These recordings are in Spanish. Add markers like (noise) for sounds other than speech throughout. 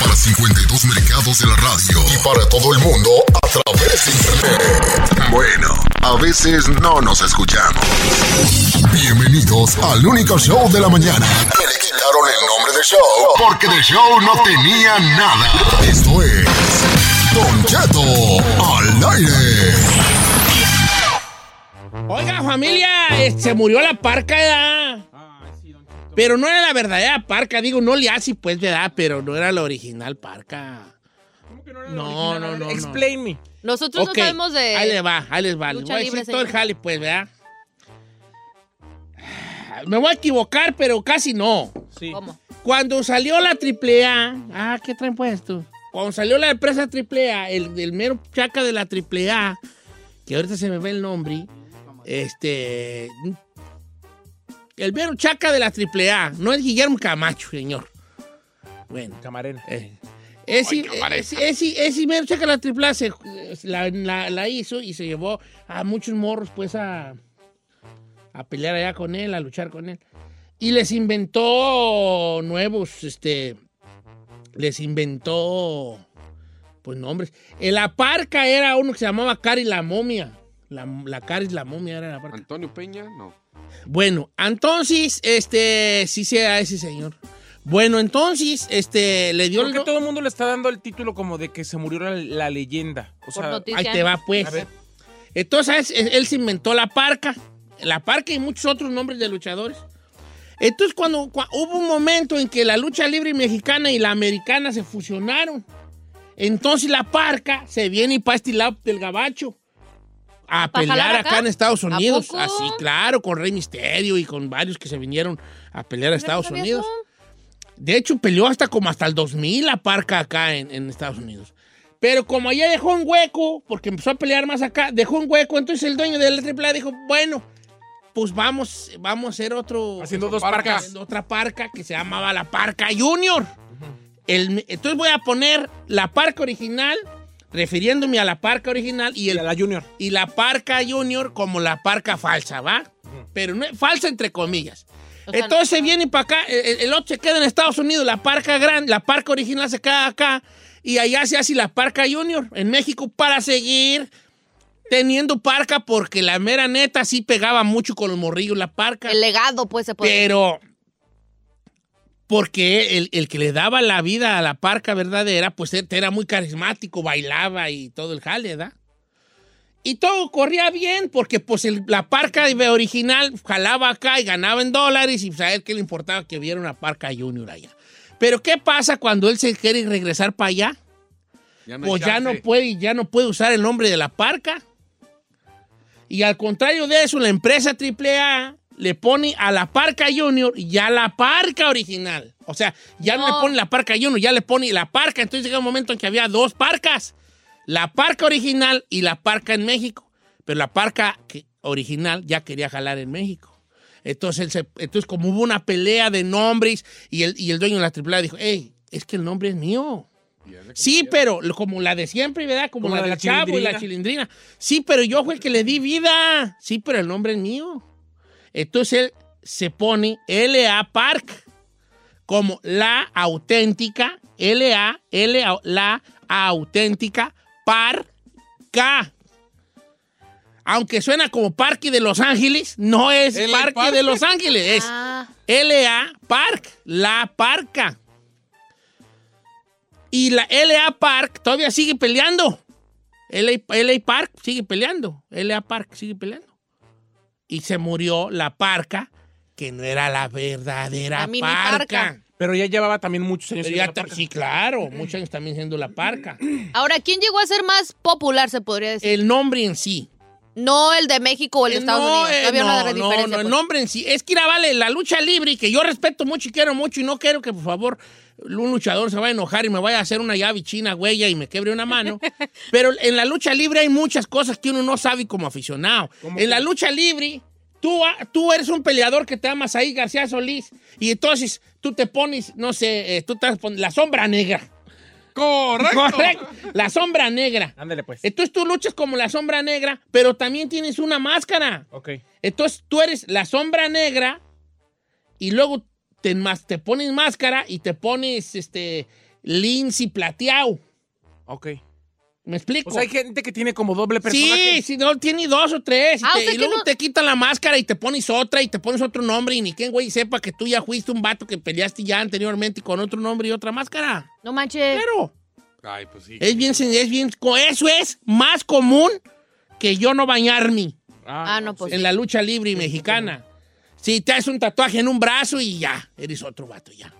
Para 52 mercados de la radio y para todo el mundo a través de internet. Bueno, a veces no nos escuchamos. Bienvenidos al único show de la mañana. Que le quitaron el nombre de show porque de show no tenía nada. Esto es Don Cheto al aire. Oiga, familia, eh, se murió la parca, ¿verdad? Pero no era la verdadera parca, digo, no le hace, pues, ¿verdad? Pero no era la original parca. No, no, no, no. Explain me. Nosotros no sabemos de. Ahí les va, ahí les va. Les voy a decir todo el jale, pues, ¿verdad? Me voy a equivocar, pero casi no. Sí. ¿Cómo? Cuando salió la AAA, ah, ¿qué traen puesto? Cuando salió la empresa AAA, el, el mero chaca de la AAA, que ahorita se me ve el nombre, este, el mero chaca de la AAA, no es Guillermo Camacho, señor. Bueno, Camarena. eh, ese, ese, ese, ese mero chaca de la AAA se, la, la- la hizo y se llevó a muchos morros, pues, a, a pelear allá con él, a luchar con él. Y les inventó nuevos, este, les inventó, pues nombres. El la parca era uno que se llamaba Cari la momia. La, la Cari la momia era la parca. Antonio Peña, no. Bueno, entonces, este, sí sea ese señor. Bueno, entonces, este, le dio Creo el... todo el mundo le está dando el título como de que se murió la, la leyenda. O sea. Ahí te va, pues. A ver. Entonces, él él se inventó la parca, la parca y muchos otros nombres de luchadores. Entonces, cuando, cua- hubo un momento en que la lucha libre mexicana y la americana se fusionaron, entonces la parca se viene para este lado del gabacho a ¿Pa' pelear acá? acá? en Estados ¿A Unidos. poco? Así, claro, con Rey Misterio y con varios que se vinieron a pelear a Estados ¿Sabías Unidos. eso? De hecho, peleó hasta como hasta el 2000 la parca acá en, en Estados Unidos. Pero como allá dejó un hueco, porque empezó a pelear más acá, dejó un hueco, entonces el dueño de la AAA dijo, bueno, pues vamos, vamos a hacer otro... Haciendo dos Parca. parcas. haciendo otra parca que se llamaba la Parca Junior. El- entonces voy a poner la parca original, refiriéndome a la parca original, y, a la Junior. y la parca Junior como la parca falsa, ¿va? Pero no, falsa entre comillas. O sea, Entonces viene para acá, el, el otro se queda en Estados Unidos, la parca grande, la parca original se queda acá, y allá se hace la parca Junior en México para seguir teniendo parca, porque la mera neta sí pegaba mucho con los morrillos la parca. El legado, pues, se puede Pero porque el, el que le daba la vida a la parca verdadera, pues él era muy carismático, bailaba y todo el jale, ¿verdad? Y todo corría bien, porque pues el- la parca original jalaba acá y ganaba en dólares y pues, a él qué le importaba que hubiera una parca junior allá. Pero ¿qué pasa cuando él se quiere regresar para allá? Ya no pues ya no puede, ya no puede usar el nombre de la parca. Y al contrario de eso, la empresa AAA le pone a la parca Junior ya la parca original. O sea, ya no, No. le pone la parca Junior, ya le pone la parca. Entonces llega un momento en que había dos parcas. La parca original y la parca en México. Pero la parca que- original ya quería jalar en México. Entonces, él se- entonces como hubo una pelea de nombres y el, y el dueño de la AAA dijo, hey, es que el nombre es mío. Sí, pero como la de siempre, ¿verdad? Como, Como la la de del la chavo y la chilindrina. Sí, pero yo fue el que le di vida. Sí, pero el nombre es mío. Entonces él se pone L.A. Park como la auténtica, L.A., L, la auténtica Parca. Aunque suena como Parque de Los Ángeles, no es ¿L.A. Parque Park? de Los Ángeles, es Ah, L.A. Park, la Parca. Y la L.A. Park todavía sigue peleando. L.A. LA Park sigue peleando. L.A. Park sigue peleando. Y se murió la Parca, que no era la verdadera La Parca. Parca. Pero ya llevaba también muchos años. Siendo la parca. sí, claro, muchos años también siendo la Parca. (clears throat) Ahora, ¿quién llegó a ser más popular, se podría decir? El nombre en sí. No el de México o el de Eh, Estados no, Unidos. No había no, una no, no, el pues. nombre en sí. Es que, mira, vale, la lucha libre, que yo respeto mucho y quiero mucho, y no quiero que, por favor, un luchador se vaya a enojar y me vaya a hacer una llave china, huella, y me quebre una mano. (laughs) Pero en la lucha libre hay muchas cosas que uno no sabe como aficionado. En la lucha libre, tú, tú eres un peleador que te llamas ahí, García Solís, y entonces tú te pones, no sé, eh, tú te pones la sombra negra. Correcto. Correcto. La sombra negra. Ándale, pues. Entonces tú luchas como la sombra negra, pero también tienes una máscara. Ok. Entonces tú eres la sombra negra y luego te, te pones máscara y te pones este lince plateado. Ok. ¿Me explico? O sea, hay gente que tiene como doble sí, personaje. sí, no, tiene dos o tres. Y, Ah, o sea y luego no- te quitan la máscara y te pones otra y te pones otro nombre y ni quien güey sepa que tú ya fuiste un vato que peleaste ya anteriormente con otro nombre y otra máscara. No manches. Claro. Ay, pues sí. Es bien, es bien, eso es más común que yo no bañarme Ah, no, pues. en la lucha libre mexicana. Si te haces un tatuaje en un brazo y ya, eres otro vato ya.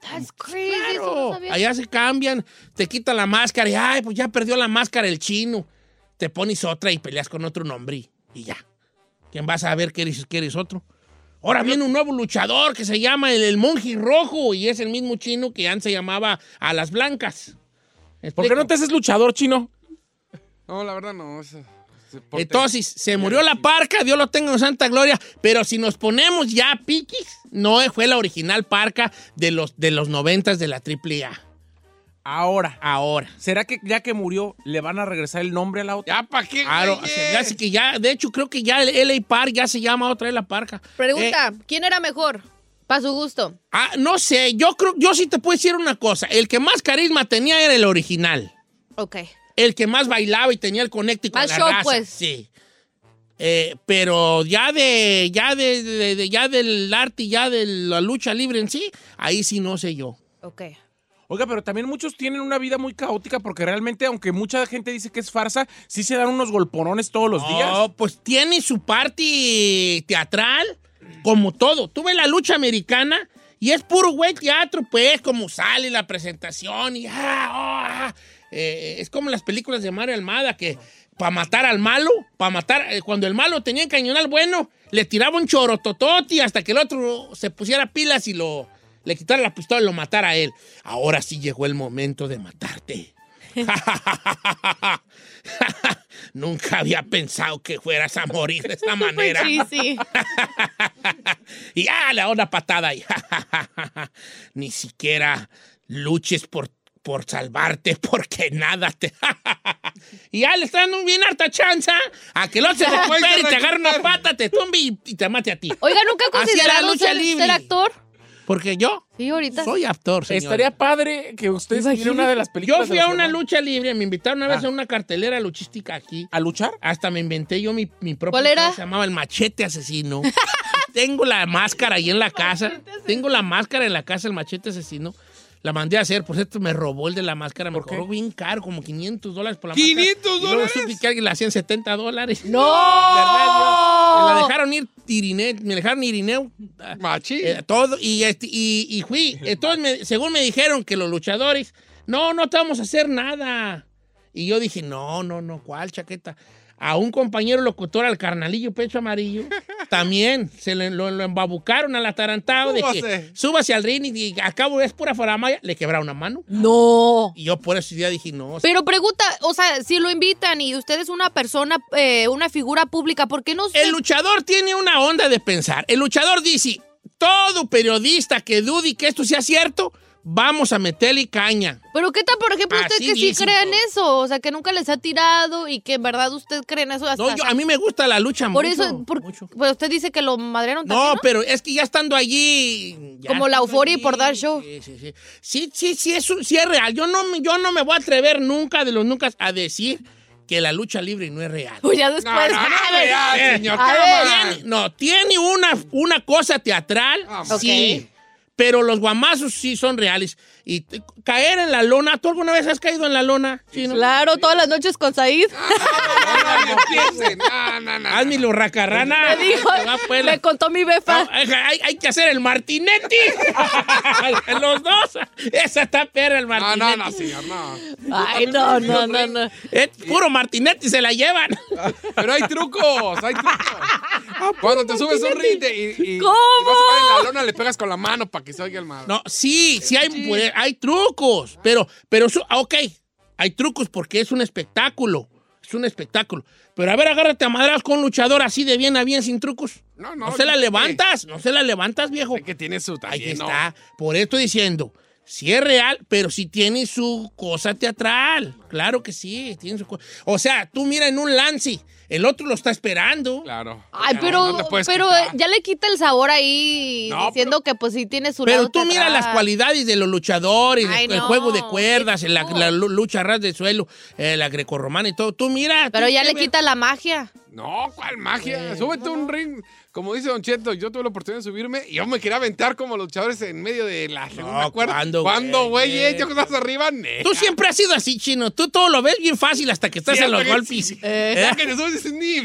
That's crazy. eso no Claro, allá se cambian, te quitan la máscara y, ay, pues ya perdió la máscara el chino. Te pones otra y peleas con otro nombre y ya. ¿Quién vas a ver que eres, que eres otro? Ahora viene un nuevo luchador que se llama el, el monje rojo y es el mismo chino que antes se llamaba a las blancas. ¿Me ¿Por qué no te haces luchador chino? No, la verdad no. eso- Entonces, se murió la parca, Dios lo tenga en santa gloria, pero si nos ponemos ya piquis, no fue la original parca de los, de los noventas de la AAA. Ahora. Ahora. ¿Será que ya que murió le van a regresar el nombre a la otra? ¿Ya para qué, Claro, me hace que ya, de hecho, creo que ya el LA Park ya se llama otra vez la parca. Pregunta, Eh, ¿quién era mejor? Para su gusto. ah, no sé, yo creo, yo sí te puedo decir una cosa. El que más carisma tenía era el original. Ok. El que más bailaba y tenía el conecte con Más la show, raza. pues. Sí. Eh, pero ya de, ya de, de- de- ya del arte y ya de la lucha libre en sí, ahí sí no sé yo. Ok. Oiga, pero también muchos tienen una vida muy caótica porque realmente, aunque mucha gente dice que es farsa, sí se dan unos golporones todos los días. No, pues tiene su parte teatral, como todo. Tú ves la lucha americana y es puro güey teatro, pues, como sale la presentación y ah, ah, ah. Eh, es como las películas de Mario Almada que para matar al malo, para matar, eh, cuando el malo tenía que cañón al bueno, le tiraba un chorotototi hasta que el otro se pusiera pilas y lo le quitara la pistola y lo matara a él. Ahora sí llegó el momento de matarte. (laughs) Nunca había pensado que fueras a morir de esta (laughs) manera. Sí, sí. (laughs) y ah, la onda patada. Y, Ni siquiera luches por, por salvarte (laughs) porque nada te... (laughs) y ya le está dando un bien harta chanza a que el otro se (laughs) recupere y te agarre una pata, te tumbe y, y te mate a ti. Oiga, ¿nunca la considerado lucha ser, libre. ser actor? Porque yo Sí, ahorita. soy actor, señor. Estaría padre que usted en una de las películas. Yo fui a una lucha libre, me invitaron una vez Ah. a una cartelera luchística aquí. ¿A luchar? Hasta me inventé yo mi, mi propio ¿Cuál era? Se llamaba El Machete Asesino. Tengo la máscara ahí en la casa. Tengo la máscara en la casa, el Machete Asesino. La mandé a hacer, por cierto, me robó el de la máscara. Me cobró bien caro, como 500 dólares por la ¿500 máscara. Y luego dólares? supe que alguien la hacía en 70 dólares. ¡No! (laughs) ¿Verdad? Me la dejaron ir Irineo, me dejaron Irineo. Machi. eh, todo, y, este, y, y fui. Entonces, me- según me dijeron que los luchadores, no, no te vamos a hacer nada. Y yo dije, no, no, no, ¿cuál chaqueta? A un compañero locutor, al carnalillo pecho amarillo, también se le- lo, lo embabucaron al atarantado de que Súbase. súbase al ring y, y acabo es pura faramaya, le quebraron una mano. No. Y yo por ese día dije, no. Pero pregunta, o sea, si lo invitan y usted es una persona, eh, una figura pública, ¿por qué no se... El luchador tiene una onda de pensar. El luchador dice, todo periodista que dude que esto sea cierto, vamos a meterle caña. Pero ¿qué tal, por ejemplo, usted Así que sí cree en eso? O sea, que nunca les ha tirado y que en verdad usted cree en eso. Hasta No, yo, a mí me gusta la lucha Por mucho. eso, por- pero usted dice que lo madrearon No, también, pero es que ya estando allí... ya Como la estando euforia y allí, por dar show. Sí, sí, sí. Sí, sí, sí, es, un- sí es real. Yo no, me- yo no me voy a atrever nunca de los nunca a decir que la lucha libre no es real. Pues ya después. No, no, no, (laughs) real, Eh, señor. a ver. Tiene- no, tiene una, una cosa teatral, Ah, sí. Pero los guamazos sí son reales. Y caer en la lona, ¿tú alguna vez has caído en la lona? Sí, ¿no? Claro, todas las noches con Said. No, no, no. No, no, no. Hazme lo racarrana. Me dijo, pues, me contó mi befa. No, hay, hay que hacer el martinetti. Los dos. Esa está perra el No, martinetti. no, no, señor, no. Ay, no, no, no, no. Es puro martinetti se la llevan. Pero hay trucos, hay trucos. Cuando te subes un ring y, y, y ¿Cómo? vas a en la lona, le pegas con la mano para que se oiga el mal. No, sí, sí hay, pues, hay trucos, pero, pero, eso- ah, ok, hay trucos porque es un espectáculo, es un espectáculo. Pero a ver, agárrate a madras con un luchador así de bien a bien sin trucos. No, no, No se la levantas, no se la levantas, viejo. Sé que tiene su Ahí taller, no. está. Por eso estoy diciendo, sí es real, pero sí tiene su cosa teatral. Claro que sí, tiene su cosa. O sea, tú mira en un lance, el otro lo está esperando. Claro. Ay, pero, no pero quitar. ya le quita el sabor ahí No, diciendo que pues sí tiene su Pero lado tú mira las cualidades de los luchadores, Ay, el no. juego de cuerdas, la, la lu- lucha a ras de suelo, eh, la grecorromana y todo. Tú mira. Pero tú ya le quita la magia. No, ¿cuál magia? Súbete a un ring. Como dice Don Cheto, yo tuve la oportunidad de subirme y yo me quería aventar como los luchadores en medio de la segunda cuerda. ¿cuándo, ¿Cuándo, güey? güey? Eh, Yo estás arriba, ne. Tú siempre has sido así, chino. Tú todo lo ves bien fácil hasta que estás Sí, en los golpes. sí. Eh, Ya que te subes dices, ni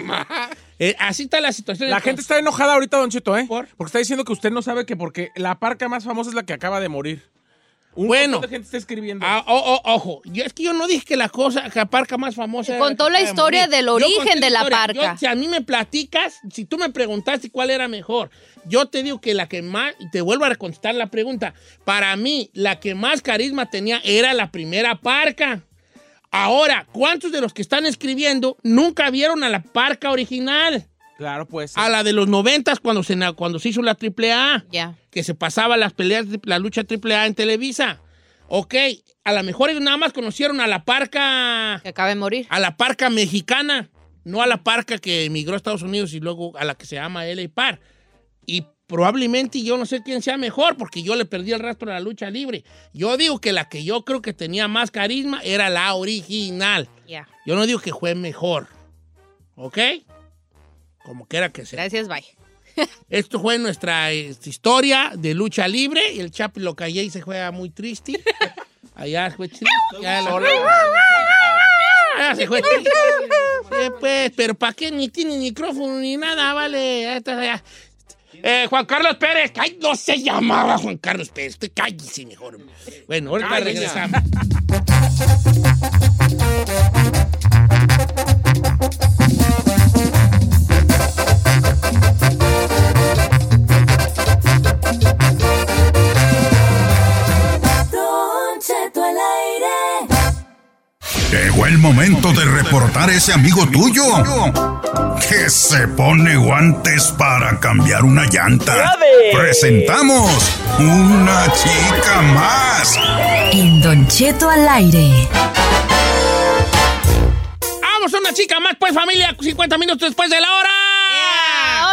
eh, así está la situación. La gente está enojada ahorita, Don Cheto, ¿eh? ¿Por? Porque está diciendo que usted no sabe que porque la parca más famosa es la que acaba de morir. Un Bueno. montón de gente está escribiendo. Ah, ojo, yo, es que yo no dije que la cosa, que la parca más famosa. era Contó la de historia del origen de la parca. Yo, si a mí me platicas, si tú me preguntaste cuál era mejor, yo te digo que la que más, y te vuelvo a contestar la pregunta, para mí la que más carisma tenía era la primera parca. Ahora, ¿cuántos de los que están escribiendo nunca vieron a la parca original? Claro, pues. A la de los noventas cuando se, cuando se hizo la AAA Ya. Que se pasaba las peleas, la lucha triple A en Televisa. Ok, a lo mejor ellos nada más conocieron a la parca, Que acaba de morir. a la parca mexicana, no a la parca que emigró a Estados Unidos y luego a la que se llama LA Par. Y probablemente yo no sé quién sea mejor porque yo le perdí el rastro a la lucha libre. Yo digo que la que yo creo que tenía más carisma era la original. Ya. Yo no digo que fue mejor. ¿Ok? Como quiera que sea. Gracias, bye. Esto fue nuestra este, historia de lucha libre. Y el Chapi lo callé y se juega muy triste. Allá fue triste. Ya lo- Allá se fue triste. Sí, pues, pero ¿para qué? Ni tiene micrófono ni nada, vale. Eh, Juan Carlos Pérez. Ay, no se llamaba Juan Carlos Pérez. Usted cállese mejor. Bueno, ahorita Cállese. regresamos. El momento de reportar ese amigo tuyo que se pone guantes para cambiar una llanta. Presentamos una chica más. En Don Cheto al aire. Vamos, una chica más, pues, familia. 50 minutos después de la hora.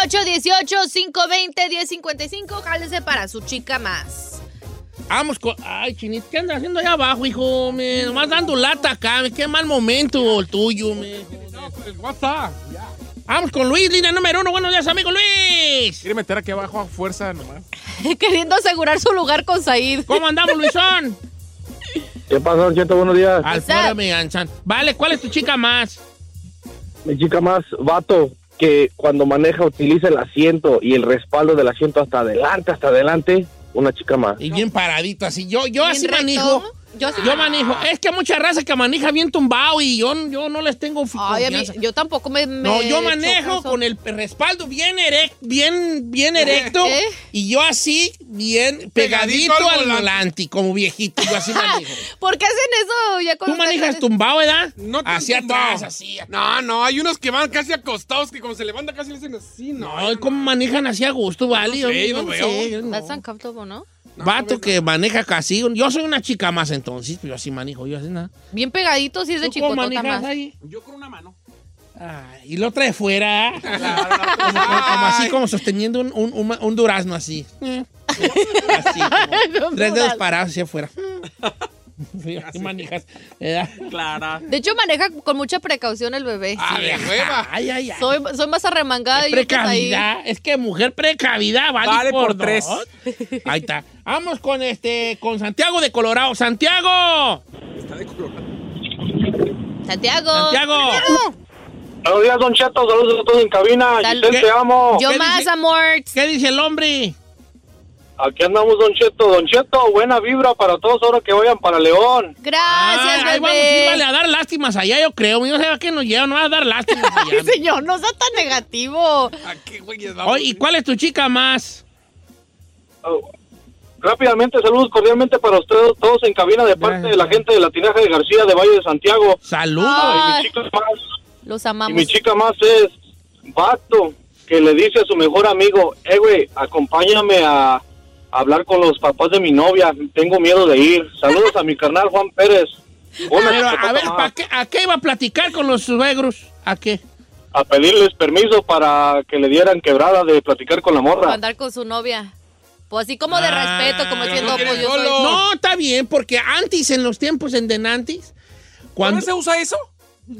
818-520-1055. Jálese para su chica más. Vamos con. Ay, Chinito, ¿qué andas haciendo allá abajo, hijo? Me, nomás dando lata acá. me, Qué mal momento el tuyo, me. WhatsApp. Vamos con Luis, línea número uno. Buenos días, amigo Luis. Quiere meter aquí abajo a fuerza nomás. (laughs) Queriendo asegurar su lugar con Said. ¿Cómo andamos, Luisón? ¿Qué pasó, Cheto? Buenos días. Alfredo Meganzán. Vale, ¿cuál es tu chica más? Mi chica más vato que cuando maneja utiliza el asiento y el respaldo del asiento hasta adelante, hasta adelante. Una chica más. Y bien paradito, así. Yo, yo así recto. manejo. Yo sí. Yo manejo. Es que mucha raza que maneja bien tumbado y yo, yo no les tengo Ay, a mí- yo tampoco me. me No, yo manejo con el respaldo bien erect, bien, bien erecto ¿Eh? y yo así bien pegadito, Pegadito al al volante. como viejito, yo así (laughs) manejo. ¿Por qué hacen eso? Ya ¿Tú manejas tumbado, verdad? No tan Hacia tumbado. atrás, así. No, no, hay unos que van casi acostados que como se levanta casi le hacen así, no. No, ¿cómo manejan así a gusto, vale? No sé, Yo no sé, no. That's uncomfortable, ¿no? Vato que maneja casi. Yo soy una chica más entonces, pero yo así manejo, yo así nada. Bien pegadito, si es de ¿Tú cómo chicotota manejas más. ahí? Yo con una mano. Ay, y lo trae fuera. (laughs) como, como- como así, como sosteniendo un, un- un- un durazno así. (laughs) Así, como (laughs) tres dedos parados hacia afuera. (laughs) Así manejas. Clara. De hecho, maneja con mucha precaución el bebé. Ah, de hueva. Ay, ay, ay. Soy, soy más arremangada y yo pues ahí. Precavidad. Es que mujer precavida vale, Vale por tres. Ahí está. Vamos con este, con Santiago de Colorado. ¡Santiago! Santiago. ¡Santiago! Buenos días, Don Cheto. Saludos a todos en cabina. Giselle, te amo. Yo ¿Qué más, dice? amor. ¿Qué dice el hombre? Aquí andamos, Don Cheto. Don Cheto, buena vibra para todos ahora que vayan para León. Gracias, Ay, ahí vamos a bebé. ir, vale, a dar lástimas allá, yo creo. Yo sé a qué nos lleva, no va a dar lástimas allá. Ay, señor, no sea tan negativo. ¿A qué güeyes vamos? Oye, ¿y cuál es tu chica más? Oh, rápidamente, saludos cordialmente para ustedes todos en cabina de parte Gracias. de la gente de la Tinaja de García de Valle de Santiago. Saludos. Ay. Y mi chica más, Los y amamos. mi chica más es Vato, que le dice a su mejor amigo, eh, güey, acompáñame a hablar con los papás de mi novia. Tengo miedo de ir. Saludos a mi carnal Juan Pérez. Una Pero, a chicotota ver, más. ¿pa qué- ¿a qué iba a platicar con los suegros? ¿A qué? a pedirles permiso para que le dieran quebrada de platicar con la Para morra. andar con su novia. Pues así como de Ah, respeto, como pero diciendo, no pues yo soy. solo. No, está bien, porque antes, en los tiempos en Denantis, ¿Cuándo cuando se usa eso?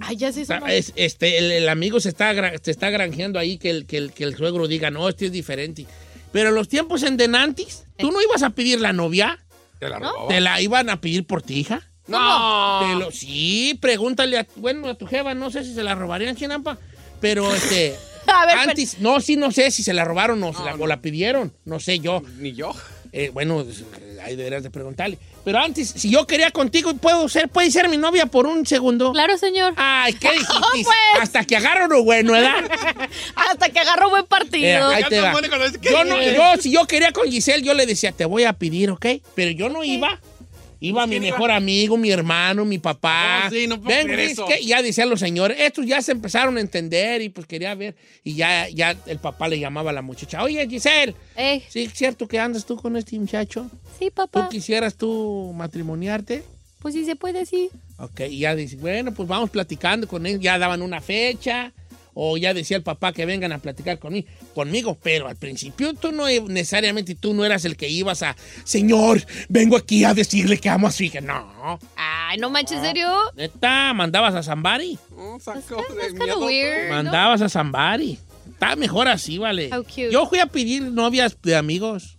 Ay, ya se hizo. Ah, es- este, el, el amigo se está, se está granjeando ahí que el, que, el, que el suegro diga, no, este es diferente. Pero en los tiempos en Denantis, ¿tú no ibas a pedir la novia? ¿Te la. ¿Te la iban a pedir por ti, hija? No. Te lo- sí, pregúntale a, bueno, a tu jeva, no sé si se la robarían, Chinampa, pero este... (laughs) A ver, pero- antes, no, sí, no sé si se la robaron o, se la, o la pidieron, no sé yo. Ni yo. Eh, bueno, ahí deberías de preguntarle. Pero antes, si yo quería contigo, ¿puedo ser, ¿puede ser mi novia por un segundo? Claro, señor. Ay, ¿qué (laughs) dijiste? pues. Hasta que agarro lo bueno, ¿verdad? (laughs) Hasta que agarró buen Eh, partido. ahí te va. Yo, no, yo, si yo quería con Giselle, yo le decía, te voy a pedir, ¿ok? Pero yo no iba. Iba mi ¿Quién iba? mejor amigo, mi hermano, mi papá. No, sí, no puedo Ven, creer ¿ves eso. qué? Y ya decían los señores, estos ya se empezaron a entender y pues quería ver. Y ya, ya el papá le llamaba a la muchacha, oye, Giselle, Eh, ¿sí es cierto que andas tú con este muchacho? sí, ¿Tú papá. quisieras tú matrimoniarte? Pues sí se puede, sí. Ok, y ya dice, bueno, pues vamos platicando con él, ya daban una fecha, o ya decía el papá que vengan a platicar conmigo, conmigo, pero al principio tú no necesariamente tú no eras el que ibas a, señor, vengo aquí a decirle que amo a su hija. No, Ay, no manches, ¿en serio? neta, mandabas a Zambari, That's de kinda miedo. weird. ¿no? mandabas a Zambari. Está mejor así, vale. How cute. Yo fui a pedir novias de amigos.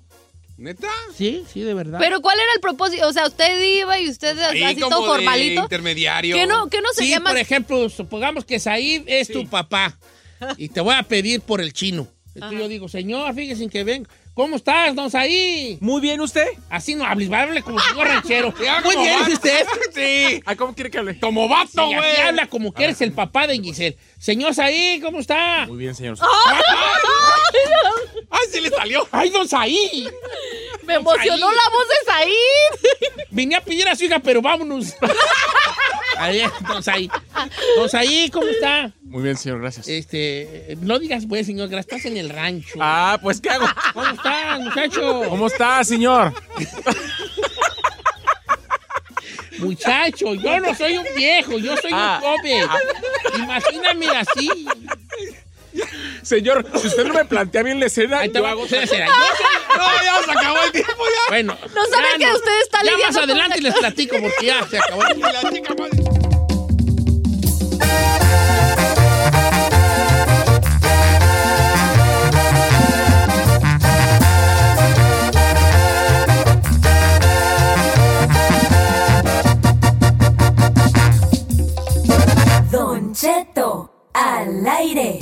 ¿Neta? Sí, sí, de verdad. Pero ¿cuál era el propósito? O sea, usted iba y usted Ahí así como todo de formalito. intermediario. ¿Qué no, qué no Sí, sería más? por ejemplo, supongamos que Said es tu papá (laughs) y te voy a pedir por el chino. Entonces yo digo, señor, fíjese que ven. ¿Cómo estás, don Said? Muy bien, ¿usted? Así no hables, hable como señor (laughs) ranchero. Muy bien, ¿es vato. usted? (laughs) Sí. Ay, ¿Cómo quiere que hable? Como vato, Sí, güey. así habla como que eres el papá de Giselle. Señor Said, ¿cómo está? Muy bien, señor. (laughs) Ay, sí le salió. ¡Ay, don Said! Me emocionó Said. la voz de Said. Vine a pedir a su hija, pero vámonos. Ahí, don Said. Don Said, ¿cómo está? Muy bien, señor, gracias. Este, no digas pues, señor, que estás en el rancho. Ah, pues, ¿qué hago? ¿Cómo está, muchacho? ¿Cómo está, señor? Muchacho, yo no soy un viejo, yo soy Ah. un joven. Imagíname así. Señor, si usted no me plantea bien la escena, Ahí te yo va, hago yo soy- No, ya se acabó el tiempo ya. Bueno. No sabe ya que usted está Ya más con adelante una les platico porque ya se acabó. Y la Cheto, al aire.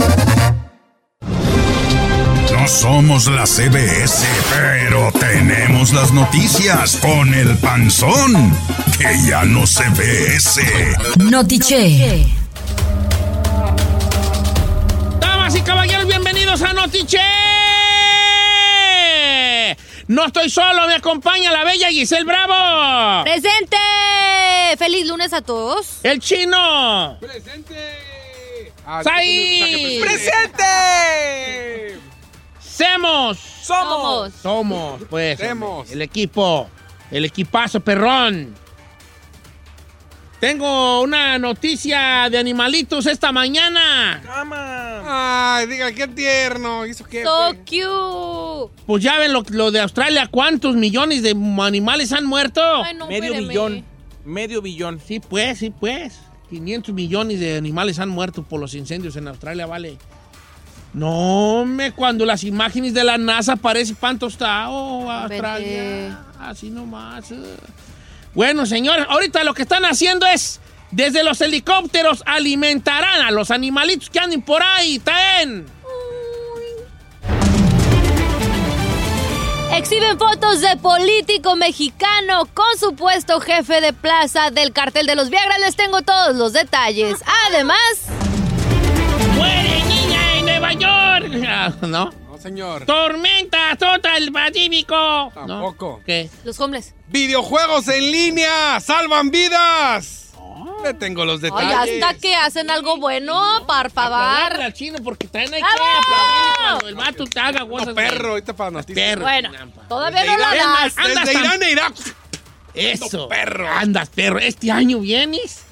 No somos la CBS, pero tenemos las noticias con el panzón, que ya no se ve ese. Notiche. Damas y caballeros, bienvenidos a Notiche. No estoy solo, me acompaña la bella Giselle Bravo. ¡Presente! ¡Feliz lunes a todos! El chino. ¡Presente! Ah, ¡Sai! presente. Semos. Somos. Somos, pues. Somos. hombre, El equipo. El equipazo perrón. Tengo una noticia de animalitos esta mañana. Ay, diga, qué tierno. ¿Hizo qué? So cute. Pues ya ven lo, lo de Australia, cuántos millones de animales han muerto. Ay, no, Medio espéreme. billón. Medio billón. Sí, pues, sí, pues. 500 millones de animales han muerto por los incendios en Australia, vale. No, me cuando las imágenes de la NASA parece pan tostado, Australia. Así nomás. Bueno, señores, ahorita lo que están haciendo es, desde los helicópteros alimentarán a los animalitos que anden por ahí, ¿ten? Exhiben fotos de político mexicano con supuesto jefe de plaza del cartel de los Viagra. Les tengo todos los detalles. Además, ¡Muere niña en Nueva York! (laughs) Ah, ¿No? No, señor. ¡Tormenta total el Pacífico! ¿No? Tampoco. ¿Qué? los homeless. Videojuegos en línea salvan vidas. Le tengo los Ay, detalles. hasta que hacen algo bueno, por favor. Al chino porque traen ahí que aplaudir cuando el vato te haga cosas. No, perro, ahorita para noticias. Perro. Bueno, todavía Desde no la das. Andas Desde Irán e Irak. Eso. perro. Andas, perro. Este año vienes.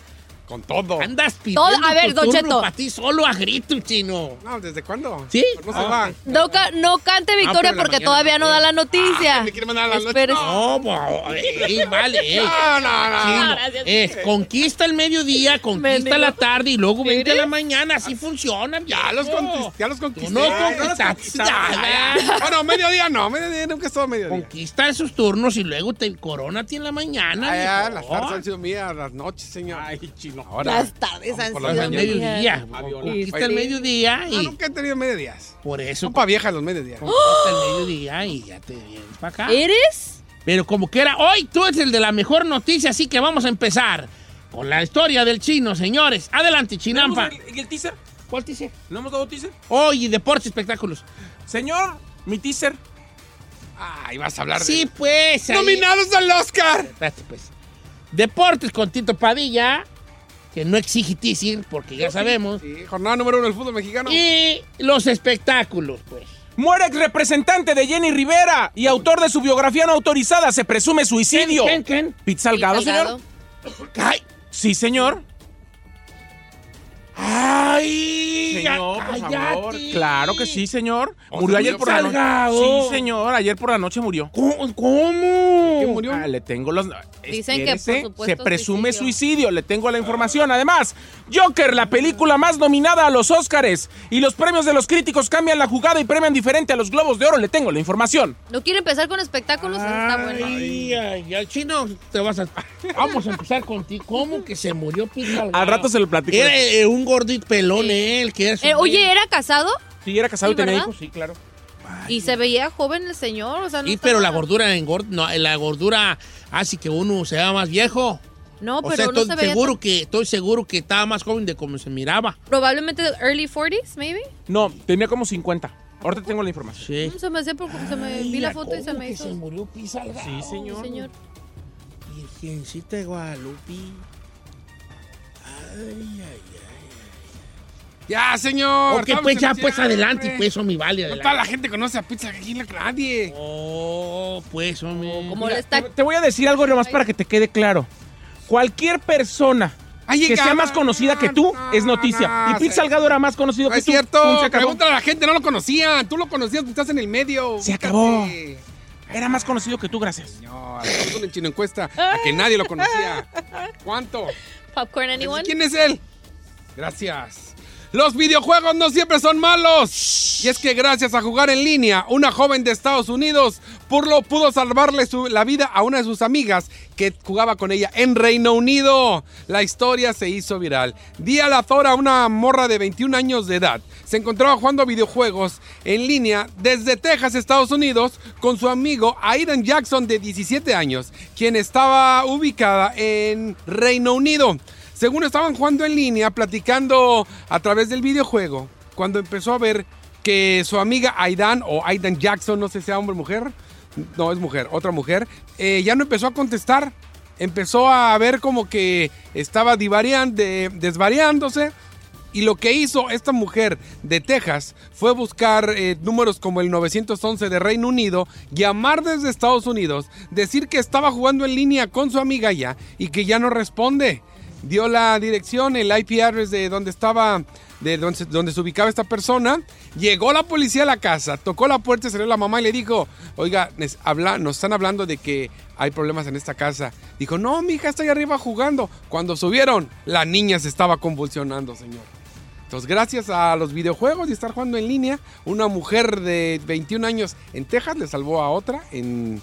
Con todo. Andas pidiendo Todo- a ver, tu Don turno Cheto. para ti solo a grito, chino. No, ¿desde cuándo? ¿Sí? No se Ah, va. No, ca- no cante victoria pero en la porque mañana todavía no da la noticia. Ah, me quiere mandar a la noche. Espérese. No, bo- ey, vale, ey. No, no, no. Chino, gracias. es, conquista el mediodía, conquista la tarde y luego vente a la mañana. Así funciona. Ya los, viejo. conquist- ya los Tú conquisté. no conquistaste conquisté. nada. Bueno, mediodía no. Mediodía nunca he estado mediodía. Conquista esos turnos y luego te coronate en la mañana. Ah, ya, las tardes han sido mías, las noches, señor. Ay, chino. Ahora. Las tardes han por sido mediodía. Conquista el mediodía Ah, y nunca he tenido mediodías. por eso Son para viejas los mediodías. conquista el mediodía y ya te vienes para acá. ¿Eres? Pero como que era, hoy tú eres el de la mejor noticia, así que vamos a empezar con la historia del chino, señores. Adelante, Chinampa. ¿Tenemos el- ¿Y el teaser? ¿Cuál teaser? ¿No hemos dado teaser? Hoy, deportes, espectáculos. Señor, mi teaser. Ay, vas a hablar de. Sí, pues. ahí- ¡Nominados al Oscar! Espérate, pues. Deportes con Tito Padilla, que no exige teaser, porque ya sabemos. Sí, jornada número uno del fútbol mexicano. Y los espectáculos, pues. Muere ex representante de Jenny Rivera y autor de su biografía no autorizada. Se presume suicidio. ¿Quién, quién? Salgado, Salgado. señor. ¡Ay! Sí, señor. ¡Ay! Señor, por favor. Claro que sí, señor. ¿O Murió ayer por la noche. Sí, señor. Ayer por la noche murió. ¿Cómo? cómo? ¿Quién murió? Ah, le tengo los. Dicen que, por espérese, supuesto, Se presume suicidio. suicidio. Le tengo la información. Además, Joker, la película más nominada a los Oscars. Y los premios de los críticos cambian la jugada y premian diferente a los Globos de Oro. Le tengo la información. ¿No quiere empezar con espectáculos? Eso está bueno. Ay, ay, ay, chino, te vas a... (laughs) Vamos a empezar contigo. ¿Cómo que se murió Salgado? Al rato se lo platico. Era eh, un gordito pelón él, que era su- Eh, oye, ¿era casado? Sí, era casado Sí, y tenía ¿verdad? hijos. Sí, claro. Y se veía joven el señor, o sea, no Sí, está pero la gordura engorda, no, la gordura hace que uno sea más viejo. No, o pero sea, no estoy se veía seguro tan- que estoy seguro que estaba más joven de como se miraba. Probablemente early 40s, maybe. No, tenía como 50. Ahorita tengo la información. Sí. Mm, Se me hacía porque se me vi la foto y se me hizo. se murió Salgado? Sí, señor. Señor. Virgencita de Guadalupe. Ay, ay, Ya, señor. Ok, pues ya, pues adelante, hombre. pues, mi vale, No adelante. toda la gente conoce a Pizza aquí en la nadie. Oh, pues, hombre. Como le está... Te, voy a decir algo nomás para que te quede claro. Cualquier persona que sea más conocida que tú No, es noticia. no, y Pete sí. Salgado era más conocido No que es tú. cierto. Se acabó. Pregúntale a la gente, no lo conocían. Tú lo conocías, tú estás en el medio. Se Búscate. acabó. Era más conocido que tú, gracias. Señor, una chino encuesta a que nadie lo conocía. ¿Cuánto? Popcorn, anyone? ¿Quién es él? Gracias. Los videojuegos no siempre son malos. Y es que gracias a jugar en línea, una joven de Estados Unidos por lo pudo salvarle su- la vida a una de sus amigas que jugaba con ella en Reino Unido. La historia se hizo viral. Día la Zora, una morra de 21 años de edad, se encontraba jugando videojuegos en línea desde Texas, Estados Unidos, con su amigo Aidan Jackson de 17 años, quien estaba ubicada en Reino Unido. Según estaban jugando en línea, platicando a través del videojuego, cuando empezó a ver que su amiga Aidan, o Aidan Jackson, no sé si sea hombre o mujer, no es mujer, otra mujer, eh, ya no empezó a contestar. Empezó a ver como que estaba de- desvariándose Y lo que hizo esta mujer de Texas fue buscar eh, números como el 911 de Reino Unido, llamar desde Estados Unidos, decir que estaba jugando en línea con su amiga ya y que ya no responde. Dio la dirección, el IP address de donde estaba, de donde, se- donde se ubicaba esta persona. Llegó la policía a la casa, tocó la puerta, salió la mamá y le dijo, oiga, nes- habla, nos están hablando de que hay problemas en esta casa. Dijo, no, mi hija está ahí arriba jugando. Cuando subieron, la niña se estaba convulsionando, señor. Entonces, gracias a los videojuegos y estar jugando en línea, una mujer de 21 años en Texas le salvó a otra en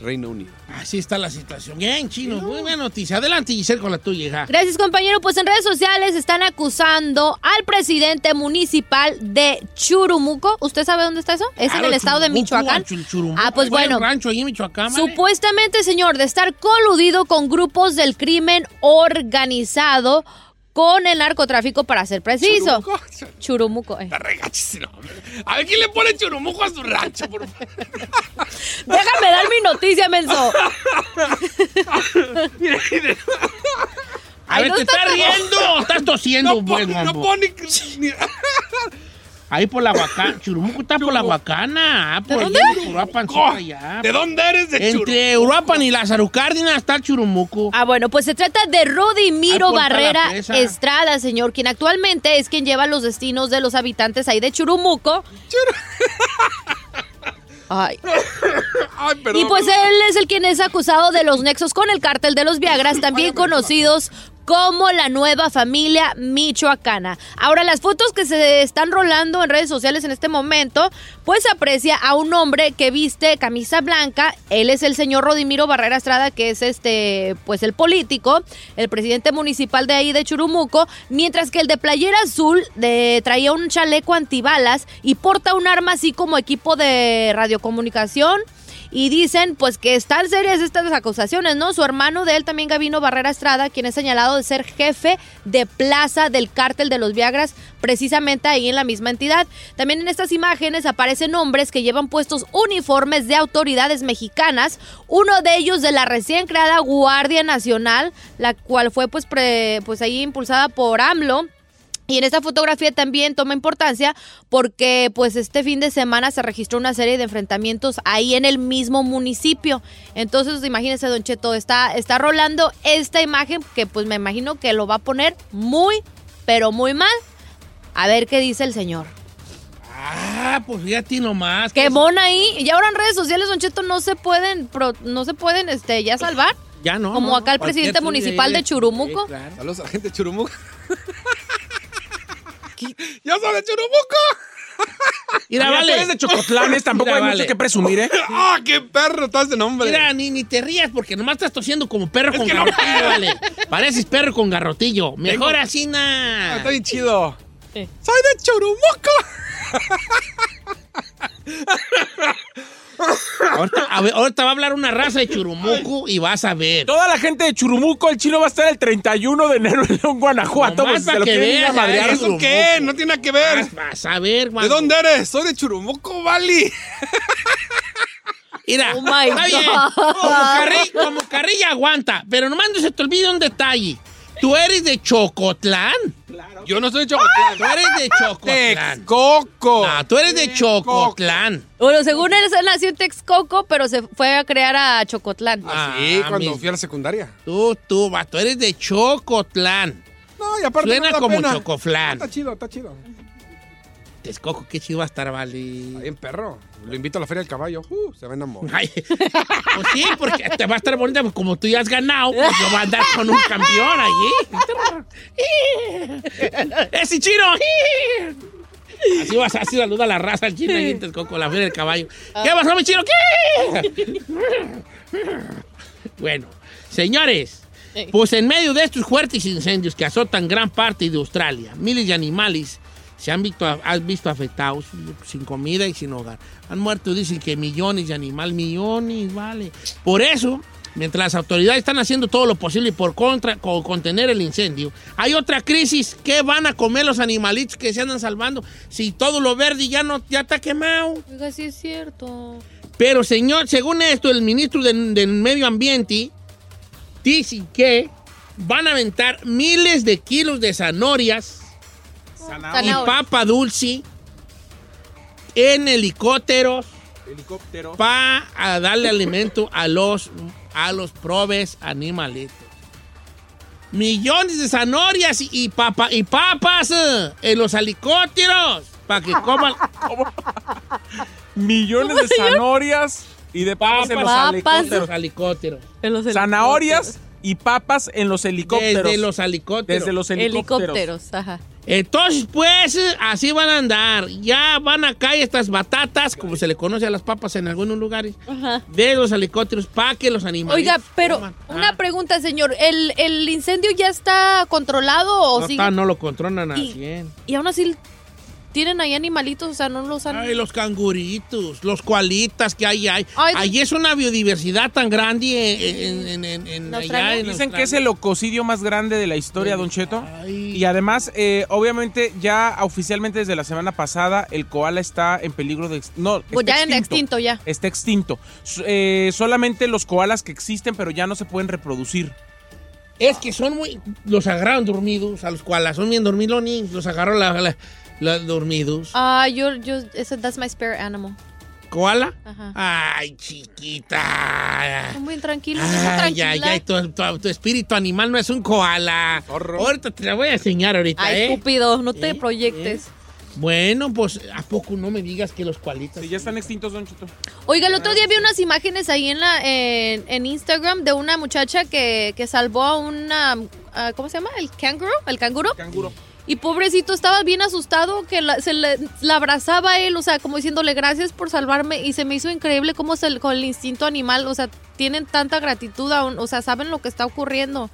Reino Unido. Así está la situación. Bien, chino. Muy buena noticia. Adelante, Giselle, con la tuya, hija. Gracias, compañero. Pues en redes sociales están acusando al presidente municipal de Churumuco. ¿Usted sabe dónde está eso? Es en el estado de Michoacán. Ah, pues bueno. rancho ahí en Michoacán, ¿vale? Supuestamente, señor, de estar coludido con grupos del crimen organizado con el narcotráfico, para ser preciso. Churumuco. eh. A ver, ¿quién le pone churumuco a su rancho? Por favor? Déjame dar mi noticia, menso. (laughs) A Ay, ver, no ¿te está estás riendo estás tosiendo, buen No mambo? pone... (laughs) Ahí por la Huacana. (laughs) Churumuco está por la Huacana. Ah, por dónde? allí, por Uruapan, allá. ¿De dónde eres de Entre Uruapan y Lázaro Cárdenas está el Churumuco. Ah, bueno, pues se trata de la Barrera. Estrada, señor, quien actualmente es quien lleva los destinos de los habitantes ahí de Churumuco. Ay. (laughs) Ay, perdón. Y pues él es el quien es acusado de los nexos con el cártel de los Viagras, también conocidos como la nueva familia michoacana. Ahora, las fotos que se están rolando en redes sociales en este momento, pues aprecia a un hombre que viste camisa blanca. Él es el señor Rodimiro Barrera Estrada, que es este, pues el político, el presidente municipal de ahí de Churumuco, mientras que el de playera azul de, traía un chaleco antibalas y porta un arma así como equipo de radiocomunicación. Y dicen, pues, que están serias estas acusaciones, ¿no? Su hermano de él también, Gavino Barrera Estrada, quien es señalado de ser jefe de plaza del cártel de los Viagras, precisamente ahí en la misma entidad. También en estas imágenes aparecen hombres que llevan puestos uniformes de autoridades mexicanas, uno de ellos de la recién creada Guardia Nacional, la cual fue, pues, pre- pues ahí impulsada por AMLO. Y en esta fotografía también toma importancia porque pues este fin de semana se registró una serie de enfrentamientos ahí en el mismo municipio. Entonces, imagínense, Don Cheto, está, está rolando esta imagen que pues me imagino que lo va a poner muy, pero muy mal. A ver qué dice el señor. Ah, pues fíjate nomás. Qué mona ahí. Y ahora en redes sociales, Don Cheto, no se pueden, pro- no se pueden este, ya salvar. Ya no. Como no, acá el presidente municipal de Churumuco. Sí, claro. Saludos a la gente de Churumuco. (laughs) (laughs) ¡Ya soy de Churumuco! (laughs) Mira, vale. tú eres de Chocotlanes, tampoco Mira, hay vale. mucho que presumir, ¿eh? (laughs) ¡Ah, qué perro estás de nombre! Mira, ni, ni te rías porque nomás estás tosiendo como perro con no garrotillo, vale. Pareces perro con garrotillo. Mejor Tengo- así, Ah, na. está bien chido. Sí. ¡Soy de Churumuco! Ahorita, a ver, ahorita va a hablar una raza de churumuco y vas a ver. Toda la gente de Churumuco, el chino va a estar el 31 de enero en León, Guanajuato. Pues, pa' se lo que veas, madrear. ¿Eso Churumuco. qué? No tiene nada que ver. Vas, vas a ver, ¿De Juan. dónde eres? Soy de Churumuco, Vali. Mira, Oh my está bien. God. Como, carri- como carrilla aguanta, pero nomás no se te olvide un detalle. Tú eres de Chocotlán. Yo no soy de Chocotlán. Tú eres de (laughs) Chocotlán. Texcoco. No, tú eres de Chocotlán. Bueno, según él, él nació en Texcoco, pero se fue a crear a Chocotlán. Ah, sí, Ah, cuando mi- fui a la secundaria. Tú, tú, va, tú eres de Chocotlán. No, y aparte Suena no como pena. Chocoflán. Está chido, está chido. Texcoco, qué chido va a estar, vale. bien, perro. Lo invito a la feria del caballo. Uh, se va a. Ay, pues sí, porque te va a estar bonita, pues como tú ya has ganado, pues yo voy a andar con un campeón allí. (laughs) ¡Ese chino! Así vas, así saluda a la raza al chino ahí en Texcoco, la feria del caballo. ¿Qué pasó, mi chino? ¿Qué? Bueno, señores, pues en medio de estos fuertes incendios que azotan gran parte de Australia, miles de animales se han visto, han visto afectados sin comida y sin hogar. Han muerto, dicen que millones de animales, millones, vale. Por eso, mientras las autoridades están haciendo todo lo posible por contra, co- contener el incendio, hay otra crisis. ¿Qué van a comer los animalitos que se andan salvando si todo lo verde ya no ya está quemado? Oiga, sí es cierto. Pero, señor, según esto, el ministro del, del Medio Ambiente dice que van a aventar miles de kilos de zanorias y papa dulce en helicópteros Helicóptero. para darle alimento a los, a los probes animalitos. Millones de zanahorias y, y papa, y papas eh, en los helicópteros para que coman Millones de zanahorias y de papas, en los Papas. helicópteros. helicópteros. Zanahorias y papas en los helicópteros. Desde los helicópteros. Desde los helicópteros. Helicópteros, ajá. Entonces, pues, eh, así van a andar. Ya van a caer estas batatas, como se le conoce a las papas en algunos lugares, Ajá. de los helicópteros para que los animales. Oiga, pero una pregunta, señor. ¿El, el incendio ya está controlado o no, sigue? está, no lo controlan a Y- 100. Y aún así tienen ahí animalitos, o sea, no los han... Ay, los canguritos, los cualitas que hay ahí. Ay, Allí es una biodiversidad tan grande en, en, en, en- allá en Dicen que es el ococidio más grande de la historia, Don Cheto. Y además, eh, obviamente, ya oficialmente desde la semana pasada, el koala está en peligro de... No, Pues está ya en extinto ya. Está extinto. Eh, solamente los koalas que existen, pero ya no se pueden reproducir. Es que son muy. Los agarraron dormidos, a los koalas. Son bien dormilones. Los agarraron la, la- la- dormidos. Ah, yo, yo, ese, that's my spirit animal. ¿Koala? Ajá. Ay, chiquita. Son muy tranquilos, Ay, tranquila. ay, ay, tu, tu- tu espíritu animal no es un koala. Ahorita te la voy a enseñar ahorita, Ay, ¿eh? estúpido, no te ¿Eh? proyectes. Bueno, pues, ¿a poco no me digas que los koalitas? Sí, ya están extintos, Don Cheto. Oiga, el otro día vi unas imágenes ahí en la en, en Instagram de una muchacha que, que salvó a una ah, ¿cómo se llama? El canguro, el canguro. Canguro. Y pobrecito estaba bien asustado que la- se le, la abrazaba a él, o sea, como diciéndole gracias por salvarme y se me hizo increíble cómo se, con el instinto animal, o sea, tienen tanta gratitud aún, o sea, saben lo que está ocurriendo.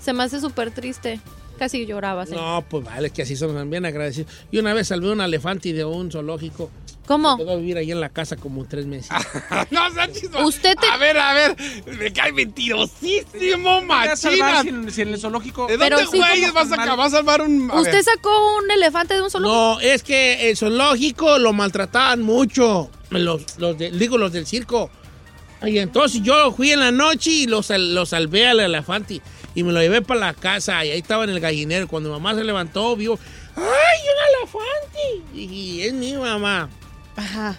Se me hace súper triste. Casi lloraba. señor. No, pues vale, que así son bien agradecidos. Y una vez salvé un elefante de un zoológico. ¿Cómo? Quedó a vivir ahí en la casa como tres meses. (laughs) no, chismoso. Usted te- A ver, a ver. Me cae mentirosísimo, ¿Qué vas a salvar machina. si en, si en el zoológico... ¿De dónde, sí, ¿cómo vas a, ca- vas a salvar un... a ¿Usted ver. sacó un elefante de un zoológico? No, es que el zoológico lo maltrataban mucho. Los, los de- digo, los del circo. Y entonces yo fui en la noche y lo, sal- lo salvé al elefante. Y me lo llevé para la casa. Y ahí estaba en el gallinero. Cuando mamá se levantó, vio. ¡Ay, un elefante! Y es mi mamá. Ajá.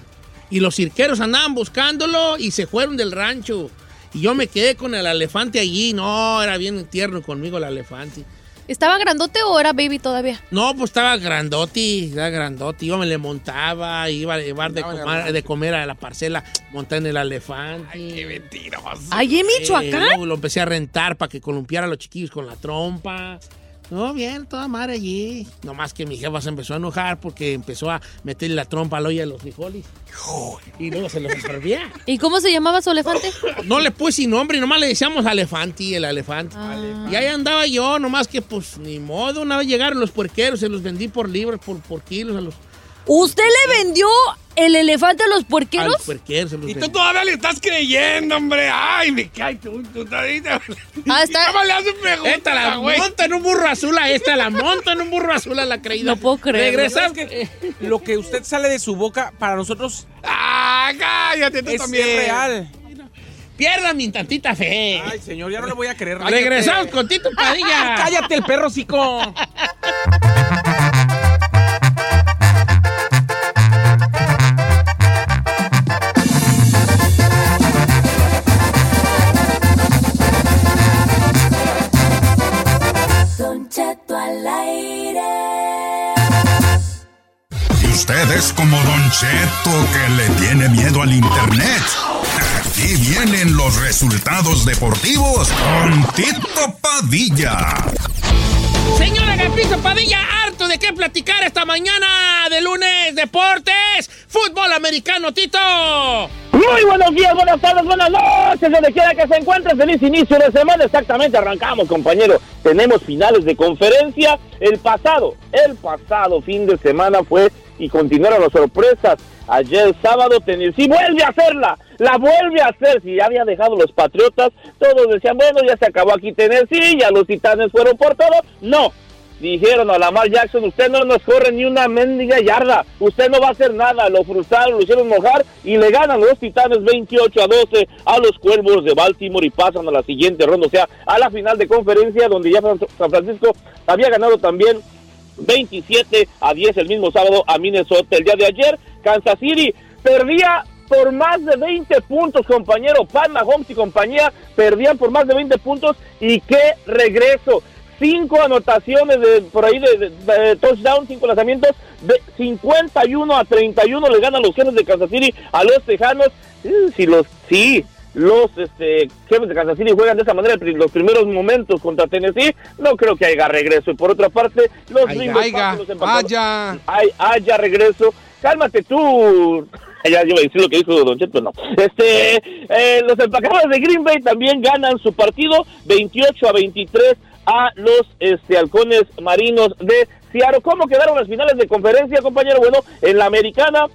Y los cirqueros andaban buscándolo y se fueron del rancho. Y yo me quedé con el elefante allí. No, era bien tierno conmigo el elefante. ¿Estaba grandote o era baby todavía? No, pues estaba grandote, estaba grandote. Yo me le montaba, iba a llevar de, comer, de comer a la parcela, montar en el elefante. Ay, qué mentiroso. ¿Ahí en Michoacán? luego lo empecé a rentar para que columpiara a los chiquillos con la trompa. No, bien, toda madre allí. Nomás que mi jefa se empezó a enojar porque empezó a meterle la trompa al hoyo de los frijoles. Y luego se los absorbía. ¿Y cómo se llamaba su elefante? No le puse nombre, nomás le decíamos elefante, el elefante. Y ahí andaba yo, nomás que pues ni modo. Una vez llegaron los puerqueros, se los vendí por libras, por, por kilos a los, ¿Usted le vendió el elefante a los a puerqueros? los puerqueros. se los Y tú vendí. todavía le estás creyendo, hombre. Ay, me cae tú. tú todavía- Ah, está. (laughs) ¿Cómo le haces pregunta, Esta la güey? monta en un burro azul a esta, la monta en un burro azul a la creída. No puedo creer. Regresas. que lo que usted sale de su boca, para nosotros Ah, cállate tú es, también. es real. Pierda mi tantita fe. Ay, señor, ya no le voy a creer. Regresamos con Tito Padilla. (laughs) Cállate el perro, cico. (laughs) usted es como Don Cheto que le tiene miedo al internet. Aquí vienen los resultados deportivos con Tito Padilla. Señora Agapito Padilla, harto de qué platicar esta mañana de lunes, deportes, fútbol americano, Tito. Muy buenos días, buenas tardes, buenas noches, donde quiera que se encuentre. Feliz inicio de semana. Exactamente, arrancamos, compañero. Tenemos finales de conferencia. El pasado, el pasado fin de semana fue y continuaron las sorpresas. Ayer sábado Tennessee vuelve a hacerla, la vuelve a hacer. Si ya había dejado los Patriotas, todos decían, bueno, ya se acabó aquí Tennessee, ya los Titanes fueron por todo. No, dijeron a Lamar Jackson, usted no nos corre ni una mendiga yarda, usted no va a hacer nada, lo frustraron, lo hicieron mojar y le ganan los Titanes 28 a 12 a los Cuervos de Baltimore y pasan a la siguiente ronda, o sea, a la final de conferencia donde ya San San Francisco había ganado también 27 a 10 el mismo sábado a Minnesota. El día de ayer, Kansas City perdía por más de 20 puntos, compañero. Pat Mahomes y compañía perdían por más de 20 puntos. Y qué regreso. Cinco anotaciones de, por ahí de, de- de touchdown, cinco lanzamientos. De 51 a 31 le ganan los jefes de Kansas City a los Tejanos. Eh, Si los, sí, los este, jefes de Kansas City juegan de esa manera los primeros momentos contra Tennessee, no creo que haya regreso. Y por otra parte, los Bay aiga, los. Ay, haya regreso. Cálmate tú. (laughs) Ya iba a decir lo que dijo Don Cheto, no. Este, eh, los empacadores de Green Bay también ganan su partido 28 a 23 a los este, halcones marinos de Seattle. ¿Cómo quedaron las finales de conferencia, compañero? Bueno, en la americana,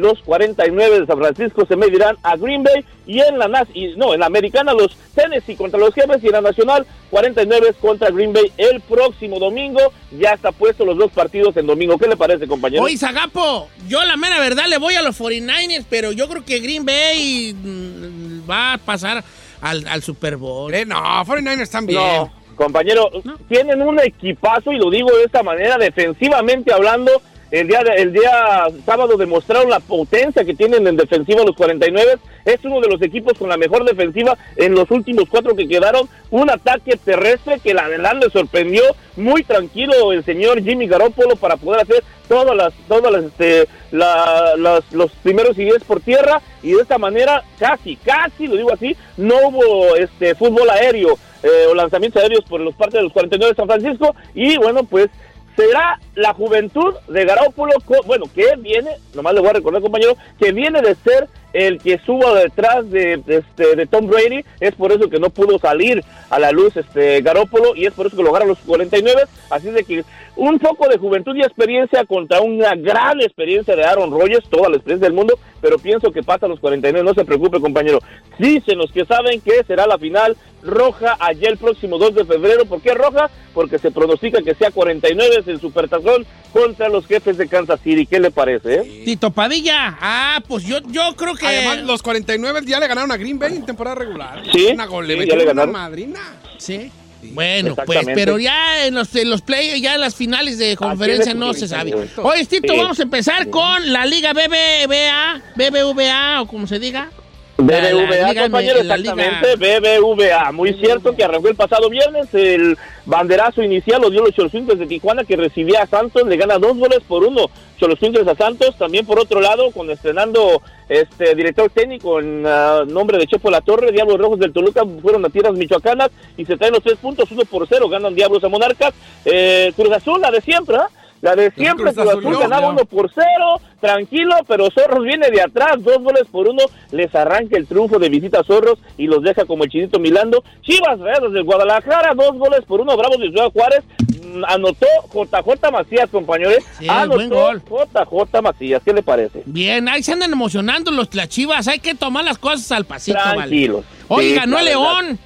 los 49 de San Francisco se medirán a Green Bay y en la nas y, no, en la americana los Tennessee contra los jefes y en la nacional 49 contra Green Bay el próximo domingo. Ya está puesto los dos partidos en domingo. ¿Qué le parece, compañero? Oye, Zagapo, yo la mera verdad le voy a los 49ers, pero yo creo que Green Bay mm, va a pasar al, al Super Bowl. Eh, no, 49ers están bien. No, compañero, tienen un equipazo y lo digo de esta manera, defensivamente hablando. El día, de- el día sábado demostraron la potencia que tienen en defensiva los 49. Es uno de los equipos con la mejor defensiva en los últimos cuatro que quedaron. Un ataque terrestre que la verdad sorprendió. Muy tranquilo el señor Jimmy Garoppolo para poder hacer todas las, todas las, este, la- las- los primeros y diez por tierra. Y de esta manera, casi, casi, lo digo así, no hubo este fútbol aéreo eh, o lanzamientos aéreos por los partes de los 49 de San Francisco. Y bueno, pues será la juventud de Garoppolo, co- bueno, que viene, nomás le voy a recordar, compañero, que viene de ser el que suba detrás de, este, de Tom Brady, es por eso que no pudo salir a la luz este Garoppolo y es por eso que lo ganan los 49, así de que un poco de juventud y experiencia contra una gran experiencia de Aaron Rodgers, toda la experiencia del mundo, pero pienso que pasa los 49, no se preocupe compañero, dicen los que saben que será la final roja allá el próximo 2 de febrero, ¿por qué roja? Porque se pronostica que sea 49 es el supertazón contra los jefes de Kansas City, ¿qué le parece? eh? Tito Padilla, ah, pues yo, yo creo que... Además, los 49 ya le ganaron a Green Bay en temporada regular. Sí, Una gol, le sí, ya le una ganaron. madrina. Sí. Bueno, pues, pero ya en los, en los play, ya en las finales de conferencia no se sabe. Oye, Tito, Sí. vamos a empezar con la Liga BBVA, BBVA o como se diga. La- la BBVA, Liga- compañero, la exactamente, BBVA. Muy cierto que arrancó el pasado viernes. El banderazo inicial lo dio los Cholosuntles de Tijuana, que recibía a Santos, le gana dos goles por uno. Cholosuntles a Santos, también por otro lado, con estrenando este director técnico en ah, nombre de Chepo La Torre, Diablos Rojos del Toluca fueron a tierras michoacanas y se traen los tres puntos, uno por cero, ganan Diablos a Monarcas. Eh, Cruz Azul, la de siempre, ¿ah? La de siempre, Cruz Azul ganaba uno por cero, tranquilo, pero Zorros viene de atrás, dos goles por uno, les arranca el triunfo de visita a Zorros y los deja como el chinito Milando. Chivas Rayados de Guadalajara, dos goles por uno, Bravos de Ciudad Juárez, mm, anotó JJ Macías, compañeros, Sí, anotó buen gol. JJ Macías, ¿qué le parece? Bien, ahí se andan emocionando los las chivas. Hay que tomar las cosas al pasito, vale. Tranquilos. Oye, Sí, ganó la León.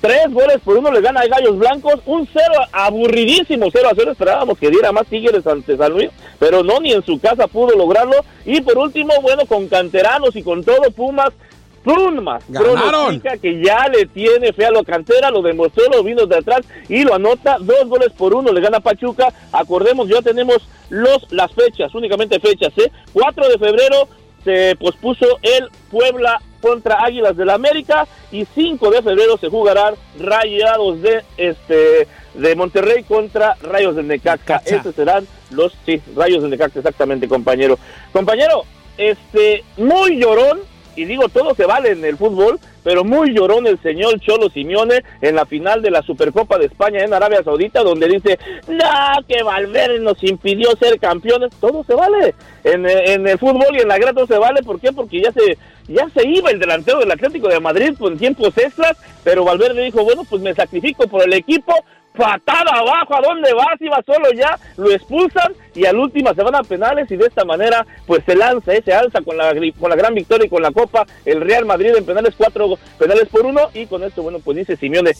Tres goles por uno le gana a Gallos Blancos, un cero aburridísimo, cero a cero. Esperábamos que diera más Tigres ante San Luis, pero no, ni en su casa pudo lograrlo. Y por último, bueno, con canteranos y con todo, Pumas, Ganaron. pronostica que ya le tiene fe a la cantera, lo demostró, lo vino de atrás y lo anota, dos goles por uno, le gana Pachuca. Acordemos, ya tenemos los las fechas, únicamente fechas, ¿eh? 4 de febrero se pospuso el Puebla contra Águilas del América y 5 de febrero se jugarán Rayados de este de Monterrey contra Rayos del Necaxa. Esos serán los sí, Rayos del Necaxa exactamente, compañero. Compañero, este muy llorón y digo todo se vale en el fútbol, pero muy llorón el señor Cholo Simeone en la final de la Supercopa de España en Arabia Saudita, donde dice, no, que Valverde nos impidió ser campeones, todo se vale. En, el fútbol y en la gran todo se vale, ¿por qué? Porque ya se, ya se iba el delantero del Atlético de Madrid con tiempos extras, pero Valverde dijo, bueno, pues me sacrifico por el equipo, patada abajo, ¿a dónde vas? Iba solo ya, lo expulsan y al última se van a penales y de esta manera pues se lanza, eh, se alza con la, con la gran victoria y con la copa el Real Madrid en penales, cuatro penales por uno y con esto, bueno, pues dice Simeone,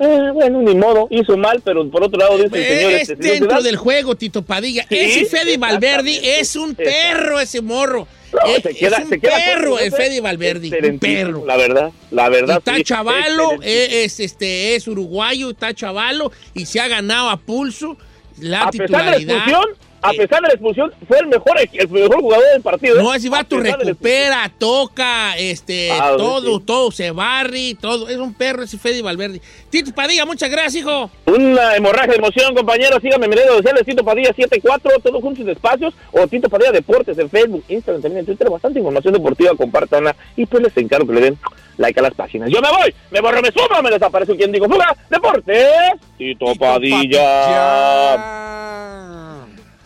eh, bueno, ni modo, hizo mal, pero por otro lado dice el señor... Es este, dentro del juego, Tito Padilla. Sí, ese Fede Valverde es un perro, ese morro. No, es, se queda- es un se queda perro, el. Fede Valverde. Un perro. La verdad, la verdad. está sí, chavalo, eh, es, este, es uruguayo, está chavalo y se ha ganado a pulso. La a pesar de la titularidad. A Eh. pesar de la expulsión, fue el mejor, el mejor jugador del partido. No, ese vato recupera, toca, este, Ah, todo, sí. todo, se barri, todo. Es un perro ese Fede Valverde. Tito Padilla, muchas gracias, hijo. Una hemorragia de emoción, compañeros. Síganme en mis redes sociales, Tito Padilla 74, todos juntos y despacios, o Tito Padilla Deportes en Facebook, Instagram, también en Twitter. Bastante información deportiva, compártanla y pues les encargo que le den like a las páginas. Yo me voy, me borro, me sumo, me desaparece quien digo fuga. Deportes, Tito Padilla.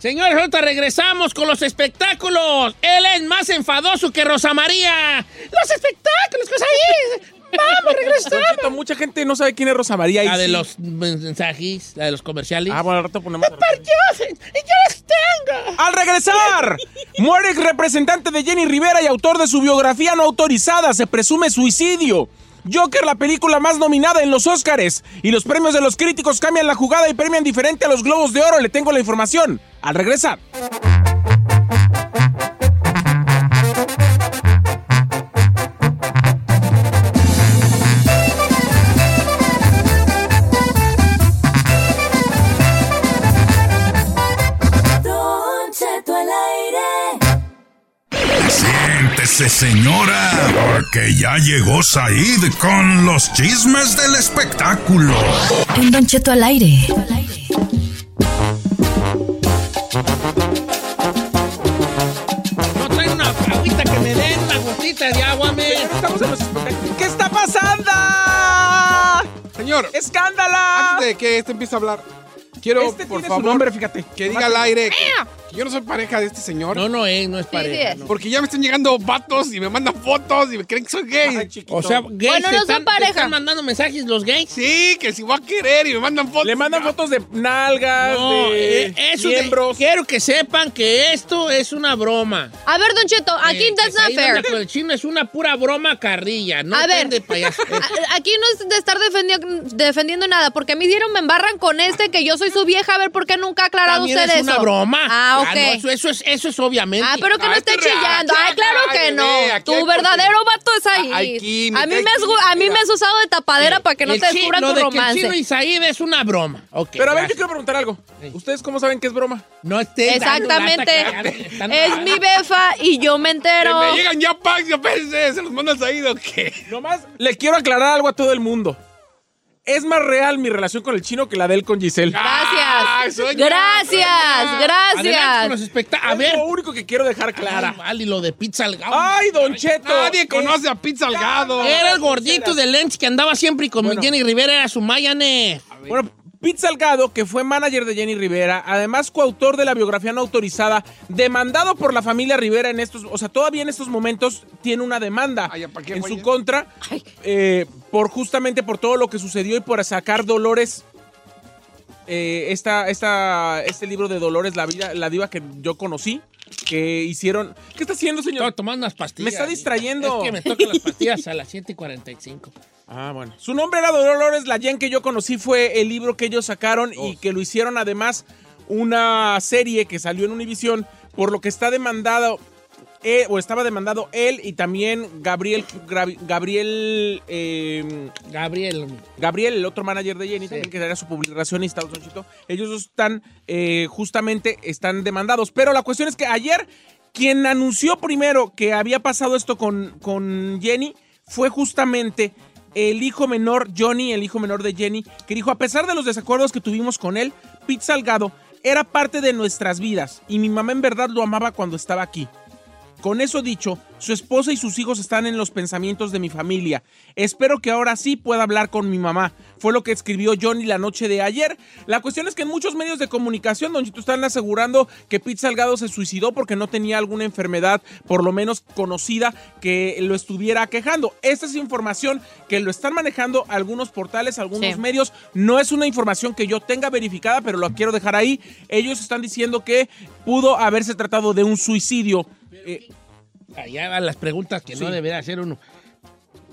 Señores, ahorita regresamos con los espectáculos. Él es más enfadoso que Rosa María. Los espectáculos, cosa ahí. Vamos, (laughs) regresamos. Mucha gente no sabe quién es Rosa María. y La de sí. los mensajes, la de los comerciales. Ah, bueno, al rato ponemos. yo los tengo. ¡Al regresar! (laughs) Muere ex representante de Jenny Rivera y autor de su biografía no autorizada. Se presume suicidio. Joker, la película más nominada en los Óscares. Y los premios de los críticos cambian la jugada y premian diferente a los Globos de Oro. Le tengo la información. Al regresar. Siéntese, señora, porque ya llegó Said con los chismes del espectáculo. En Don Cheto al aire. No traen una agüita que me den, una gotita de agua, me. Estamos en los espectáculos. ¿Qué está pasando? Señor. ¡Escándala! Antes de que este empiece a hablar, quiero, Este por tiene su favor, nombre, fíjate. que diga al aire que, que yo no soy pareja de este señor. No, no es, no es pareja. sí es. no. Porque ya me están llegando vatos y me mandan fotos y me creen que soy gay. O sea, gays Bueno, no son están, te pareja. están mandando mensajes los gays. sí, que si voy a querer y me mandan fotos. Le mandan fotos de nalgas, No, de eh, eso de- miembros. quiero que sepan que esto es una broma. A ver, Don Cheto, aquí Eh, that's not fair. con el chino es una pura broma carrilla, no A ver. de payaso. (laughs) Eh, Aquí no es de estar defendiendo, defendiendo nada, porque a mí dieron, me embarran con este que yo soy su vieja, a ver por qué nunca ha aclarado También usted es eso. una broma. Ah, ok. no, eso, eso es, eso es obviamente. Ah, pero que no Ay, esté te rea- chillando. Ay, claro que no. Tu verdadero vato es ahí. Hay química, a mí me has, química. a mí me has usado de tapadera para que no El te descubran tu el romance. chino Isaíd es una broma. Ok, Pero a ver, yo quiero preguntar algo. ¿Ustedes cómo saben que es broma? No lata, Exactamente. (laughs) Es mi befa y yo me entero. me llegan ya packs, yo pensé, se los manda al Said o qué. Nomás le quiero aclarar algo a todo el mundo. Es más real mi relación con el chino que la de él con Giselle. Gracias. Gracias, los gracias. A Es ver. lo único que quiero dejar clara. Ay, vale, lo de pizza al gato. ¡Ay, Don Cheto! Nadie conoce a Pete Salgado. Era el gordito de lentes que andaba siempre con Bueno. Jenny Rivera, era su Mayanes. Bueno, Pete Salgado, que fue manager de Jenny Rivera, además coautor de la biografía no autorizada, demandado por la familia Rivera en estos, o sea, todavía en estos momentos tiene una demanda Ay, ¿para qué, en su contra eh, por justamente por todo lo que sucedió y por sacar Dolores. eh, esta, esta, este libro de Dolores, la vida, la diva que yo conocí, que hicieron. ¿Qué está haciendo, señor? Estaba tomando unas pastillas. Me está distrayendo. Es que me tocan las pastillas a las 7.45. Ah, bueno. Su nombre era Dolores Layen, que yo conocí fue el libro que ellos sacaron y que lo hicieron además una serie que salió en Univision, por lo que está demandado, eh, o estaba demandado él y también Gabriel, Gabriel, eh, Gabriel. Gabriel, el otro manager de Jenny, también, que era su publicacionista, ellos dos están, eh, justamente, están demandados. Pero la cuestión es que ayer, quien anunció primero que había pasado esto con, con Jenny, fue justamente el hijo menor, Johnny, el hijo menor de Jenny, que dijo, a pesar de los desacuerdos que tuvimos con él, Pete Salgado era parte de nuestras vidas y mi mamá en verdad lo amaba cuando estaba aquí. Con eso dicho, su esposa y sus hijos están en los pensamientos de mi familia. Espero que ahora sí pueda hablar con mi mamá. Fue lo que escribió Johnny la noche de ayer. La cuestión es que en muchos medios de comunicación, Don Chito, están asegurando que Pete Salgado se suicidó porque no tenía alguna enfermedad, por lo menos conocida, que lo estuviera quejando. Esta es información que lo están manejando algunos portales, algunos Sí. medios. No es una información que yo tenga verificada, pero lo quiero dejar ahí. Ellos están diciendo que pudo haberse tratado de un suicidio. Eh, Allá van las preguntas que no debería hacer uno.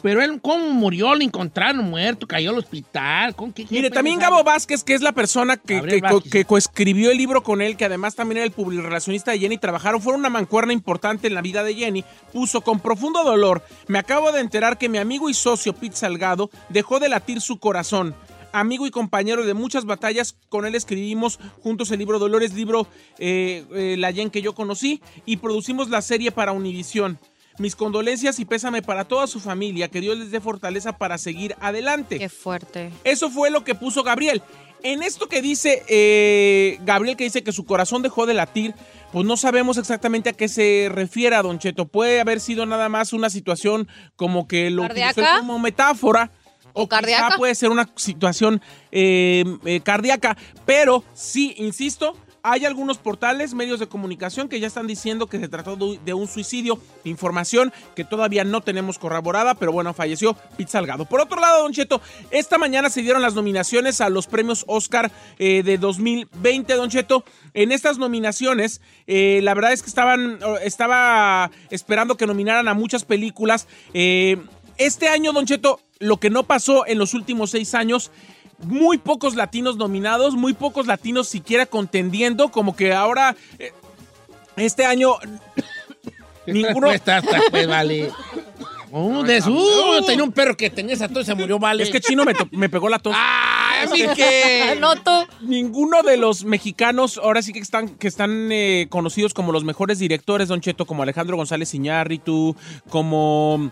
Pero él, ¿cómo murió? ¿Lo encontraron muerto? ¿Cayó al hospital? ¿Con qué, qué Mire, también? Gabo Vázquez, que es la persona que, co- que coescribió el libro con él, que además también era el publirelacionista de Jenny, trabajaron, fueron una mancuerna importante en la vida de Jenny, puso con profundo dolor, me acabo de enterar que mi amigo y socio Pete Salgado dejó de latir su corazón. Amigo y compañero de muchas batallas. Con él escribimos juntos el libro Dolores, libro eh, eh, La Yen que yo conocí, y producimos la serie para Univisión. Mis condolencias y pésame para toda su familia. Que Dios les dé fortaleza para seguir adelante. Qué fuerte. Eso fue lo que puso Gabriel. En esto que dice eh, Gabriel, que dice que su corazón dejó de latir, pues no sabemos exactamente a qué se refiere a Don Cheto. Puede haber sido nada más una situación como que lo utilizó como metáfora. ¿O cardíaca? puede ser una situación eh, eh, cardíaca. Pero sí, insisto, hay algunos portales, medios de comunicación que ya están diciendo que se trató de de un suicidio. Información que todavía no tenemos corroborada, pero bueno, falleció Pete Salgado. Por otro lado, Don Cheto, esta mañana se dieron las nominaciones a los premios Oscar eh, de 2020, Don Cheto. En estas nominaciones, eh, la verdad es que estaban, estaba esperando que nominaran a muchas películas. Eh, este año, Don Cheto, lo que no pasó en los últimos seis años muy pocos latinos nominados, muy pocos latinos siquiera contendiendo, como que ahora eh, este año (laughs) ninguno Pues está, está, pues, vale. Oh, de su, tenía un perro que tenía esa tos y se murió, vale. Es que Chino me, me pegó la tos. ¡Ah, mi que! (laughs) Noto. Ninguno de los mexicanos ahora sí que están, que están eh, conocidos como los mejores directores, Don Cheto, como Alejandro González Iñárritu, como...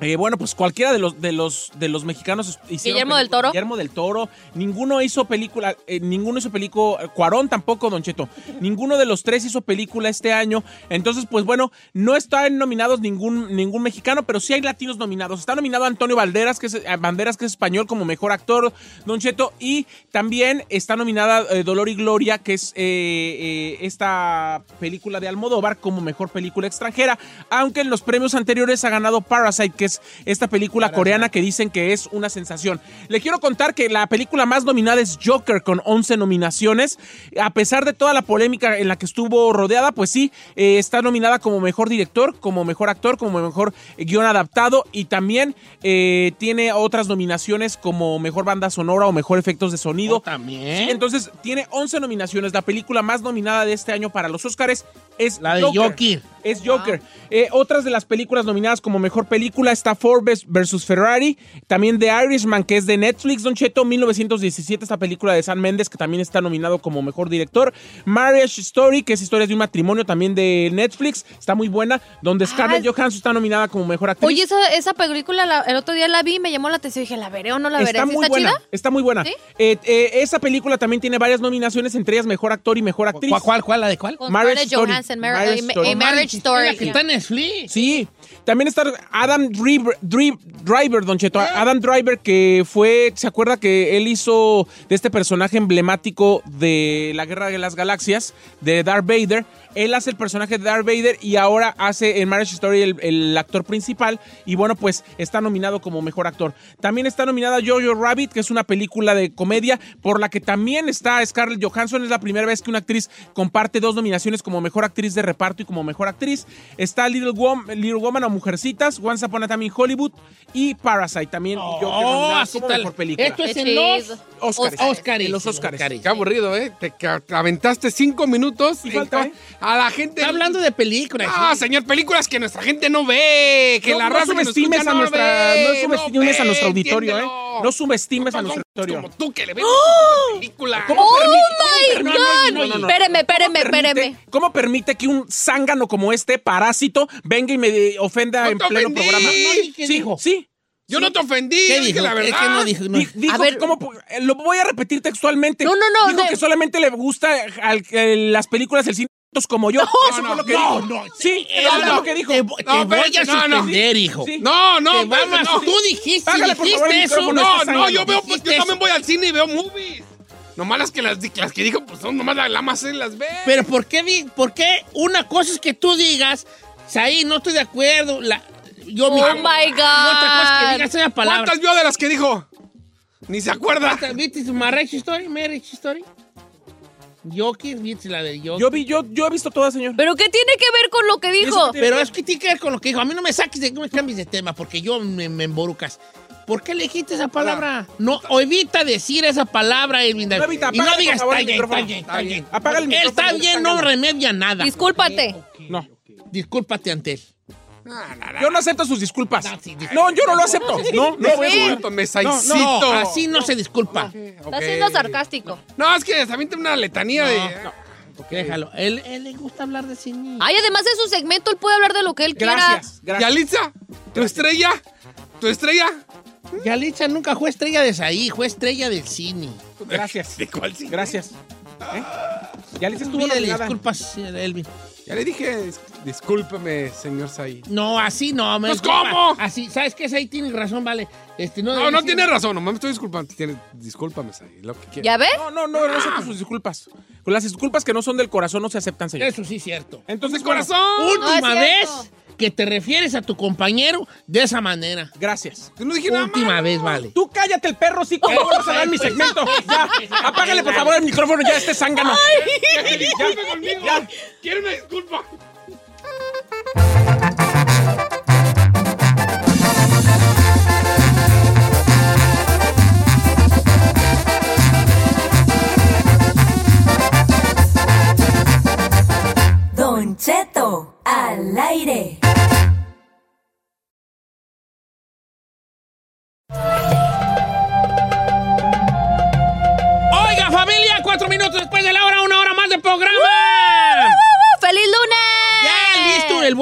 eh, bueno, pues cualquiera de los de los de los mexicanos Guillermo del. Toro. Guillermo del Toro, ninguno hizo película, eh, ninguno hizo película, Cuarón tampoco, Don Cheto. (laughs) Ninguno de los tres hizo película este año. Entonces, pues bueno, no están nominados ningún ningún mexicano, pero sí hay latinos nominados. Está nominado Antonio Banderas, que es eh, Banderas que es español como mejor actor, Don Cheto, y también está nominada eh, Dolor y Gloria, que es eh, eh, esta película de Almodóvar como mejor película extranjera, aunque en los premios anteriores ha ganado Parasite, que es esta película coreana que dicen que es una sensación. Le quiero contar que la película más nominada es Joker con 11 nominaciones. A pesar de toda la polémica en la que estuvo rodeada, pues sí, eh, está nominada como mejor director, como mejor actor, como mejor eh, guion adaptado y también eh, tiene otras nominaciones como mejor banda sonora o mejor efectos de sonido. también. Sí, entonces tiene 11 nominaciones. La película más nominada de este año para los Oscars es La de Joker. Joker. Es Joker. Eh, otras de las películas nominadas como mejor película está Forbes versus Ferrari. También The Irishman, que es de Netflix, Don Cheto. 1917, esta película de San Méndez, que también está nominado como mejor director. Marriage Story, que es historias de un matrimonio, también de Netflix. Está muy buena. Donde Scarlett Johansson está nominada como mejor actriz. Oye, esa, esa película la- el otro día la vi, me llamó la atención. Dije, ¿la veré o no la veré? Está ¿Sí muy está buena. chida? Está muy buena. ¿Sí? Eh, eh, esa película también tiene varias nominaciones, entre ellas mejor actor y mejor actriz. ¿Cuál, cuál, cuál? ¿La de cuál? Marriage Story. Johansson, Mar- Marriage y- y Story. Marriage Story. La que está en Netflix. Sí. También está Adam Driver, Dri- Driver, Don Cheto. Adam Driver, que fue, ¿se acuerda que él hizo de este personaje emblemático de la Guerra de las Galaxias, de Darth Vader? Él hace el personaje de Darth Vader y ahora hace en Marriage Story el, el actor principal. Y bueno, pues está nominado como mejor actor. También está nominada Jojo Rabbit, que es una película de comedia por la que también está Scarlett Johansson. Es la primera vez que una actriz comparte dos nominaciones como mejor actriz de reparto y como mejor actriz. Está Little, Wom- Little Woman o Mujercitas, Once Upon a Time in Hollywood y Parasite también. y Joker Oh, así como mejor película. Esto es en los. Oscars. Oscars. En los Oscars. Qué aburrido, ¿eh? Te aventaste cinco minutos. Y falta, ¿eh? A la gente. Está hablando de películas. Ah, sí. señor, películas que nuestra gente no ve. Que no, la no raza que nos subestimes escucha a no nuestra, ve, no subestimes ve, a nuestro auditorio, ¿eh? No subestimes a nuestro auditorio. Como tú que le ves película. ¿Cómo ¡Oh, permite- my cómo permite- God! no, no, no. Espéreme, espéreme, ¿Cómo permite- espéreme. ¿Cómo permite que un zángano como este, parásito, venga y me ofenda No en te pleno ofendí. programa? No, ¿qué sí, dijo? sí. Yo no te ofendí. ¿Qué dije dijo? la Es verdad. que no dijo. no. Di- Dijo, A ver. ¿cómo eh, lo voy a repetir textualmente. No, no, no, Dijo de- que solamente le gusta al- las películas del cine como yo. Eso no, fue lo que no, dijo. no. Sí, eso no, es lo que dijo. Te, te No, voy a no, no. suspender, hijo. Sí. No, no, Te vamos, no. tú dijiste, Págale, favor, eso. No, no, yo veo, pues, yo también voy al cine y veo movies. Nomás las que las, las que dijo, pues son nomás la, la más en las ve. Pero ¿por qué, por qué una cosa es que tú digas, ahí no estoy de acuerdo, la, yo Oh mi- my y otra cosa que God. digas esa palabra. ¿Cuántas vio de las que dijo? Ni se acuerda. ¿Viste su Marriage Story? Marriage Story. Joker, ¿viste la de Joker? Yo vi, yo, yo he visto todas, señor. ¿Pero qué tiene que ver con lo que dijo? Pero es que tiene que ver con lo que dijo. A mí no me saques de no me cambies de tema porque yo me, me emborucas. ¿Por qué elegiste esa palabra? No, o evita decir esa palabra, Edwin. No evita, y no digas, está bien, está bien, está bien. Apaga el micrófono. Está bien, no remedia nada. Discúlpate. No. Discúlpate ante él. Yo no acepto sus disculpas. No, yo no lo acepto. No, no, Sí. güey. No, No, no, así no se disculpa. Está siendo sarcástico. No, es que también tiene una letanía de. Déjalo. Él, él le gusta hablar de cine. Ay, además de su segmento, él puede hablar de lo que él quiera. Yalitza, tu estrella. Tu estrella. Yalitza nunca fue estrella de ahí, fue estrella del cine. Gracias. ¿De cuál sí? Gracias. ¿Eh? Yalitza estuvo nominada. disculpas, Elvin. Ya le dije, dis- discúlpeme, señor Said. No, así no. Me Pues, disculpa. ¿cómo? Así, ¿sabes qué? Ahí tienes razón, vale. Este, no, No, no tiene razón, nomás me estoy disculpando. Tiene, discúlpame, Said, lo que quieras. ¿Ya ve? No, no, no, no acepto sus disculpas. Con las disculpas que no son del corazón no se aceptan, señor. Eso sí es cierto. Entonces, ¡De bueno, corazón! Última No es vez cierto. Que te refieres a tu compañero de esa manera. Gracias. Yo no dije nada Última malo. vez, vale. Tú cállate el perro, sí, que no vas a dar mi segmento. Ya, (laughs) apágale por favor el micrófono ya este zángano. Disculpe conmigo. Quiero una disculpa. Don Cheto al aire.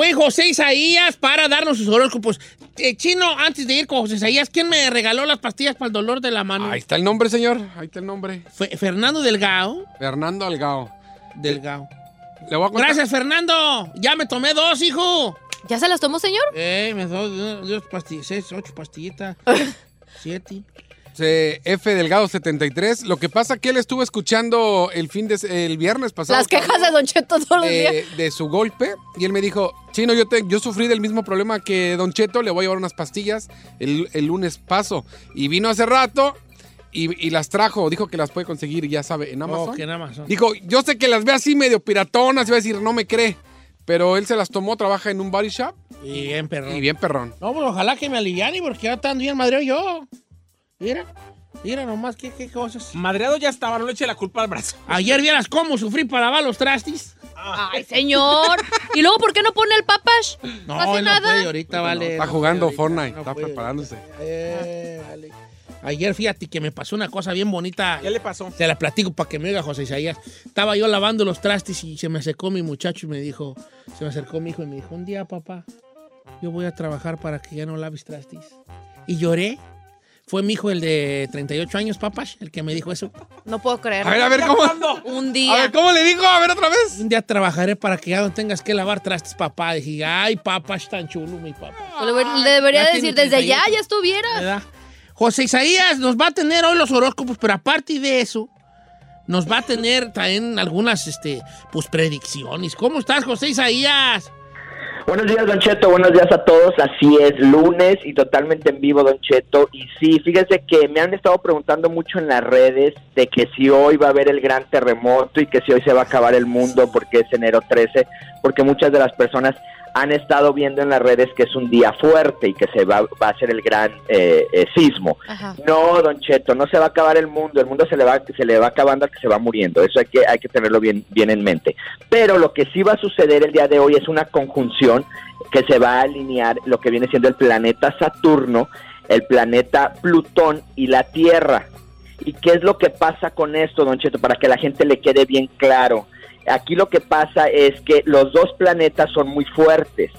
Buen José Isaías para darnos sus horóscopos. Eh, Chino, antes de ir con José Isaías, ¿quién me regaló las pastillas para el dolor de la mano? Ahí está el nombre, señor. Ahí está el nombre. Fernando Delgado. Fernando Algao. Delgado. Le voy a contar. Gracias, Fernando. Ya me tomé dos, hijo. ¿Ya se las tomó, señor? Eh, me dos, dos pastillas, seis, ocho pastillitas. (laughs) siete. Sí, F Delgado 73. Lo que pasa que él estuvo escuchando el fin de el viernes pasado. Las quejas de Don Cheto todos los días. de, su golpe y él me dijo, Chino, yo, te, yo sufrí del mismo problema que Don Cheto, le voy a llevar unas pastillas, el, el lunes paso. Y vino hace rato y, y las trajo, dijo que las puede conseguir, ya sabe, en Amazon. Oh, que en Amazon. Dijo, yo sé que las ve así medio piratonas, iba a decir, no me cree, pero él se las tomó, trabaja en un body shop Y bien, perrón. y bien perrón. No, pues ojalá que me aliviane porque ya están bien madreo yo. Mira, mira nomás qué, qué cosas. Madreado ya estaba, no le eche la culpa al brazo. Ayer vieras cómo sufrí para lavar los trastis. Ay, señor. ¿Y luego por qué no pone el papash? No, hace no nada. puede ahorita, vale. Está jugando ahorita, Fortnite, no está puede preparándose. Eh, vale. Ayer fíjate que me pasó una cosa bien bonita. ¿Qué le pasó? Se la platico para que me oiga José Isaías. Estaba yo lavando los trastes y se me acercó mi muchacho y me dijo, se me acercó mi hijo y me dijo, un día papá, yo voy a trabajar para que ya no laves trastes. Y lloré. Fue mi hijo el de 38 años, papás, el que me dijo eso. No puedo creer. A ver, a ver, (laughs) ¿cómo? Un día. A ver, ¿cómo le digo? A ver, otra vez. Un día trabajaré para que ya no tengas que lavar trastes, papá. Dije, ay, papá, es tan chulo, mi papá. Le, debería Ya decir desde ya, 38. ya estuviera. ¿verdad? José Isaías nos va a tener hoy los horóscopos, pero aparte de eso, nos va a tener también algunas, este, pues, predicciones. ¿Cómo estás, José Isaías? Buenos días, Don Cheto. Buenos días a todos. Así es, lunes y totalmente en vivo, Don Cheto. Y sí, fíjese que me han estado preguntando mucho en las redes de que si hoy va a haber el gran terremoto y que si hoy se va a acabar el mundo porque es enero 13, porque muchas de las personas han estado viendo en las redes que es un día fuerte y que se va, va a ser el gran eh, eh, sismo. Ajá. No, Don Cheto, no se va a acabar el mundo, el mundo se le va, se le va acabando a que se va muriendo, eso hay que, hay que tenerlo bien, bien en mente. Pero lo que sí va a suceder el día de hoy es una conjunción que se va a alinear lo que viene siendo el planeta Saturno, el planeta Plutón y la Tierra. ¿Y qué es lo que pasa con esto, Don Cheto, para que la gente le quede bien claro? Aquí lo que pasa es que los dos planetas son muy fuertes.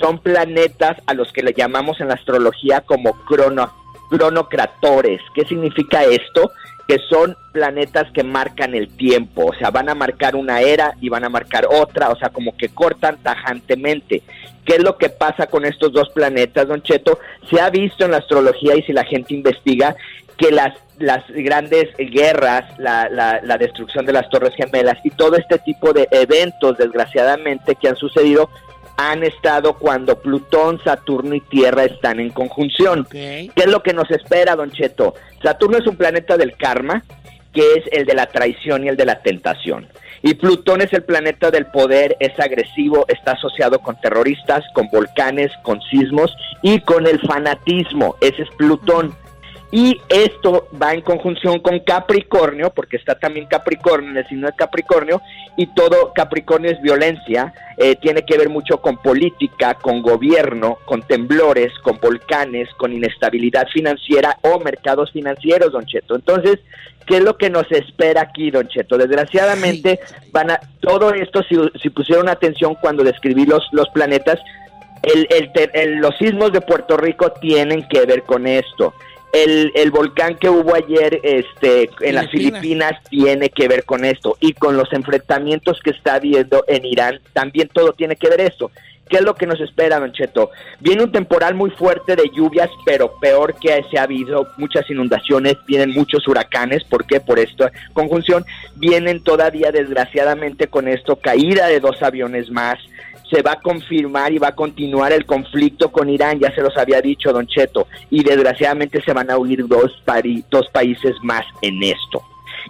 Son planetas a los que le llamamos en la astrología como crono, cronocratores. ¿Qué significa esto? Que son planetas que marcan el tiempo, o sea, van a marcar una era y van a marcar otra, o sea, como que cortan tajantemente. ¿Qué es lo que pasa con estos dos planetas, Don Cheto? Se ha visto en la astrología y si la gente investiga que las, las grandes guerras, la, la, la destrucción de las Torres Gemelas y todo este tipo de eventos, desgraciadamente, que han sucedido, han estado cuando Plutón, Saturno y Tierra están en conjunción. ¿Qué es lo que nos espera, Don Cheto? Saturno es un planeta del karma, que es el de la traición y el de la tentación. Y Plutón es el planeta del poder, es agresivo, está asociado con terroristas, con volcanes, con sismos y con el fanatismo. Ese es Plutón. Y esto va en conjunción con Capricornio, porque está también Capricornio en el signo de Capricornio, y todo Capricornio es violencia, eh, tiene que ver mucho con política, con gobierno, con temblores, con volcanes, con inestabilidad financiera o mercados financieros, don Cheto. Entonces, ¿qué es lo que nos espera aquí, don Cheto? Desgraciadamente, van a, todo esto, si, si pusieron atención cuando describí los, los planetas, el, el el- los sismos de Puerto Rico tienen que ver con esto. El, el volcán que hubo ayer este, en las Filipinas. Tiene que ver con esto. Y con los enfrentamientos que está habiendo en Irán, también todo tiene que ver esto. ¿Qué es lo que nos espera, Don Cheto? Viene un temporal muy fuerte de lluvias, pero peor que se ha habido muchas inundaciones, vienen muchos huracanes, ¿por qué? Por esta conjunción. Vienen todavía, desgraciadamente, con esto, caída de dos aviones más, se va a confirmar y va a continuar el conflicto con Irán, ya se los había dicho Don Cheto, y desgraciadamente se van a unir dos, dos países más en esto.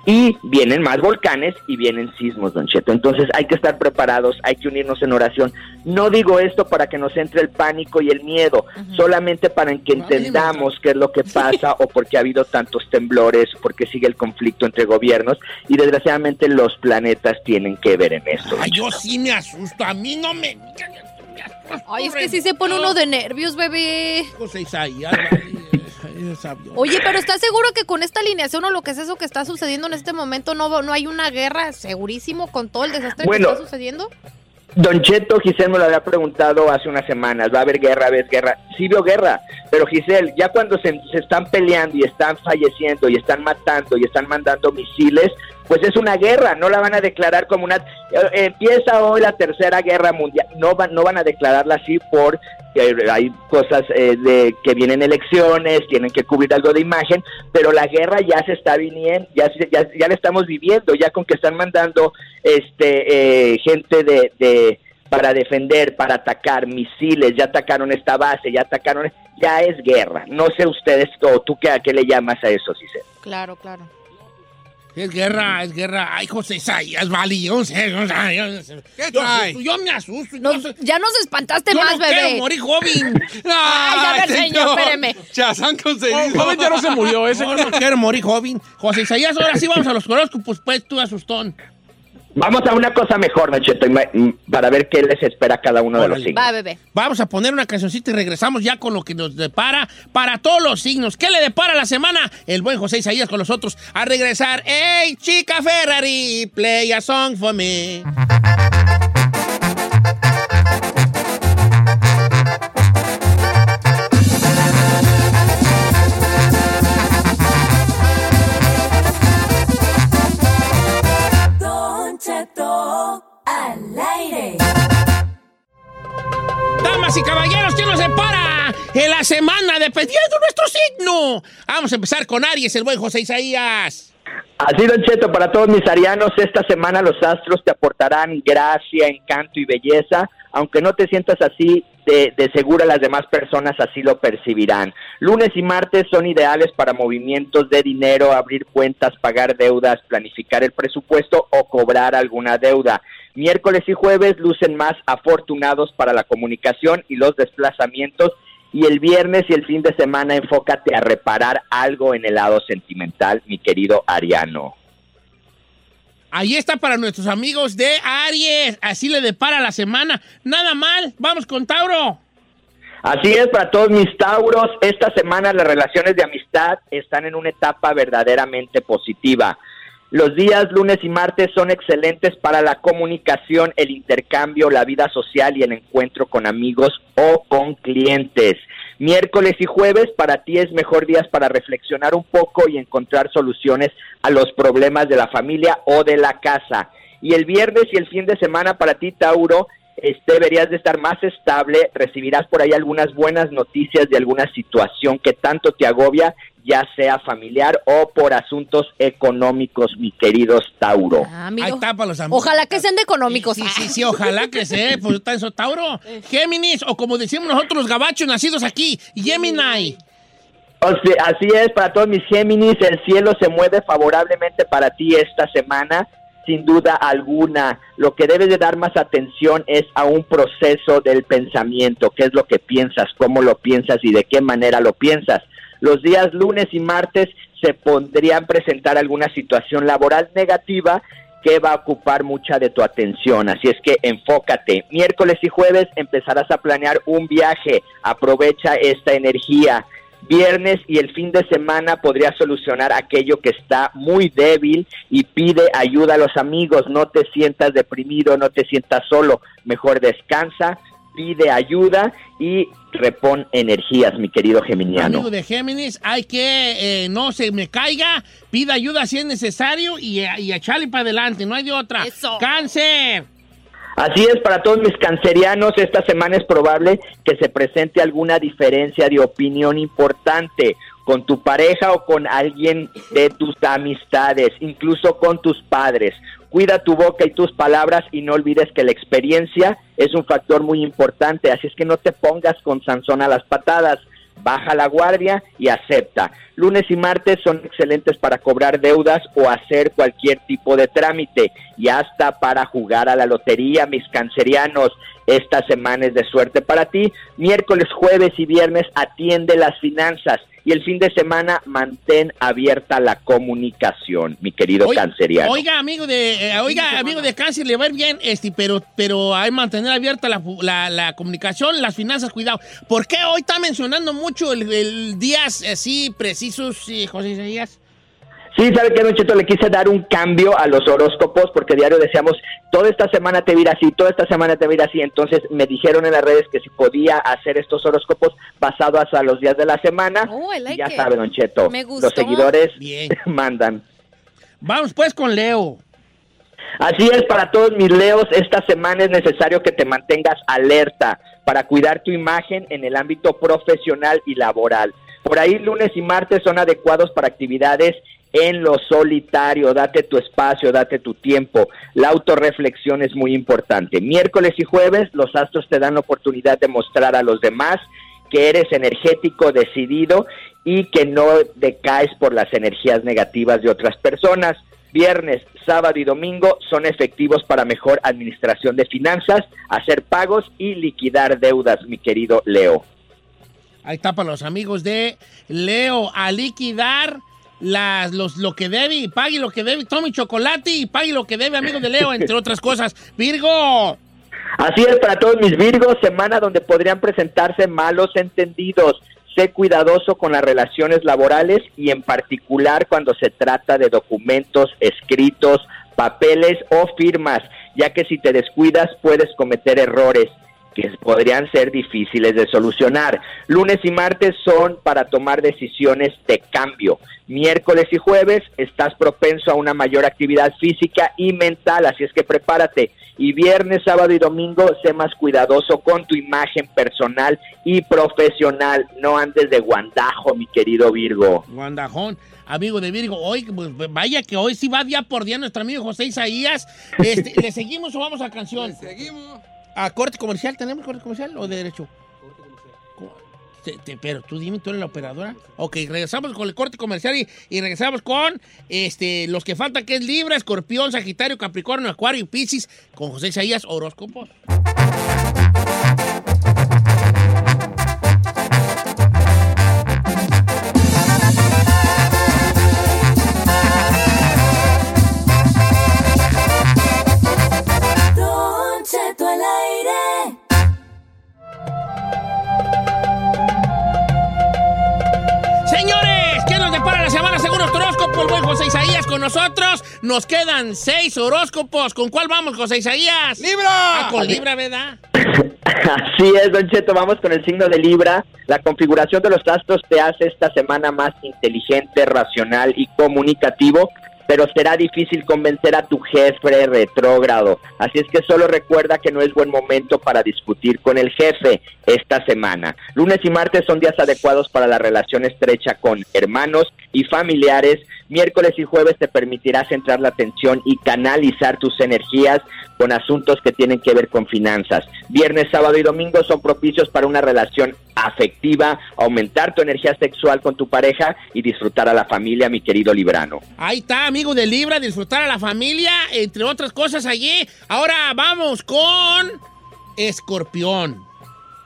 Y vienen más volcanes y vienen sismos, Don Cheto. Entonces hay que estar preparados, hay que unirnos en oración. No digo esto para que nos entre el pánico y el miedo, solamente para que entendamos qué es lo que pasa o por qué ha habido tantos temblores, por qué sigue el conflicto entre gobiernos y desgraciadamente los planetas tienen que ver en esto. Ay, yo sí me asusto. A mí no me. Ay, es que sí se pone uno de nervios, bebé. José Isaías, Oye, pero ¿estás seguro que con esta alineación o lo que es eso que está sucediendo en este momento no, no hay una guerra segurísimo con todo el desastre Bueno. que está sucediendo? Don Cheto, Giselle me lo había preguntado hace unas semanas, ¿va a haber guerra, ves guerra? Sí veo guerra, pero Giselle, ya cuando se, se están peleando y están falleciendo y están matando y están mandando misiles, pues es una guerra, no la van a declarar como una... eh, empieza hoy la tercera guerra mundial, no van, no van a declararla así por que hay cosas eh, de que vienen elecciones, tienen que cubrir algo de imagen, pero la guerra ya se está viniendo, ya, ya, ya la estamos viviendo, ya con que están mandando este eh, gente de, de para defender, para atacar misiles, ya atacaron esta base, ya atacaron, ya es guerra. No sé ustedes o tú qué a qué le llamas a eso, si Claro, claro. Es guerra, es guerra. Ay, José Isaías, vale, yo yo me asusto. Ya nos espantaste yo más, no bebé. quiero morir joven. (laughs) Ay, a ver, señor, espéreme. Chazán concedido. Joven ya no se murió, ese No, no quiero morir joven. José Isaías, ahora sí vamos a los horóscopos, pues tú asustón. Vamos a una cosa mejor, Nacheto, para ver qué les espera a cada uno de los signos. Va, bebé. Vamos a poner una cancioncita y regresamos ya con lo que nos depara para todos los signos. ¿Qué le depara la semana? El buen José Isaías con nosotros a regresar. ¡Hey, chica Ferrari! Play a song for me. Y caballeros, ¿qué nos depara en la semana dependiendo nuestro signo? Vamos a empezar con Aries, el buen José Isaías. Así, Don Cheto, para todos mis arianos, esta semana los astros te aportarán gracia, encanto y belleza. Aunque no te sientas así, de, de seguro las demás personas así lo percibirán. Lunes y martes son ideales para movimientos de dinero, abrir cuentas, pagar deudas, planificar el presupuesto o cobrar alguna deuda. Miércoles y jueves lucen más afortunados para la comunicación y los desplazamientos. Y el viernes y el fin de semana enfócate a reparar algo en el lado sentimental, mi querido Ariano. Ahí está para nuestros amigos de Aries. Así le depara la semana. Nada mal. Vamos con Tauro. Así es, para todos mis Tauros, esta semana las relaciones de amistad están en una etapa verdaderamente positiva. Los días lunes y martes son excelentes para la comunicación, el intercambio, la vida social y el encuentro con amigos o con clientes. Miércoles y jueves para ti es mejor días para reflexionar un poco y encontrar soluciones a los problemas de la familia o de la casa. Y el viernes y el fin de semana para ti, Tauro, este, deberías de estar más estable, recibirás por ahí algunas buenas noticias de alguna situación que tanto te agobia, ya sea familiar o por asuntos económicos, mi queridos Tauro. Ah, mira. Ahí está para los amigos. Ojalá que sean de económicos. Sí, sí, sí, (laughs) ojalá que sea. Pues está eso, Tauro. Géminis, o como decimos nosotros los gabachos nacidos aquí, Gemini. O sea, así es, para todos mis Géminis, el cielo se mueve favorablemente para ti esta semana, sin duda alguna. Lo que debes de dar más atención es a un proceso del pensamiento, qué es lo que piensas, cómo lo piensas y de qué manera lo piensas. Los días lunes y martes se podrían presentar alguna situación laboral negativa que va a ocupar mucha de tu atención. Así es que enfócate. Miércoles y jueves empezarás a planear un viaje. Aprovecha esta energía. Viernes y el fin de semana podrías solucionar aquello que está muy débil y pide ayuda a los amigos. No te sientas deprimido, no te sientas solo. Mejor descansa, pide ayuda y repon energías, mi querido Geminiano. Amigo de Géminis, hay que eh, no se me caiga, pida ayuda si es necesario y, y echarle para adelante, no hay de otra. ¡Cáncer! Así es, para todos mis cancerianos, esta semana es probable que se presente alguna diferencia de opinión importante con tu pareja o con alguien de tus amistades, incluso con tus padres. Cuida tu boca y tus palabras y no olvides que la experiencia es un factor muy importante, así es que no te pongas con Sansón a las patadas baja la guardia y acepta. Lunes y martes son excelentes para cobrar deudas o hacer cualquier tipo de trámite y hasta para jugar a la lotería, mis cancerianos. Esta semana es de suerte para ti. Miércoles, jueves y viernes atiende las finanzas y el fin de semana mantén abierta la comunicación, mi querido Oiga- canceriano. Oiga, amigo de, eh, oiga, amigo de cáncer, le va a ir bien, este, pero, pero hay que mantener abierta la, la- la comunicación, las finanzas, cuidado. ¿Por qué hoy está mencionando mucho el, el días así precisos, eh, José Isaías? Sí, ¿sabe qué, Don Cheto? Le quise dar un cambio a los horóscopos porque diario decíamos, toda esta semana te va a ir así, toda esta semana te va a ir así. Entonces me dijeron en las redes que si podía hacer estos horóscopos basados a los días de la semana. Oh, like ya it. sabe, Don Cheto, Me gustó. los seguidores Bien. (laughs) mandan. Vamos pues con Leo. Así es, para todos mis leos, esta semana es necesario que te mantengas alerta para cuidar tu imagen en el ámbito profesional y laboral. Por ahí lunes y martes son adecuados para actividades en lo solitario, date tu espacio, date tu tiempo. La autorreflexión es muy importante. Miércoles y jueves los astros te dan la oportunidad de mostrar a los demás que eres energético, decidido y que no decaes por las energías negativas de otras personas. Viernes, sábado y domingo son efectivos para mejor administración de finanzas, hacer pagos y liquidar deudas, mi querido Leo. Ahí está para los amigos de Leo, a liquidar las, los, lo que debe y pague lo que debe. Tome chocolate y pague lo que debe, amigo de Leo, entre otras cosas. Virgo. Así es para todos mis Virgos, semana donde podrían presentarse malos entendidos. Sé cuidadoso con las relaciones laborales y en particular cuando se trata de documentos escritos, papeles o firmas, ya que si te descuidas puedes cometer errores que podrían ser difíciles de solucionar. Lunes y martes son para tomar decisiones de cambio. Miércoles y jueves estás propenso a una mayor actividad física y mental, así es que prepárate. Y viernes, sábado y domingo, sé más cuidadoso con tu imagen personal y profesional. No andes de guandajo, mi querido Virgo. Guandajón, amigo de Virgo. Hoy, pues, vaya que hoy sí va día por día nuestro amigo José Isaías. Este, (laughs) ¿Le seguimos o vamos a canción? seguimos. ¿A corte comercial? ¿Tenemos corte comercial o de derecho? Te- te- pero tú dime, tú eres la operadora. Ok, regresamos con el corte comercial y, y regresamos con este, los que faltan, que es Libra, Escorpión, Sagitario, Capricornio, Acuario y Piscis, con José Isaías Horóscopos. Horóscopo? El buen José Isaías con nosotros. Nos quedan seis horóscopos. ¿Con cuál vamos, José Isaías? ¡Libra! Ah, con Libra, ¿verdad? (laughs) Así es, Don Cheto, vamos con el signo de Libra. La configuración de los astros te hace esta semana más inteligente, racional y comunicativo, pero será difícil convencer a tu jefe retrógrado. Así es que solo recuerda que no es buen momento para discutir con el jefe esta semana. Lunes y martes son días adecuados para la relación estrecha con hermanos y familiares. Miércoles y jueves te permitirá centrar la atención y canalizar tus energías con asuntos que tienen que ver con finanzas. Viernes, sábado y domingo son propicios para una relación afectiva, aumentar tu energía sexual con tu pareja y disfrutar a la familia, mi querido Librano. Ahí está, amigo de Libra, disfrutar a la familia, entre otras cosas allí. Ahora vamos con Escorpión.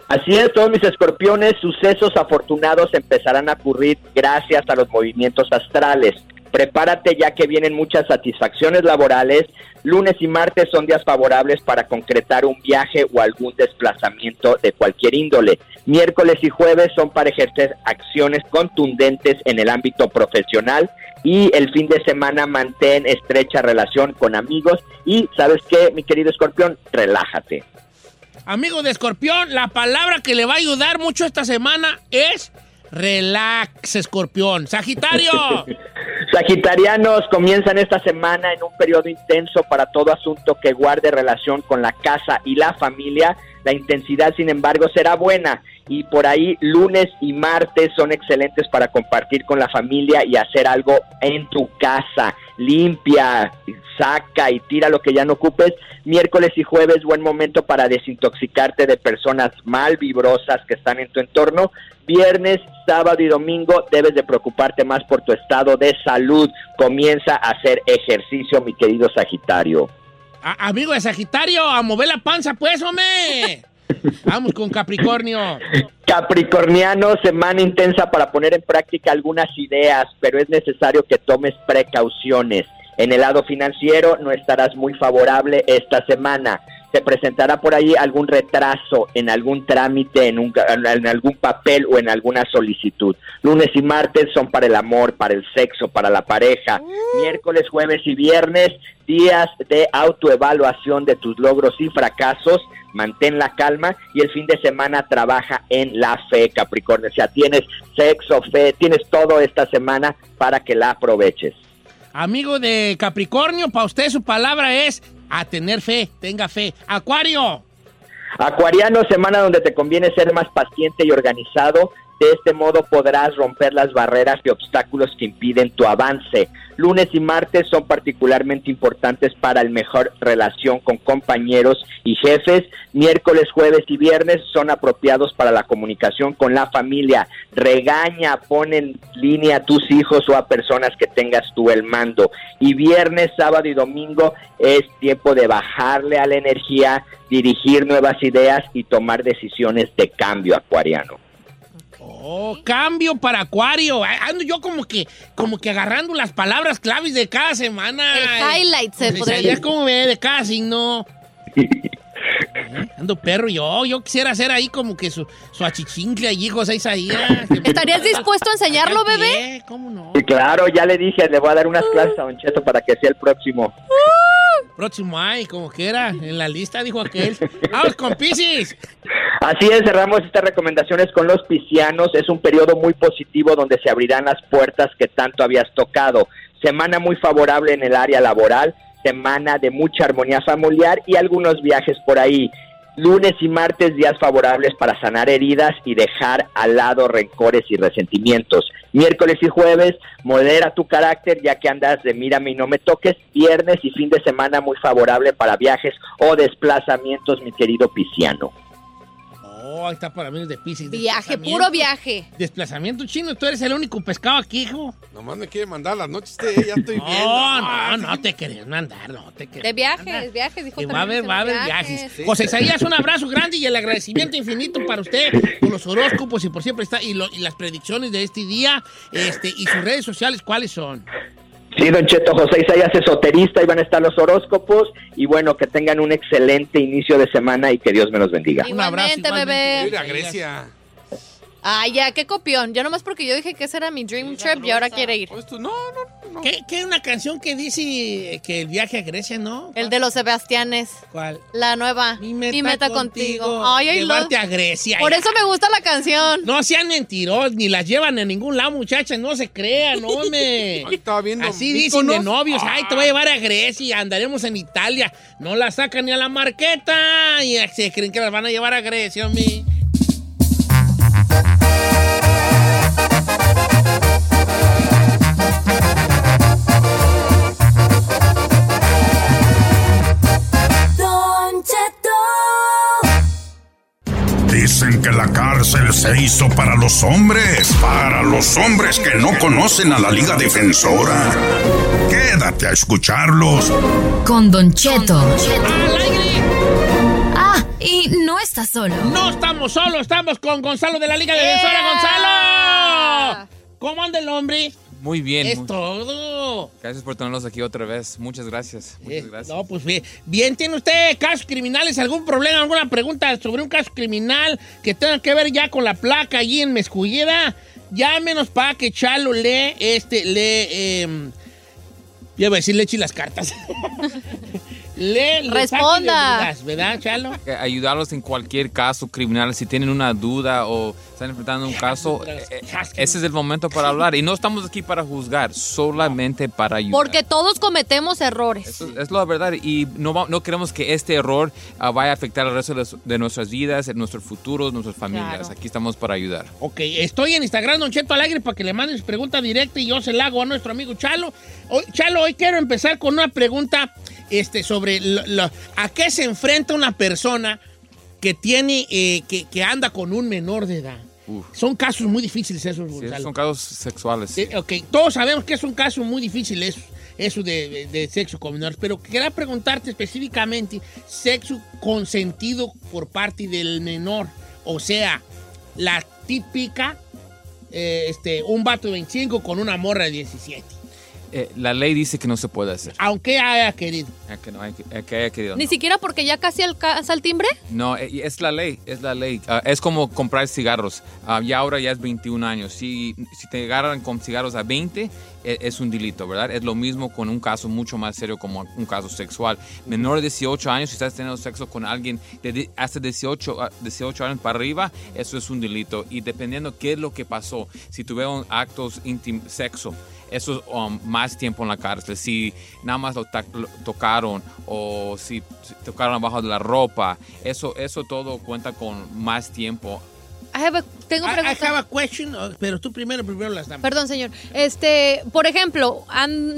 Así es, todos mis escorpiones, sucesos afortunados empezarán a ocurrir gracias a los movimientos astrales. Prepárate ya que vienen muchas satisfacciones laborales. Lunes y martes son días favorables para concretar un viaje o algún desplazamiento de cualquier índole. Miércoles y jueves son para ejercer acciones contundentes en el ámbito profesional y el fin de semana mantén estrecha relación con amigos y sabes qué, mi querido escorpión, relájate. Amigo de Escorpión, la palabra que le va a ayudar mucho esta semana es relax, Escorpión. Sagitario. (laughs) Sagitarianos comienzan esta semana en un periodo intenso para todo asunto que guarde relación con la casa y la familia. La intensidad, sin embargo, será buena y por ahí lunes y martes son excelentes para compartir con la familia y hacer algo en tu casa. Limpia, saca y tira lo que ya no ocupes. Miércoles y jueves, buen momento para desintoxicarte de personas mal vibrosas que están en tu entorno. Viernes, sábado y domingo debes de preocuparte más por tu estado de salud. Comienza a hacer ejercicio, mi querido Sagitario. A- amigo de Sagitario, a mover la panza, pues, hombre. (laughs) Vamos con Capricornio. Capricorniano, semana intensa para poner en práctica algunas ideas, pero es necesario que tomes precauciones. En el lado financiero no estarás muy favorable esta semana. Se presentará por ahí algún retraso en algún trámite, en, un- en algún papel o en alguna solicitud. Lunes y martes son para el amor, para el sexo, para la pareja. Miércoles, jueves y viernes, días de autoevaluación de tus logros y fracasos. Mantén la calma y el fin de semana trabaja en la fe, Capricornio. O sea, tienes sexo, fe, tienes todo esta semana para que la aproveches. Amigo de Capricornio, para usted su palabra es a tener fe, tenga fe. Acuario. Acuariano, semana donde te conviene ser más paciente y organizado. De este modo podrás romper las barreras y obstáculos que impiden tu avance. Lunes y martes son particularmente importantes para el mejor relación con compañeros y jefes. Miércoles, jueves y viernes son apropiados para la comunicación con la familia. Regaña, pon en línea a tus hijos o a personas que tengas tú el mando. Y viernes, sábado y domingo es tiempo de bajarle a la energía, dirigir nuevas ideas y tomar decisiones de cambio acuariano. Oh, cambio para Acuario. Ando yo como que, como que agarrando las palabras claves de cada semana. El highlight, se Pues, podría ya como ve de cada signo. Eh, Ando perro yo. Yo quisiera hacer ahí como que su, su achichincle allí, José Isaías. ¿Estarías dispuesto a enseñarlo, bebé? ¿Cómo no? Y claro, ya le dije, le voy a dar unas clases a Don Cheto para que sea el próximo. Próximo ay, como que era. En la lista dijo aquel. (laughs) Vamos con Pisces. Así es, cerramos estas recomendaciones con los piscianos. Es un periodo muy positivo donde se abrirán las puertas que tanto habías tocado. Semana muy favorable en el área laboral, semana de mucha armonía familiar y algunos viajes por ahí. Lunes y martes días favorables para sanar heridas y dejar al lado rencores y resentimientos. Miércoles y jueves modera tu carácter ya que andas de mírame y no me toques. Viernes y fin de semana muy favorable para viajes o desplazamientos, mi querido pisciano. Oh, ahí está para mí de Pisces. Viaje, puro viaje. Desplazamiento chino. Tú eres el único pescado aquí, hijo. Nomás me quiere mandar las noches, usted, ya estoy viendo. No, no, no te querés mandar, no te querés De viajes, viajes, dijo Que va a haber, va a haber los viajes. José Isaías, un abrazo grande y el agradecimiento infinito para usted por los horóscopos y por siempre estar y, lo- y las predicciones de este día este y sus redes sociales, ¿cuáles son? Sí, Don Cheto, José Isaías esoterista, y van a estar los horóscopos y bueno, que tengan un excelente inicio de semana y que Dios me los bendiga. Igualmente, bebé. Ir a Grecia. Ay, ya, qué copión. Yo nomás porque yo dije que ese era mi dream trip y ahora quiere ir. Pues no, no, ¿Qué, qué una canción que dice que el viaje a Grecia, no? El de los Sebastianes. ¿Cuál? La nueva. Mi meta, contigo. Ay, ay, Llevarte lo- a Grecia. Por eso me gusta la canción. No sean mentirosos, ni las llevan a ningún lado, muchachas, no se crean, hombre. estaba viendo Así dicen de novios, ay, te voy a llevar a Grecia, andaremos en Italia. No la sacan ni a la marqueta y se creen que las van a llevar a Grecia, hombre. Dicen que la cárcel se hizo para los hombres, para los hombres que no conocen a la Liga Defensora. Quédate a escucharlos. Con Don Cheto. Ah, y no estás solo. No estamos solos, estamos con Gonzalo de la Liga Defensora. ¡Gonzalo! ¿Cómo anda el hombre? Muy bien. Es muy- todo. Gracias por tenernos aquí otra vez. Muchas gracias. Muchas Eh, gracias. No, pues bien. Bien, ¿tiene usted casos criminales? ¿Algún problema, alguna pregunta sobre un caso criminal que tenga que ver ya con la placa allí en Mesculleda? Llámenos para que Chalo lee, este, lee, eh, ya iba a decir, le eche las cartas. (laughs) le Responda. dudas, ¿verdad, Chalo? Eh, Ayudarlos en cualquier caso criminal. Si tienen una duda o están enfrentando un caso, eh, ese es el momento para hablar. Y no estamos aquí para juzgar, solamente para ayudar. Porque todos cometemos errores. Eso es la verdad y no, no queremos que este error ah, vaya a afectar el resto de, nuestras vidas, en nuestros futuros, nuestras familias. Claro. Aquí estamos para ayudar. Ok, estoy en Instagram, Don Cheto Alegre, para que le manden su pregunta directa y yo se la hago a nuestro amigo Chalo. Hoy, Chalo, hoy quiero empezar con una pregunta este, sobre lo- lo- a qué se enfrenta una persona que tiene, eh, que, que anda con un menor de edad. Son casos muy difíciles esos, Sí, son casos sexuales. sí. Eh, ok, todos sabemos que es un caso muy difícil eso, eso de, de- de sexo con menores, pero quería preguntarte específicamente sexo consentido por parte del menor, o sea, la típica, eh, este, un vato de 25 con una morra de 17, Eh, la ley dice que no se puede hacer. aunque haya querido. Eh, Que, no hay que, eh, que haya querido. Ni no. siquiera porque ya casi alcanza el timbre. No, eh, es la ley, es la ley. Ah, es como comprar cigarros. Ah, ya ahora ya es 21 años. Si, si te agarran con cigarros a 20, eh, es un delito, ¿verdad? Es lo mismo con un caso mucho más serio como un caso sexual. Menor de 18 años, si estás teniendo sexo con alguien de hasta 18, ah, 18 años para arriba, eso es un delito. Y dependiendo qué es lo que pasó, si tuvieron actos íntimos, sexo, eso es um, más tiempo en la cárcel. Si nada más lo tocaron o si, si tocaron abajo de la ropa, eso, eso todo cuenta con más tiempo. I have a- tengo I, I pregunta. have a question, uh, pero tú primero, primero las damas. Perdón, señor. Este, por ejemplo,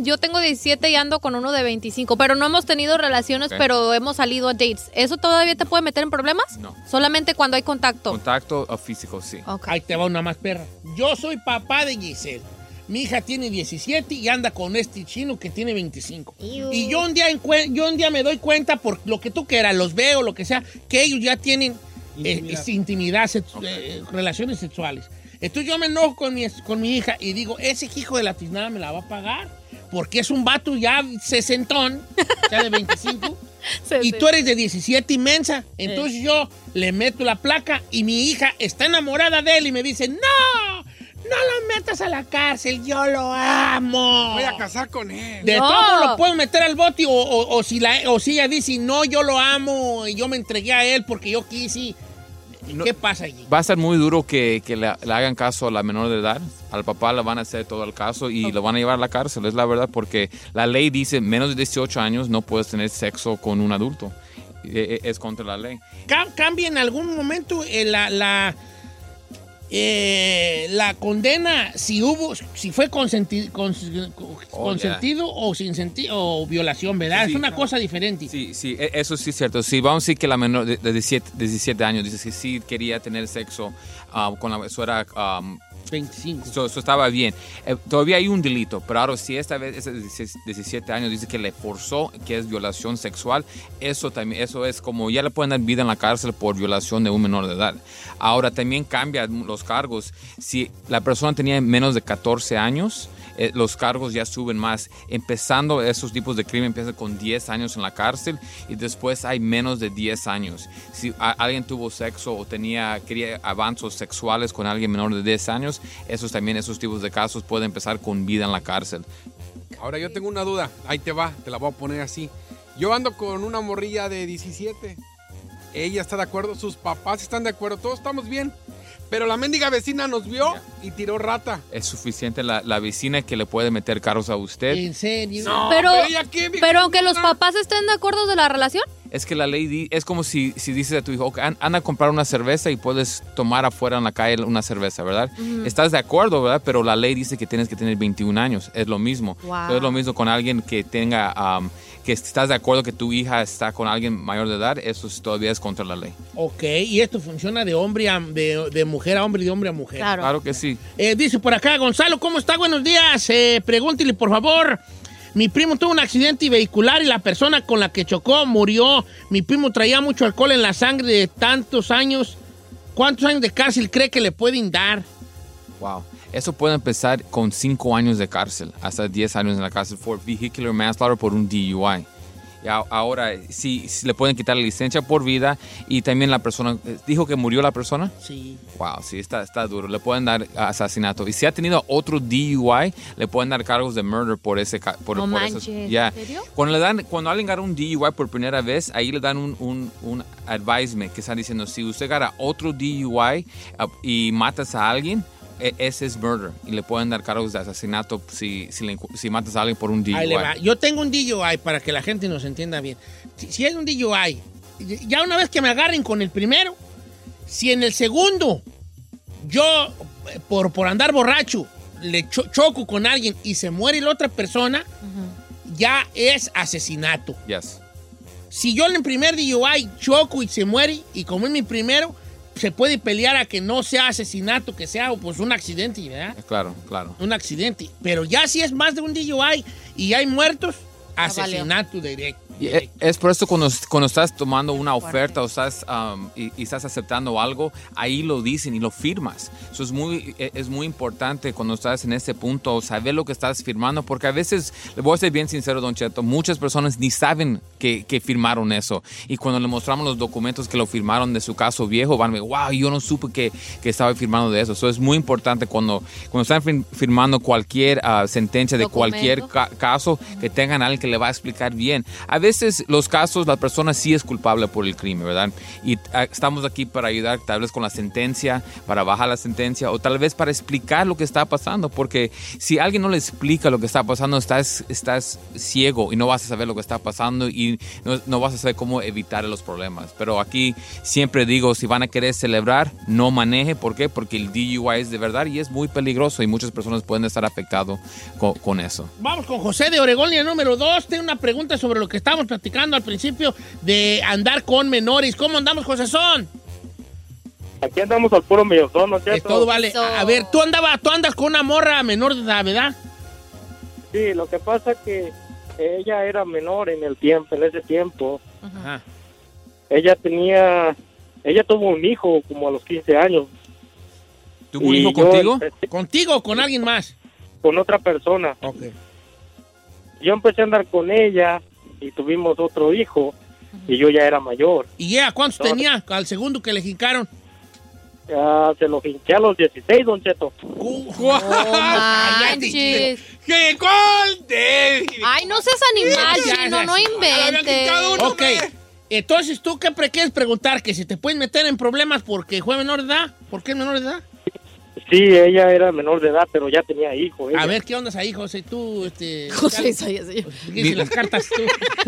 yo tengo 17 y ando con uno de 25, pero no hemos tenido relaciones, pero hemos salido a dates. ¿Eso todavía te puede meter en problemas? No. Solamente cuando hay contacto. Contacto uh, físico, sí. Ahí te va una más perra. Yo soy papá de Giselle. Mi hija tiene 17 y anda con este chino que tiene 25. Y yo un, día yo un día me doy cuenta, por lo que tú quieras, los veo, lo que sea, que ellos ya tienen Intimidad. es intimidad, sex- eh, relaciones sexuales. Entonces yo me enojo con mi, con mi hija y digo, ese hijo de la tiznada me la va a pagar. Porque es un vato ya sesentón, ya de 25. (laughs) y tú eres de 17 inmensa. Entonces yo le meto la placa y mi hija está enamorada de él y me dice, no, no lo metas a la cárcel, yo lo amo. Voy a casar con él. De No. todo lo puedo meter al bote o, o- o si la, o si ella dice, no, yo lo amo y yo me entregué a él porque yo quise. ¿Qué pasa allí? Va a ser muy duro que, que le, le hagan caso a la menor de edad. Al papá le van a hacer todo el caso y lo van a llevar a la cárcel, es la verdad, porque la ley dice menos de 18 años no puedes tener sexo con un adulto. Eh, eh, Es contra la ley. Ca- ¿Cambia en algún momento eh, la, la, eh, la condena si hubo, si fue consenti- cons- consentido o sin sentido o violación, ¿verdad? Sí, es una cosa diferente. Sí, sí, e- eso sí es cierto. Sí, vamos a decir que la menor de, de 17, 17 años dice que sí quería tener sexo ah, con la eso era um, 25. Eso, eso estaba bien. Eh, todavía hay un delito, pero ahora si esta vez de 17 años dice que le forzó, que es violación sexual, eso también, eso es como ya le pueden dar vida en la cárcel por violación de un menor de edad. Ahora también cambian los cargos. Si la persona tenía menos de 14 años, eh, los cargos ya suben más. Empezando esos tipos de crimen empiezan con 10 años en la cárcel y después hay menos de 10 años. Si alguien tuvo sexo o tenía quería avances sexuales con alguien menor de 10 años, esos también esos tipos de casos pueden empezar con vida en la cárcel. Ahora yo tengo una duda. Ahí te va, te la voy a poner así. Yo ando con una morrilla de 17. Ella está de acuerdo, sus papás están de acuerdo, todos estamos bien. Pero la mendiga vecina nos vio y tiró rata. Es suficiente la, la vecina que le puede meter carros a usted. ¿En serio? pero, pero ella qué, vieja pero aunque los papás estén de acuerdo de la relación. Es que la ley di- es como si, si dices a tu hijo, "Ok, an- anda a comprar una cerveza y puedes tomar afuera en la calle una cerveza, ¿verdad? Estás de acuerdo, ¿verdad? Pero la ley dice que tienes que tener 21 años. Es lo mismo. Wow. Es lo mismo con alguien que tenga, um, que estás de acuerdo que tu hija está con alguien mayor de edad, eso es- todavía es contra la ley. Ok, y esto funciona de hombre a, de, de mujer a hombre y de hombre a mujer. Claro que sí. Eh, dice por acá, Gonzalo, ¿cómo está? Buenos días. Eh, pregúntele, por favor. Mi primo tuvo un accidente vehicular y la persona con la que chocó murió. Mi primo traía mucho alcohol en la sangre de tantos años. ¿Cuántos años de cárcel cree que le pueden dar? Wow. Eso puede empezar con 5 años de cárcel, hasta 10 años en la cárcel por vehicular manslaughter por un DUI. Y a- ahora sí, sí le pueden quitar la licencia por vida y también la persona, eh, ¿dijo que murió la persona? Sí. Wow, sí, está, está duro. Le pueden dar asesinato. Y si ha tenido otro DUI, le pueden dar cargos de murder por ese por, No por esos- manches. ¿en serio? Cuando le dan, cuando alguien gana un DUI por primera vez, ahí le dan un, un, un advisement que están diciendo, si usted gana otro DUI ah, y matas a alguien, ese es murder. Y le pueden dar cargos de asesinato si, si, le si matas a alguien por un DUI. Ahí le va. Yo tengo un DUI para que la gente nos entienda bien. Si, si es un DUI, ya una vez que me agarren con el primero, si en el segundo yo, eh, por, por andar borracho, le cho- choco con alguien y se muere la otra persona, ya es asesinato. Yes. Si yo en el primer DUI choco y se muere, y como es mi primero, se puede pelear a que no sea asesinato, que sea pues un accidente, ¿verdad? Claro, claro. un accidente. Pero ya si es más de un DUI y hay muertos, asesinato directo. Y e- es por eso cuando, cuando estás tomando una oferta o estás, um, y, y estás aceptando algo, ahí lo dicen y lo firmas. Eso es muy, e- es muy importante cuando estás en ese punto, saber lo que estás firmando, porque a veces, le voy a ser bien sincero, Don Cheto, muchas personas ni saben que, que firmaron eso. Y cuando le mostramos los documentos que lo firmaron de su caso viejo, van a ver, wow, yo no supe que, que estaba firmando de eso. Eso es muy importante cuando, cuando están fir- firmando cualquier ah, sentencia de Documento. cualquier ca- caso, que tengan a alguien que le va a explicar bien. A veces los casos, la persona sí es culpable por el crimen, ¿verdad? Y ah, estamos aquí para ayudar tal vez con la sentencia, para bajar la sentencia o tal vez para explicar lo que está pasando, porque si alguien no le explica lo que está pasando, estás, estás ciego y no vas a saber lo que está pasando y no, no vas a saber cómo evitar los problemas. Pero aquí siempre digo, si van a querer celebrar, no maneje. ¿Por qué? Porque el DUI es de verdad y es muy peligroso y muchas personas pueden estar afectados con, con eso. Vamos con José de Oregón, línea número dos. Tengo una pregunta sobre lo que estábamos platicando al principio de andar con menores. ¿Cómo andamos, José Son? Aquí andamos al puro millón, ¿no es cierto? todo vale. A, a ver, tú andabas, tú andas con una morra menor de edad, ¿verdad? Sí, lo que pasa que ella era menor en el tiempo, en ese tiempo. Ajá. Ella tenía, ella tuvo un hijo como a los 15 años. ¿Tuvo un hijo contigo? empecé ¿Contigo o con alguien más? Con otra persona. Ok. Yo empecé a andar con ella y tuvimos otro hijo y yo ya era mayor. ¿Y ella cuántos No. tenía al segundo que le jincaron? Ya se lo hinché a los 16, don Cheto. (laughs) manches. ¡Qué gol de- Ay, no seas animal, ya, chino, no sí. inventes. Ok. Entonces, ¿tú qué pre- quieres preguntar? ¿Que si te pueden meter en problemas porque fue menor de edad? ¿Por qué es menor de edad? Sí, ella era menor de edad, pero ya tenía hijo. ella. A ver, ¿qué onda ahí, José? Tú, este... (laughs) José Isaías. ¿qué dicen las cartas tú?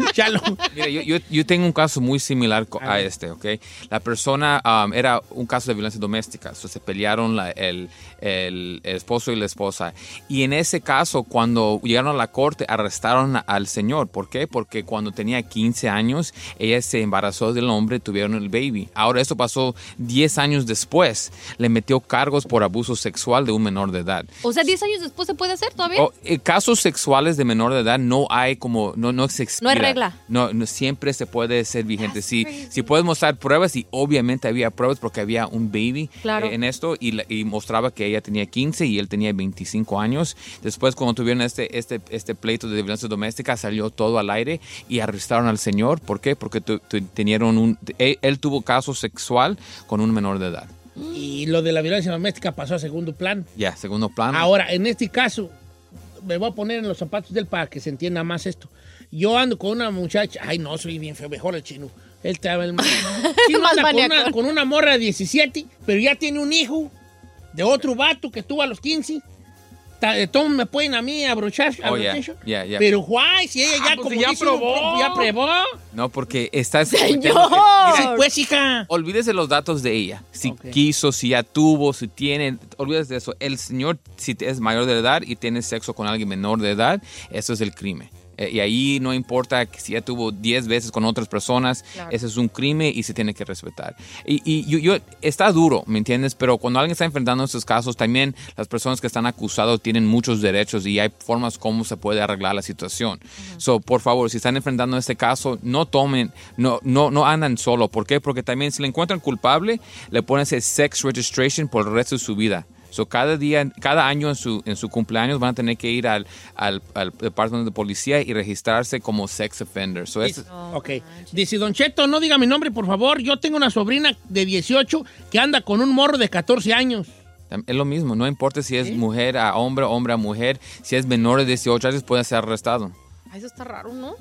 (laughs) Chalo. Mira, yo, yo, yo tengo un caso muy similar co- a este, ¿ok? La persona um, era un caso de violencia doméstica, so, se pelearon la- el, el esposo y la esposa. Y en ese caso, cuando llegaron a la corte, arrestaron a- al señor. ¿Por qué? Porque cuando tenía 15 años, ella se embarazó del hombre, tuvieron el baby. Ahora, esto pasó 10 años después. Le metió cargos por abuso sexual de un menor de edad. O sea, 10 años después se puede hacer todavía. Oh, eh, casos sexuales de menor de edad no hay como, no, no se expira. regla. No, no, siempre se puede ser vigente. Si, si puedes mostrar pruebas, y obviamente había pruebas porque había un baby Claro. eh, en esto y, la- y mostraba que ella tenía 15 y él tenía 25 años. Después, cuando tuvieron este, este, este pleito de violencia doméstica, salió todo al aire y arrestaron al señor. ¿Por qué? Porque tu- tu- tenieron un, él, él tuvo caso sexual con un menor de edad. Y lo de la violencia doméstica pasó a segundo plano. Ya, segundo plano. Ahora, en este caso, me voy a poner en los zapatos de él para que se entienda más esto. Yo ando con una muchacha, ay no, soy bien feo, mejor el chino. Él te el (laughs) chino Más anda con una, con una morra de 17, pero ya tiene un hijo de otro vato que tuvo a los 15. Eh, Todos me pueden a mí abrochar, Oh, yeah, yeah, yeah. Pero guay, si ella ya pues, como si ya dice probó. ya probó. No, porque estás... (laughs) Señor. Sí, pues, hija. Olvídese los datos de ella. Si quiso, si ya tuvo, si tiene, olvídese de eso. El señor, si es mayor de edad y tiene sexo con alguien menor de edad, eso es el crimen. Eh, y ahí no importa que si ya tuvo 10 veces con otras personas, Claro. ese es un crimen y se tiene que respetar. Y, y yo, yo- está duro, ¿me entiendes? Pero cuando alguien está enfrentando estos casos, también las personas que están acusados tienen muchos derechos y hay formas como se puede arreglar la situación. So, por favor, si están enfrentando este caso, no tomen, no, no, no andan solo. ¿Por qué? Porque también si le encuentran culpable, le ponen ese sex registration por el resto de su vida. So, cada día, cada año en su, en su cumpleaños van a tener que ir al, al, al departamento de policía y registrarse como sex offender. So, es- Ok. Dice, Don Cheto, no diga mi nombre, por favor. Yo tengo una sobrina de 18 que anda con un morro de 14 años. Es lo mismo, no importa si es mujer a hombre, hombre a mujer, si es menor de 18 años puede ser arrestado. Ay, Eso está raro, ¿no?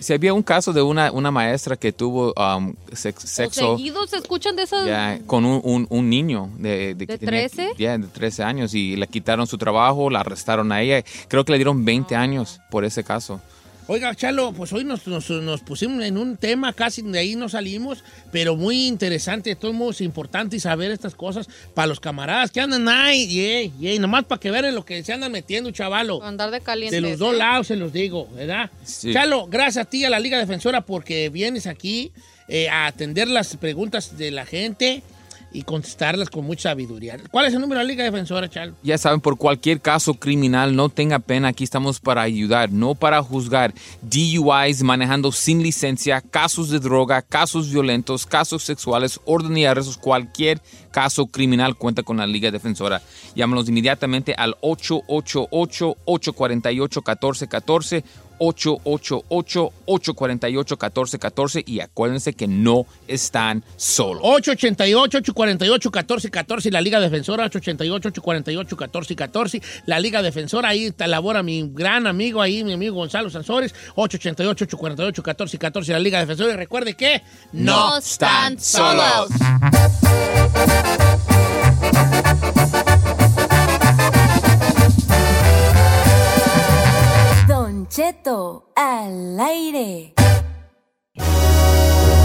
Si había un caso de una, una maestra que tuvo um, sex- ¿O sexo seguidos se escuchan de esas? ya, con un, un- un niño de, ¿De tenía- 13? ya, de 13 años y le quitaron su trabajo, la arrestaron a ella. Creo que le dieron 20 años por ese caso. Oiga, Chalo, pues hoy nos, nos- nos pusimos en un tema, casi de ahí no salimos, pero muy interesante, de todos modos importante saber estas cosas para los camaradas que andan ahí, yey, yey, nomás para que vean en lo que se andan metiendo, chavalo. Andar de caliente. De los dos lados se los digo, ¿verdad? Sí. Chalo, gracias a ti, a la Liga Defensora, porque vienes aquí eh, a atender las preguntas de la gente y contestarlas con mucha sabiduría. ¿Cuál es el número de la Liga Defensora, Chalo? Ya saben, por cualquier caso criminal, no tenga pena, aquí estamos para ayudar, no para juzgar. DUIs, manejando sin licencia, casos de droga, casos violentos, casos sexuales, orden y arrestos, cualquier caso criminal cuenta con la Liga Defensora. Llámanos inmediatamente al 888-848-1414. 888-848-1414 y acuérdense que no están solos. 888-848-1414, la Liga Defensora, 888-848-1414, la Liga Defensora, ahí está, labora mi gran amigo ahí, mi amigo Gonzalo Sansores, 888-848-1414, la Liga Defensora, y recuerde que No están solos. Don Cheto al aire.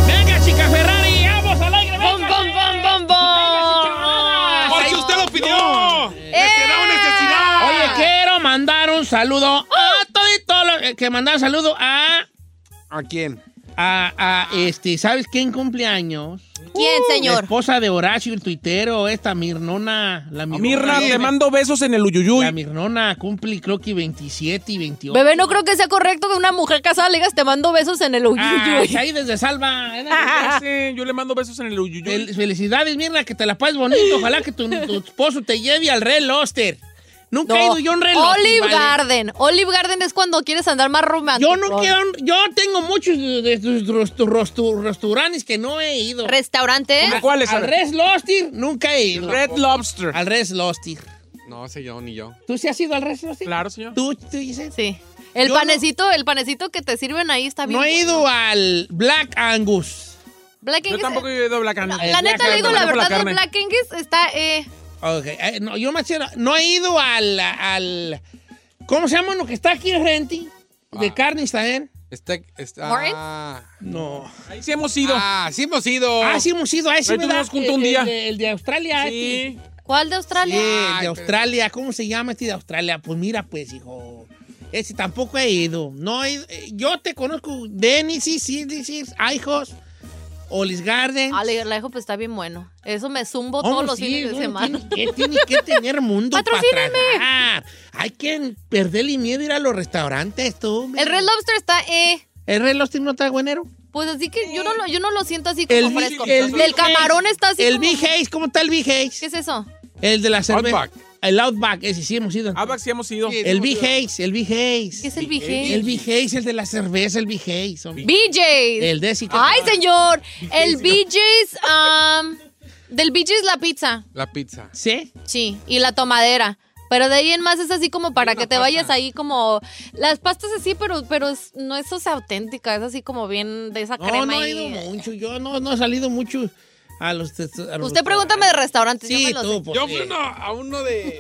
¡Venga, chica Ferrari! ¡Vamos al aire! ¡Venga! ¡Bom, bom, bom, bom, bom! ¡Porque usted lo pidió! ¡Eh! ¡Necesidad necesidad! Oye, quiero mandar un saludo a todito lo- eh, que mandar un saludo a, ¿A quién? A, a, este, ¿sabes quién cumpleaños? ¿Quién, La señor? esposa de Horacio, el tuitero, esta Mirnona. La Mirnona, Mirna, te mando besos en el Uyuyuy. La Mirnona cumple creo que 27 y 28. Bebé, no creo que sea correcto que una mujer casada le digas te mando besos en el Ah, uyuyuy. ahí desde Salva. ¿eh? (laughs) Yo le mando besos en el Uyuyuy. Fel- Felicidades, Mirna, que te la pases bonito. Ojalá que tu, tu esposo te lleve al Red Lobster. Nunca he ido yo a un Red Lobster. Olive ¿vale? Garden. Olive Garden es cuando quieres andar más romántico. Yo no quiero, yo tengo muchos de de tus restaurantes que no he ido. ¿Restaurante? ¿Cómo cuáles? Al Red Lobster nunca he ido. Red Lobster. Al Red Lobster. No sé yo, ni yo. ¿Tú sí has ido al Red Lobster? Claro, señor. ¿Tú, tú dices? Sí. El Yo no- panecito, el panecito que te sirven ahí está bien. No he bueno. ido al Black Angus. Black Yo Angus. tampoco he ido a Black Angus. La, la neta Black le digo la verdad, el. Black Angus está, eh, Ok, eh, no, yo me hacía- no he ido al, al, ¿cómo se llama uno que está aquí enfrente? De Ah. carne también. Está, está, ¿Morris? No. Ahí sí hemos ido. Ah, sí hemos ido. Ah, sí hemos ido Ahí ¿verdad? estuvimos juntos un El- día. El, de- el de Australia. Sí. este. ¿cuál de Sí, Australia? el de Australia. ¿Cómo se llama este de Australia? Pues mira, pues, hijo. Ese tampoco he ido. No he ido. Eh, Yo te conozco. Dennis, sí, sí, sí, sí, Hijos. Olis Garden. Ah, le la dejo, pues está bien bueno. Eso me zumbo Oh, todos los sí, fines de bueno, semana. Tiene que, tiene que tener mundo para tragar. Hay que perderle miedo a ir a los restaurantes, tú. El Red Lobster está, eh, ¿El Red Lobster no está buenero? pues así que yo no lo, yo no lo siento así como El, fresco. el camarón está así El como- Big Haze, ¿cómo está el Big ¿Qué Haze? es eso? El de la cerveza. El Outback, ese sí hemos ido. Outback sí hemos ido. El Big Haze, el Haze. ¿Qué es el Haze? El Haze, el de la cerveza, el Haze. hombre. BJ's. El de Ay, señor. El BJ's, um, del BJ's la pizza. La pizza. ¿Sí? Sí, y la tomadera. Pero de ahí en más es así como para que te vayas ahí como... Las pastas así, pero, pero es- no es o sea, auténtica, es así como bien de esa No, crema. no he ahí. ido mucho. Yo no, no he salido mucho a los... a los- Usted pregúntame de restaurantes, yo Sí, me lo tú, sé. pues, Yo sí. fui uno- a uno de,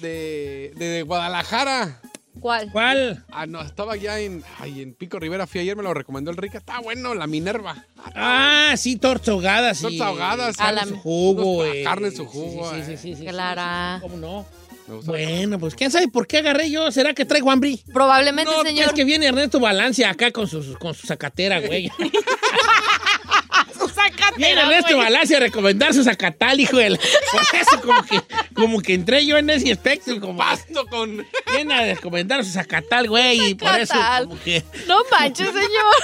de, de, de Guadalajara. ¿Cuál? ¿Cuál? Ah, no, estaba allá en, ay, en Pico Rivera. Fui ayer, me lo recomendó el Rica. Está bueno, la Minerva. Ah, sí, tortas ahogadas. Tortas sí. ahogadas, Carne a la- su jugo, eh. carne su jugo, Sí, sí, eh. sí, sí, sí, Clara. sí, ¿Cómo no? Bueno, pues quién sabe por qué agarré yo. ¿Será que traigo hambre? Probablemente, No, señor. es que viene Ernesto Balance acá con su, con su zacatera, güey. (laughs) (laughs) Viene Ernesto Balance a recomendar su zacatal, hijo de la... Por eso como que, como que entré yo en ese espectro. Como Pasto con. Viene a recomendar su zacatal, güey, y por eso Zacatal. como que... No manches, señor.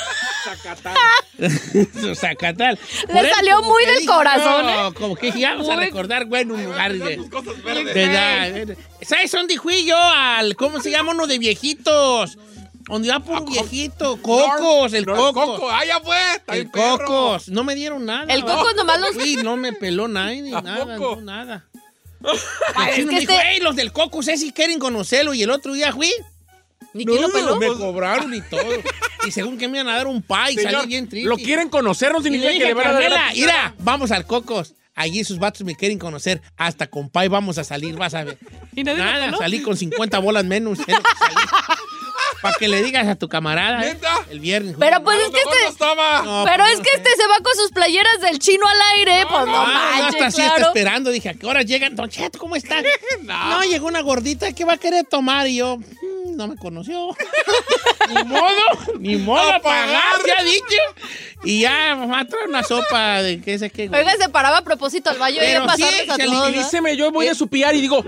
(laughs) su zacatal. Le Por eso salió muy del dije corazón, yo, ¿eh? Como que dije, vamos a recordar, güey, en un lugar de... ¿Sabes dónde fui yo? Al, ¿Cómo se llama uno de viejitos? Donde va por un viejito. Cocos, el No, Cocos. Coco, ah, ya fue. El. Cocos. No me dieron nada. El Cocos nomás los- Sí, no me peló nadie, ni ¿A nada, no, nada. Ay, El es chino que me dijo, este- hey, los del Cocos, ese quieren conocerlo. Y el otro día fui. ¿Ni quién lo peló? Me cobraron y todo. y según que me iban a dar un pie, salí bien triste. lo quieren conocer, no Y significa que le van a dar mira, vamos al Cocos. Allí sus vatos me quieren conocer. Hasta con pay vamos a salir, vas a ver. (laughs) ¿Y nadie lo Nada, salí con 50 bolas menos. (laughs) Para que le digas a tu camarada. ¿eh? ¿Neta? El viernes. Pero pues es que no este... No, Pero pues es no que sé. este se va con sus playeras del chino al aire, pues no, Ah, no, manches, hasta así está esperando. Dije, ¿a qué hora llegan? Don Cheto, ¿cómo está? (laughs) no. llegó una gordita que va a querer tomar. Y yo, "Mm, no me conoció. (laughs) ni modo, ni modo a pagar, ya dicho. Y ya, va a traer una sopa de qué sé qué. Oiga, se paraba a propósito al baño y Pero a pasarles sí, a todos. ¿no? Díseme, yo voy a su PR y digo,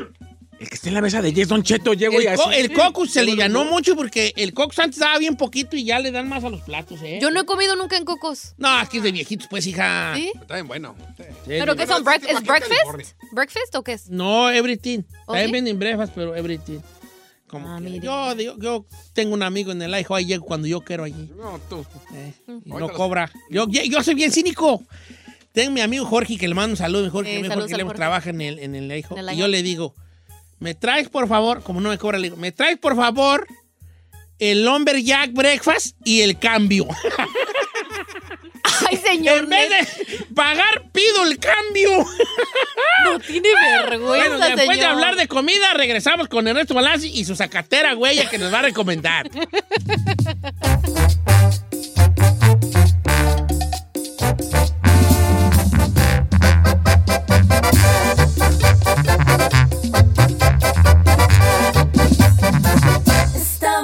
el que está en la mesa de Yes Don Cheto, llego y El, así. el cocos se alivianó mucho porque el cocos antes daba bien poquito y ya le dan más a los platos, ¿eh? Yo no he comido nunca en cocos. No, aquí es de viejitos, pues, hija. ¿Sí? Está bien bueno. Sí, ¿Pero qué son? ¿Es que breakfast? ¿Breakfast o qué es? No, everything. ¿Oh, También venden breakfast, pero everything. Como Ah, que- yo, yo, yo tengo un amigo en el IHO, ahí llego cuando yo quiero allí. No, tú. eh, no cobra. Yo, yo soy bien cínico. Tengo mi amigo Jorge, que le mando un saludo. Jorge, Eh, mi Jorge Lemos Jorge. trabaja en el, en el IHO. En Y yo le digo, me traes, por favor, como no me cobra, le digo, me traes, por favor, el Lumberjack Breakfast y el cambio. Ay, señor. en vez de pagar, pido el cambio. No tiene vergüenza, Bueno, después de hablar de comida, regresamos con Ernesto Balazzi y su zacatera, güey, que nos va a recomendar.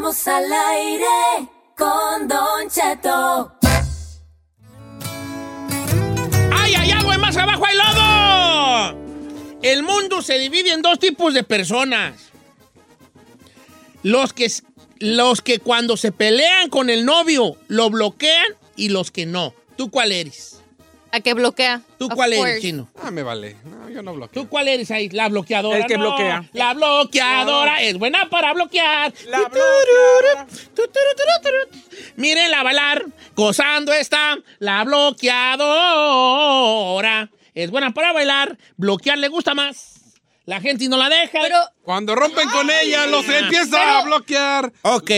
Estamos al aire con Don Cheto. ¡Ay, ay, agua! ¡Más abajo hay lodo! El mundo se divide en dos tipos de personas. Los que, los que cuando se pelean con el novio lo bloquean y los que no. ¿Tú cuál eres? ¿A qué bloquea? ¿Tú Of cuál eres, course. chino? Ah, me vale. No, yo no bloqueo. ¿Tú cuál eres ahí? La bloqueadora. El que No, bloquea. La bloqueadora es buena para bloquear. La bloqueadora. Mírenla bailar, gozando está la bloqueadora. Es buena para bailar, bloquear le gusta más. La gente no la deja. Pero, Cuando rompen con ella, los empieza a bloquear. Ok.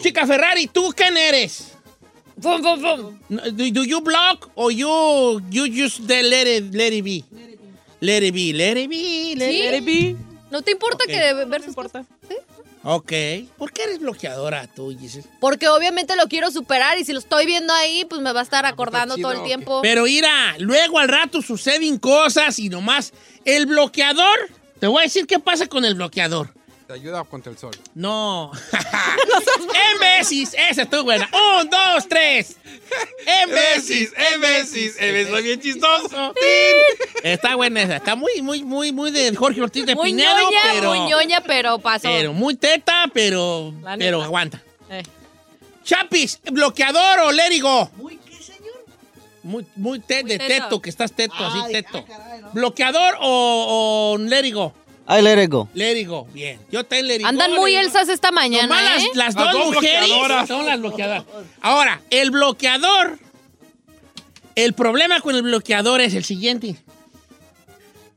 Chica Ferrari, ¿tú quién eres? Fum, fum. No, Do, do you block or you, you just let it, let it be? Let it be, let it be, let ¿Sí? it be. ¿No te importa Ok. que ver sus cosas? ¿Sí? Ok. ¿Por qué eres bloqueadora tú, Giselle? Porque obviamente lo quiero superar y si lo estoy viendo ahí, pues me va a estar acordando chido, todo el tiempo. Pero mira, luego al rato suceden cosas y nomás el bloqueador, te voy a decir qué pasa con el bloqueador. Te ayuda contra el sol. No. (laughs) en veces, esa estuvo buena. Un, dos, tres. En veces, soy bien chistoso. Está buena esa. Está muy, muy, muy, muy de Jorge Ortiz de muy Pinedo, ñoña, pero, muy ñoña, pero pasó. pero muy teta, pero, pero aguanta. Eh. Chapis, bloqueador o lérigo. ¿Muy qué, señor? Muy, muy, te- Muy de teto. teto, que estás teto, así teto. ¿Bloqueador o, o lérigo? I let it go. Lérigo, bien. Yo te lérigo. Andan muy elsas esta mañana, Nomás ¿eh? las Las dos, dos mujeres bloqueadoras. son las bloqueadoras. Ahora, el bloqueador. El problema con el bloqueador es el siguiente: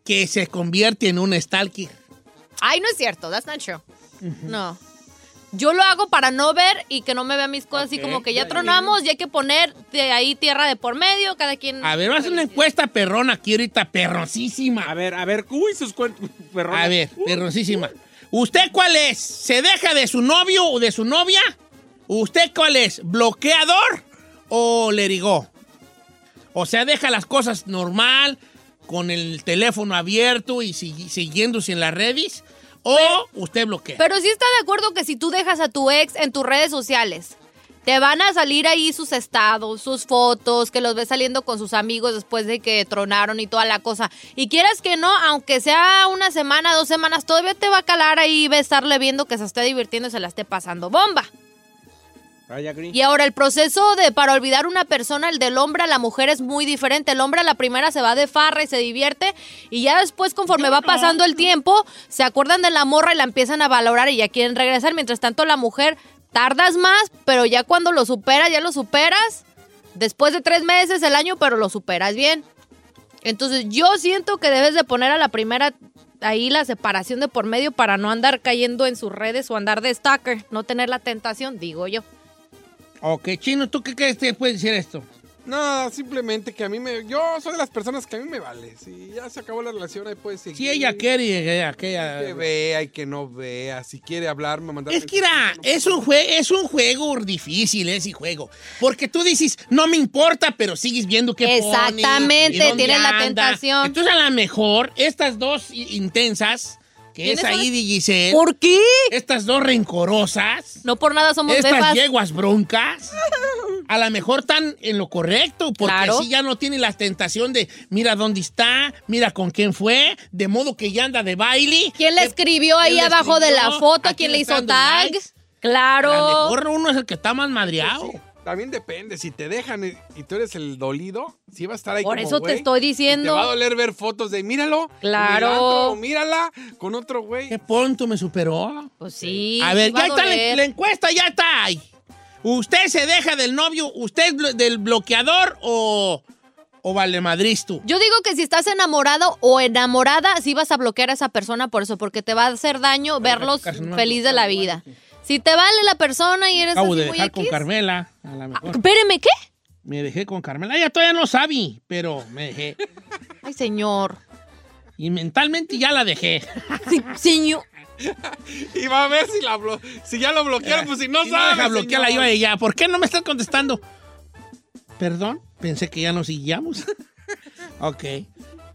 que se convierte en un stalker. Ay, no es cierto, that's not true. No. Yo lo hago para no ver y que no me vean mis cosas así como que ya tronamos y hay que poner de ahí tierra de por medio, cada quien... A ver, a hacer una encuesta perrona aquí ahorita, perrosísima. A ver, a ver, uy, sus cuentos. (laughs) A ver, perrosísima. ¿Usted cuál es? ¿Se deja de su novio o de su novia? ¿Usted cuál es? ¿Bloqueador o lerigó? O sea, deja las cosas normal, con el teléfono abierto y sigui- siguiéndose en las redes. O usted bloquea. Pero sí está de acuerdo que si tú dejas a tu ex en tus redes sociales, te van a salir ahí sus estados, sus fotos, que los ves saliendo con sus amigos después de que tronaron y toda la cosa. Y quieras que no, aunque sea una semana, dos semanas, todavía te va a calar ahí va a estarle viendo que se esté divirtiendo y se la esté pasando bomba. Y ahora el proceso de para olvidar una persona, el del hombre a la mujer es muy diferente. El hombre a la primera se va de farra y se divierte y ya después conforme va pasando el tiempo, se acuerdan de la morra y la empiezan a valorar y ya quieren regresar. Mientras tanto la mujer tardas más, pero ya cuando lo superas, ya lo superas. Después de tres meses, el año, pero lo superas bien. Entonces yo siento que debes de poner a la primera ahí la separación de por medio para no andar cayendo en sus redes o andar de stalker, no tener la tentación, digo yo. Ok, Chino, ¿tú qué crees que puede decir esto? No, simplemente que a mí me. Yo soy de las personas que a mí me vale. Si ya se acabó la relación, ahí puede seguir. Si ella quiere y ella, que ella- Que vea y que no vea. Si quiere hablarme, mandar. Es que mira, es un, jue- es un juego difícil ese juego. Porque tú dices, no me importa, pero sigues viendo qué pone Exactamente, y dónde tienes la tentación. Entonces, a lo mejor, estas dos intensas, que es ¿Quiénes ahí Giselle. ¿Por qué? Estas dos rencorosas. No por nada somos Estas befas. yeguas broncas. (laughs) A lo mejor están en lo correcto, porque Claro. así ya no tiene la tentación de mira dónde está, mira con quién fue, de modo que ya anda de baile. ¿Quién le ¿Qué- escribió ahí abajo de la foto? ¿A ¿Quién le hizo tag? likes? Claro. A lo mejor uno es el que está más madreado. También depende. Si te dejan y, tú eres el dolido, sí va a estar ahí Por como eso te estoy y Te diciendo. va a doler ver fotos de míralo. Claro. mírala con otro güey. ¿Qué punto me superó? Pues sí. A ver, ya está la, encuesta, ya está ahí. ¿Usted se deja del novio, usted del bloqueador o, o vale madrid tú? Yo digo que si estás enamorado o enamorada, sí vas a bloquear a esa persona por eso, porque te va a hacer daño verlos feliz de la vida. Si te vale la persona y eres Acabo así de muy dejar con X. Carmela, a lo mejor. Espéreme, ¿qué? Me dejé con Carmela. Ella todavía no sabe, pero me dejé. Ay, señor. Y mentalmente ya la dejé. señor. Y va a ver si, la blo- si ya lo bloquearon, pues si no Si no sabe. deja bloquearla yo a ella. ¿Por qué no me estás contestando? Perdón, pensé que ya nos seguíamos. (laughs) ok.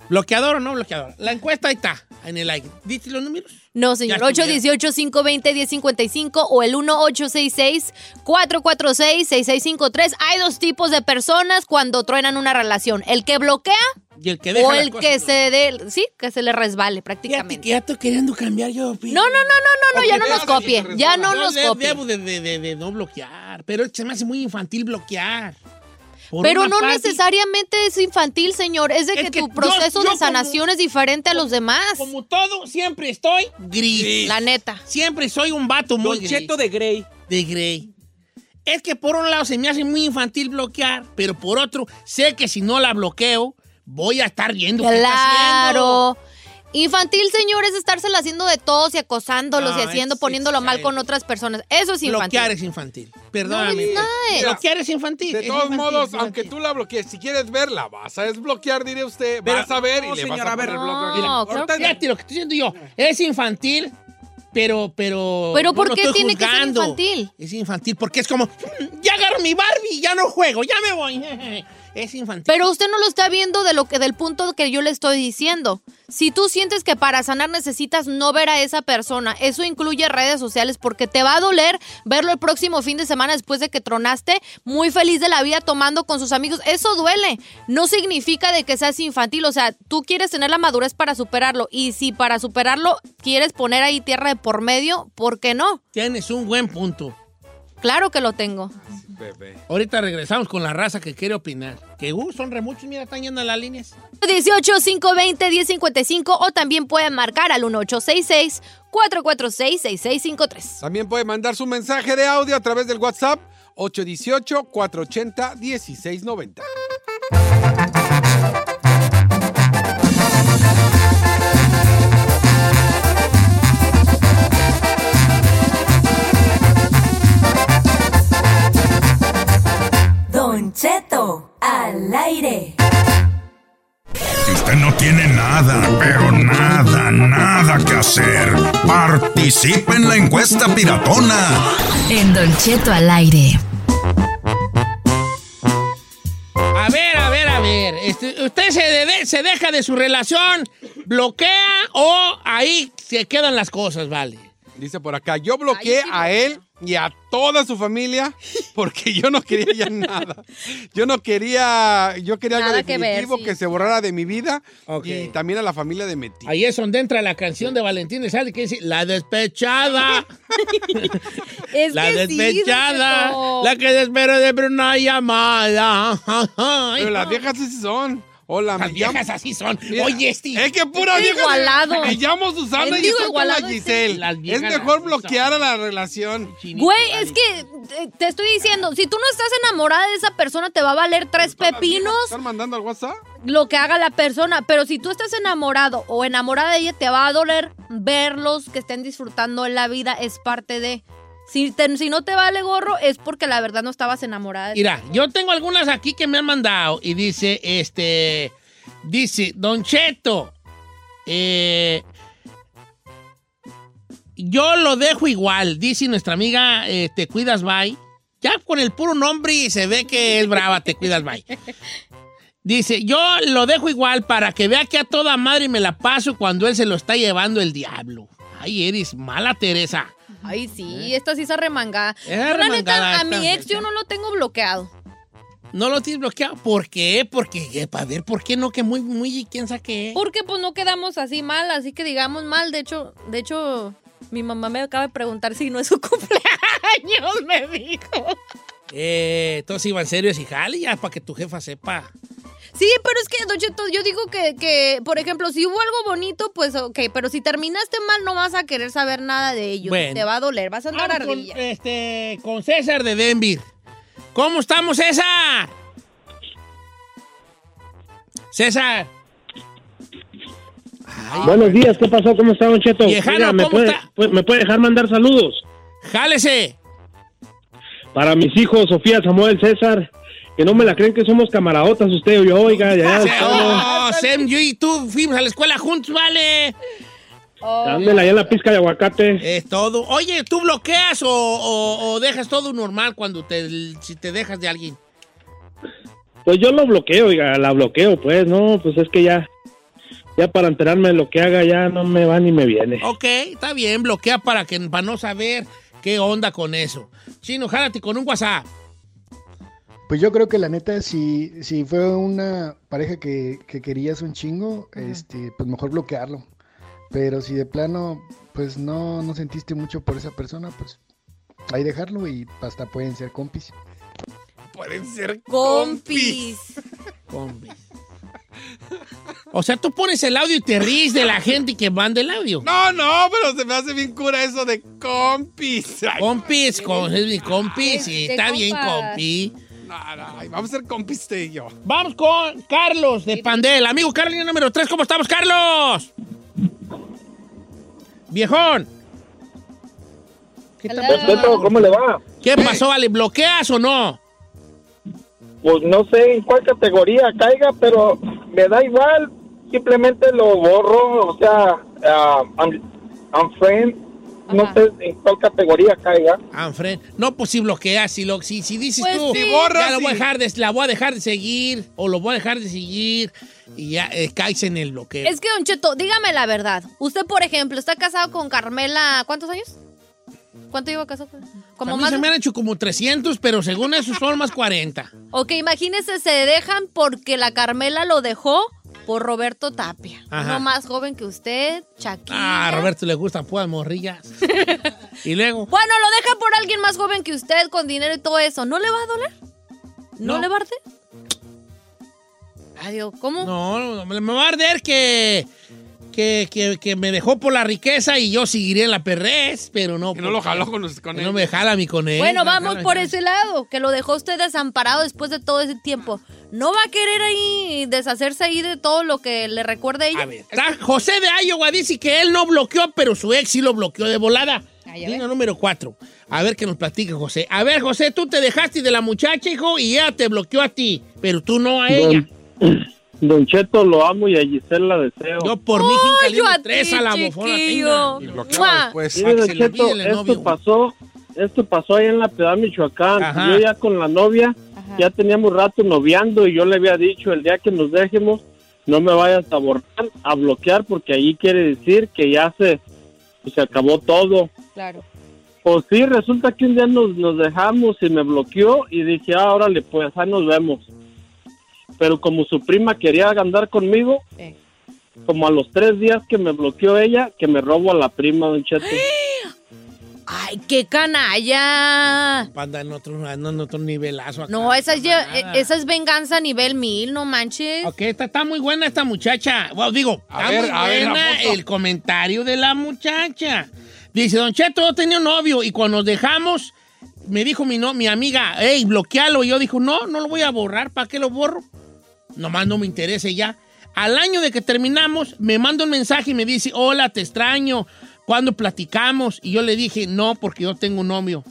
¿Bloqueador o no bloqueador? La encuesta ahí está, en el aire. ¿Diste los números? No, señor. Ya estuvieron. 818-520-1055 o el 1866-446-6653. Hay dos tipos de personas cuando truenan una relación. El que bloquea Y el que deja o el que se dé, sí, que se le resbale prácticamente. ya estoy queriendo cambiar yo. No, no, no, no, no, no, ya no nos copie. Ya no nos copie. Debo de, de- de- de no bloquear, pero se me hace muy infantil bloquear. Por Pero no necesariamente es infantil, señor. Es de Es que, que tu proceso yo de sanación como- es diferente a los demás. Como todo, siempre estoy gris. La neta. Siempre soy un vato muy Don. Cheto de Grey. De Grey. Es que por un lado se me hace muy infantil bloquear, pero por otro, sé que si no la bloqueo, voy a estar viendo qué está haciendo. Infantil, señor, es estársela haciendo de todos y acosándolos No, y haciendo, es- poniéndolo es mal con otras personas. Eso es infantil. Bloquear es infantil. Perdóname. No, bloquear es infantil. De es todos infantil, modos, aunque tú la bloquees, si quieres verla, vas a desbloquear, diré usted. Pero- vas a ver y no, le vas señora, a a ver, no, claro que- lo que estoy diciendo yo. Es infantil, pero, pero. Pero no ¿por lo qué tiene que ser infantil? Es infantil porque es como, ya agarro mi Barbie, ya no juego, ya me voy. (laughs) Es infantil. Pero usted no lo está viendo de lo que del punto que yo le estoy diciendo. Si tú sientes que para sanar necesitas no ver a esa persona, eso incluye redes sociales porque te va a doler verlo el próximo fin de semana después de que tronaste, muy feliz de la vida tomando con sus amigos. Eso duele. No significa de que seas infantil, o sea, tú quieres tener la madurez para superarlo y si para superarlo quieres poner ahí tierra de por medio, ¿por qué no? Tienes un buen punto. Claro que lo tengo. Bebé. Ahorita regresamos con la raza que quiere opinar. Que uh, son re muchos, mira, están yendo las líneas. 18 520 1055 o también pueden marcar al 1866 446 6653. También puede mandar su mensaje de audio a través del WhatsApp 818-480-1690. Cheto, al aire. Si usted no tiene nada, pero nada, nada que hacer, participe en la encuesta piratona. En Don Cheto al aire. A ver, a ver, a ver. Este, usted se, de- se deja de su relación, bloquea o ahí se quedan las cosas, vale. Dice por acá, yo bloqueé a él y a toda su familia porque yo no quería ya nada. Yo no quería, yo quería algo Nada que ver, definitivo sí. que se borrara de mi vida y también a la familia de Meti. Ahí es donde entra la canción de Valentín Elizalde que dice, la despechada. (laughs) Es la que sí, despechada. La que desespera de una llamada. Pero las viejas así son. Hola, Las me llamo- viejas así son. Mira, Oye, este. Es que pura vieja. igualado. Me llamo Susana y estoy con la este. Giselle. Las Es mejor bloquear a la relación. Güey, es que te estoy diciendo, si tú no estás enamorada de esa persona, te va a valer tres pepinos ¿Están mandando al WhatsApp? lo que haga la persona. Pero si tú estás enamorado o enamorada de ella, te va a doler verlos que estén disfrutando la vida. Es parte de. Si, te- si no te vale gorro, es porque la verdad no estabas enamorada. de Mira, yo tengo algunas aquí que me han mandado y dice, este, dice, Don Cheto, eh, yo lo dejo igual, dice nuestra amiga, eh, te cuidas, bye. Ya con el puro nombre se ve que es brava, te cuidas, bye. Dice, yo lo dejo igual para que vea que a toda madre me la paso cuando él se lo está llevando el diablo. Ay, eres mala, Teresa. Ay, sí, esta sí. Es arremangada neta, a mi ex yo no lo tengo bloqueado. ¿No lo tienes bloqueado? ¿Por qué? Porque, eh, para ver, ¿por qué no? Que muy, muy, ¿quién sabe qué? Porque pues no quedamos así mal, así que digamos mal. De hecho, de hecho, mi mamá me acaba de preguntar si no es su (laughs) cumpleaños, me dijo. Eh, entonces iba en serio ese jale ya para que tu jefa sepa. Sí, pero es que, Don Cheto, yo digo que, que, por ejemplo, si hubo algo bonito, pues ok, pero si terminaste mal, no vas a querer saber nada de ello. Bueno. Te va a doler, vas a andar Vamos con, ardilla. este, con César de Denver. ¿Cómo estamos, César? César. Buenos días, ¿qué pasó? ¿Cómo está, Don Cheto? Viejano, ¿me, ¿cómo puede, está? pu- ¿Me puede dejar mandar saludos? Jálese. Para mis hijos, Sofía, Samuel, César, que no me la creen que somos camaradotas usted y yo, oiga, ya, ya, Oh, Sem, yo y tú fuimos a la escuela juntos, vale. Ándele allá en la pizca de aguacate. Es todo. Oye, ¿tú bloqueas o, o- o dejas todo normal cuando te, si te dejas de alguien? Pues yo lo bloqueo, oiga, la bloqueo, pues, no, pues es que ya, ya para enterarme de lo que haga ya no me va ni me viene. Ok, está bien, bloquea para, que, para no saber qué onda con eso. Chino, jálate con un WhatsApp. Pues yo creo que la neta, si, si fue una pareja que, que querías un chingo, este, pues mejor bloquearlo. Pero si de plano, pues no, no sentiste mucho por esa persona, pues ahí dejarlo y hasta pueden ser compis. Pueden ser compis. Compis. O sea, tú pones el audio y te ríes de la gente que manda el audio. No, no, pero se me hace bien cura eso de compis. Ay, Compis, con, es mi compis, sí, de está bien, compi. No, no, ay, vamos a ser compis y yo. Vamos con Carlos de Pandel. Amigo Carlos, línea número 3. ¿Cómo estamos, Carlos? Viejón. ¿Qué te Respeto, ¿cómo le va? ¿Qué pasó, vale? ¿Bloqueas o no? Pues no sé en cuál categoría caiga, pero me da igual. Simplemente lo borro, o sea, ah, un- unfriend. No sé en cuál categoría caiga. Fred. No, pues si bloqueas, si, lo, si, si dices Pues tú, sí. borras ya lo voy a dejar de, la voy a dejar de seguir, o lo voy a dejar de seguir, y ya eh, caes en el bloqueo. Es que, Don Cheto, dígame la verdad. Usted, por ejemplo, está casado con Carmela, ¿cuántos años? ¿Cuánto lleva casado? Como a mí más. se me han hecho como 300, pero según eso son más 40. Ok, imagínese, se dejan porque la Carmela lo dejó por Roberto Tapia. Ajá. Uno más joven que usted, Chaquilla. Ah, a Roberto le gustan puras morrillas. (laughs) y luego, Bueno, lo deja por alguien más joven que usted, con dinero y todo eso. ¿No le va a doler? ¿No, No. le va a arder? Ay, Dios, ¿cómo? no, no, me me va a arder que, que, que, que me dejó por la riqueza y yo seguiré en la perrez, pero no. Que no lo jaló con, con él. No me jala a mí con él. Bueno, no vamos por ese lado, que lo dejó usted desamparado después de todo ese tiempo. ¿No va a querer ahí deshacerse ahí de todo lo que le recuerde a ella? A ver, está- José de Iowa dice que él no bloqueó, pero su ex sí lo bloqueó de volada. Línea número 4. A ver que nos platique José. A ver, José, tú te dejaste de la muchacha, hijo, y ella te bloqueó a ti, pero tú no a ella. Don, (clears throat) Don Cheto, lo amo y a Giselle la deseo. Yo por mi Ay, yo a tres a la bofona. Mua. Pues, Mire, le Cheto, esto novio. pasó, esto pasó allá en la Piedad, Michoacán. Ajá. Yo ya con la novia Ya teníamos rato noviando y yo le había dicho el día que nos dejemos, no me vayas a borrar, a bloquear, porque ahí quiere decir que ya se, se acabó todo. Claro. Pues sí, resulta que un día nos, nos dejamos y me bloqueó y dije, ah, órale, pues ahí nos vemos. Pero como su prima quería andar conmigo, como a los tres días que me bloqueó ella, que me robo a la prima, don Cheto. ¡Ay, qué canalla! Anda en otro, anda en otro nivelazo. acá. No, esa es, ya- Nada. esa es venganza a nivel mil, no manches. Ok, está, está muy buena esta muchacha. Bueno, digo, A está ver, muy ver, buena foto. el comentario de la muchacha. Dice, Don Cheto, yo tenía un novio y cuando nos dejamos, me dijo mi, no, mi amiga, hey, bloquealo. Y yo dijo, no, no lo voy a borrar, ¿para qué lo borro? Nomás no me interesa ya. Al año de que terminamos, me manda un mensaje y me dice, hola, te extraño. ¿Cuándo platicamos? Y yo le dije, no, porque yo tengo un novio.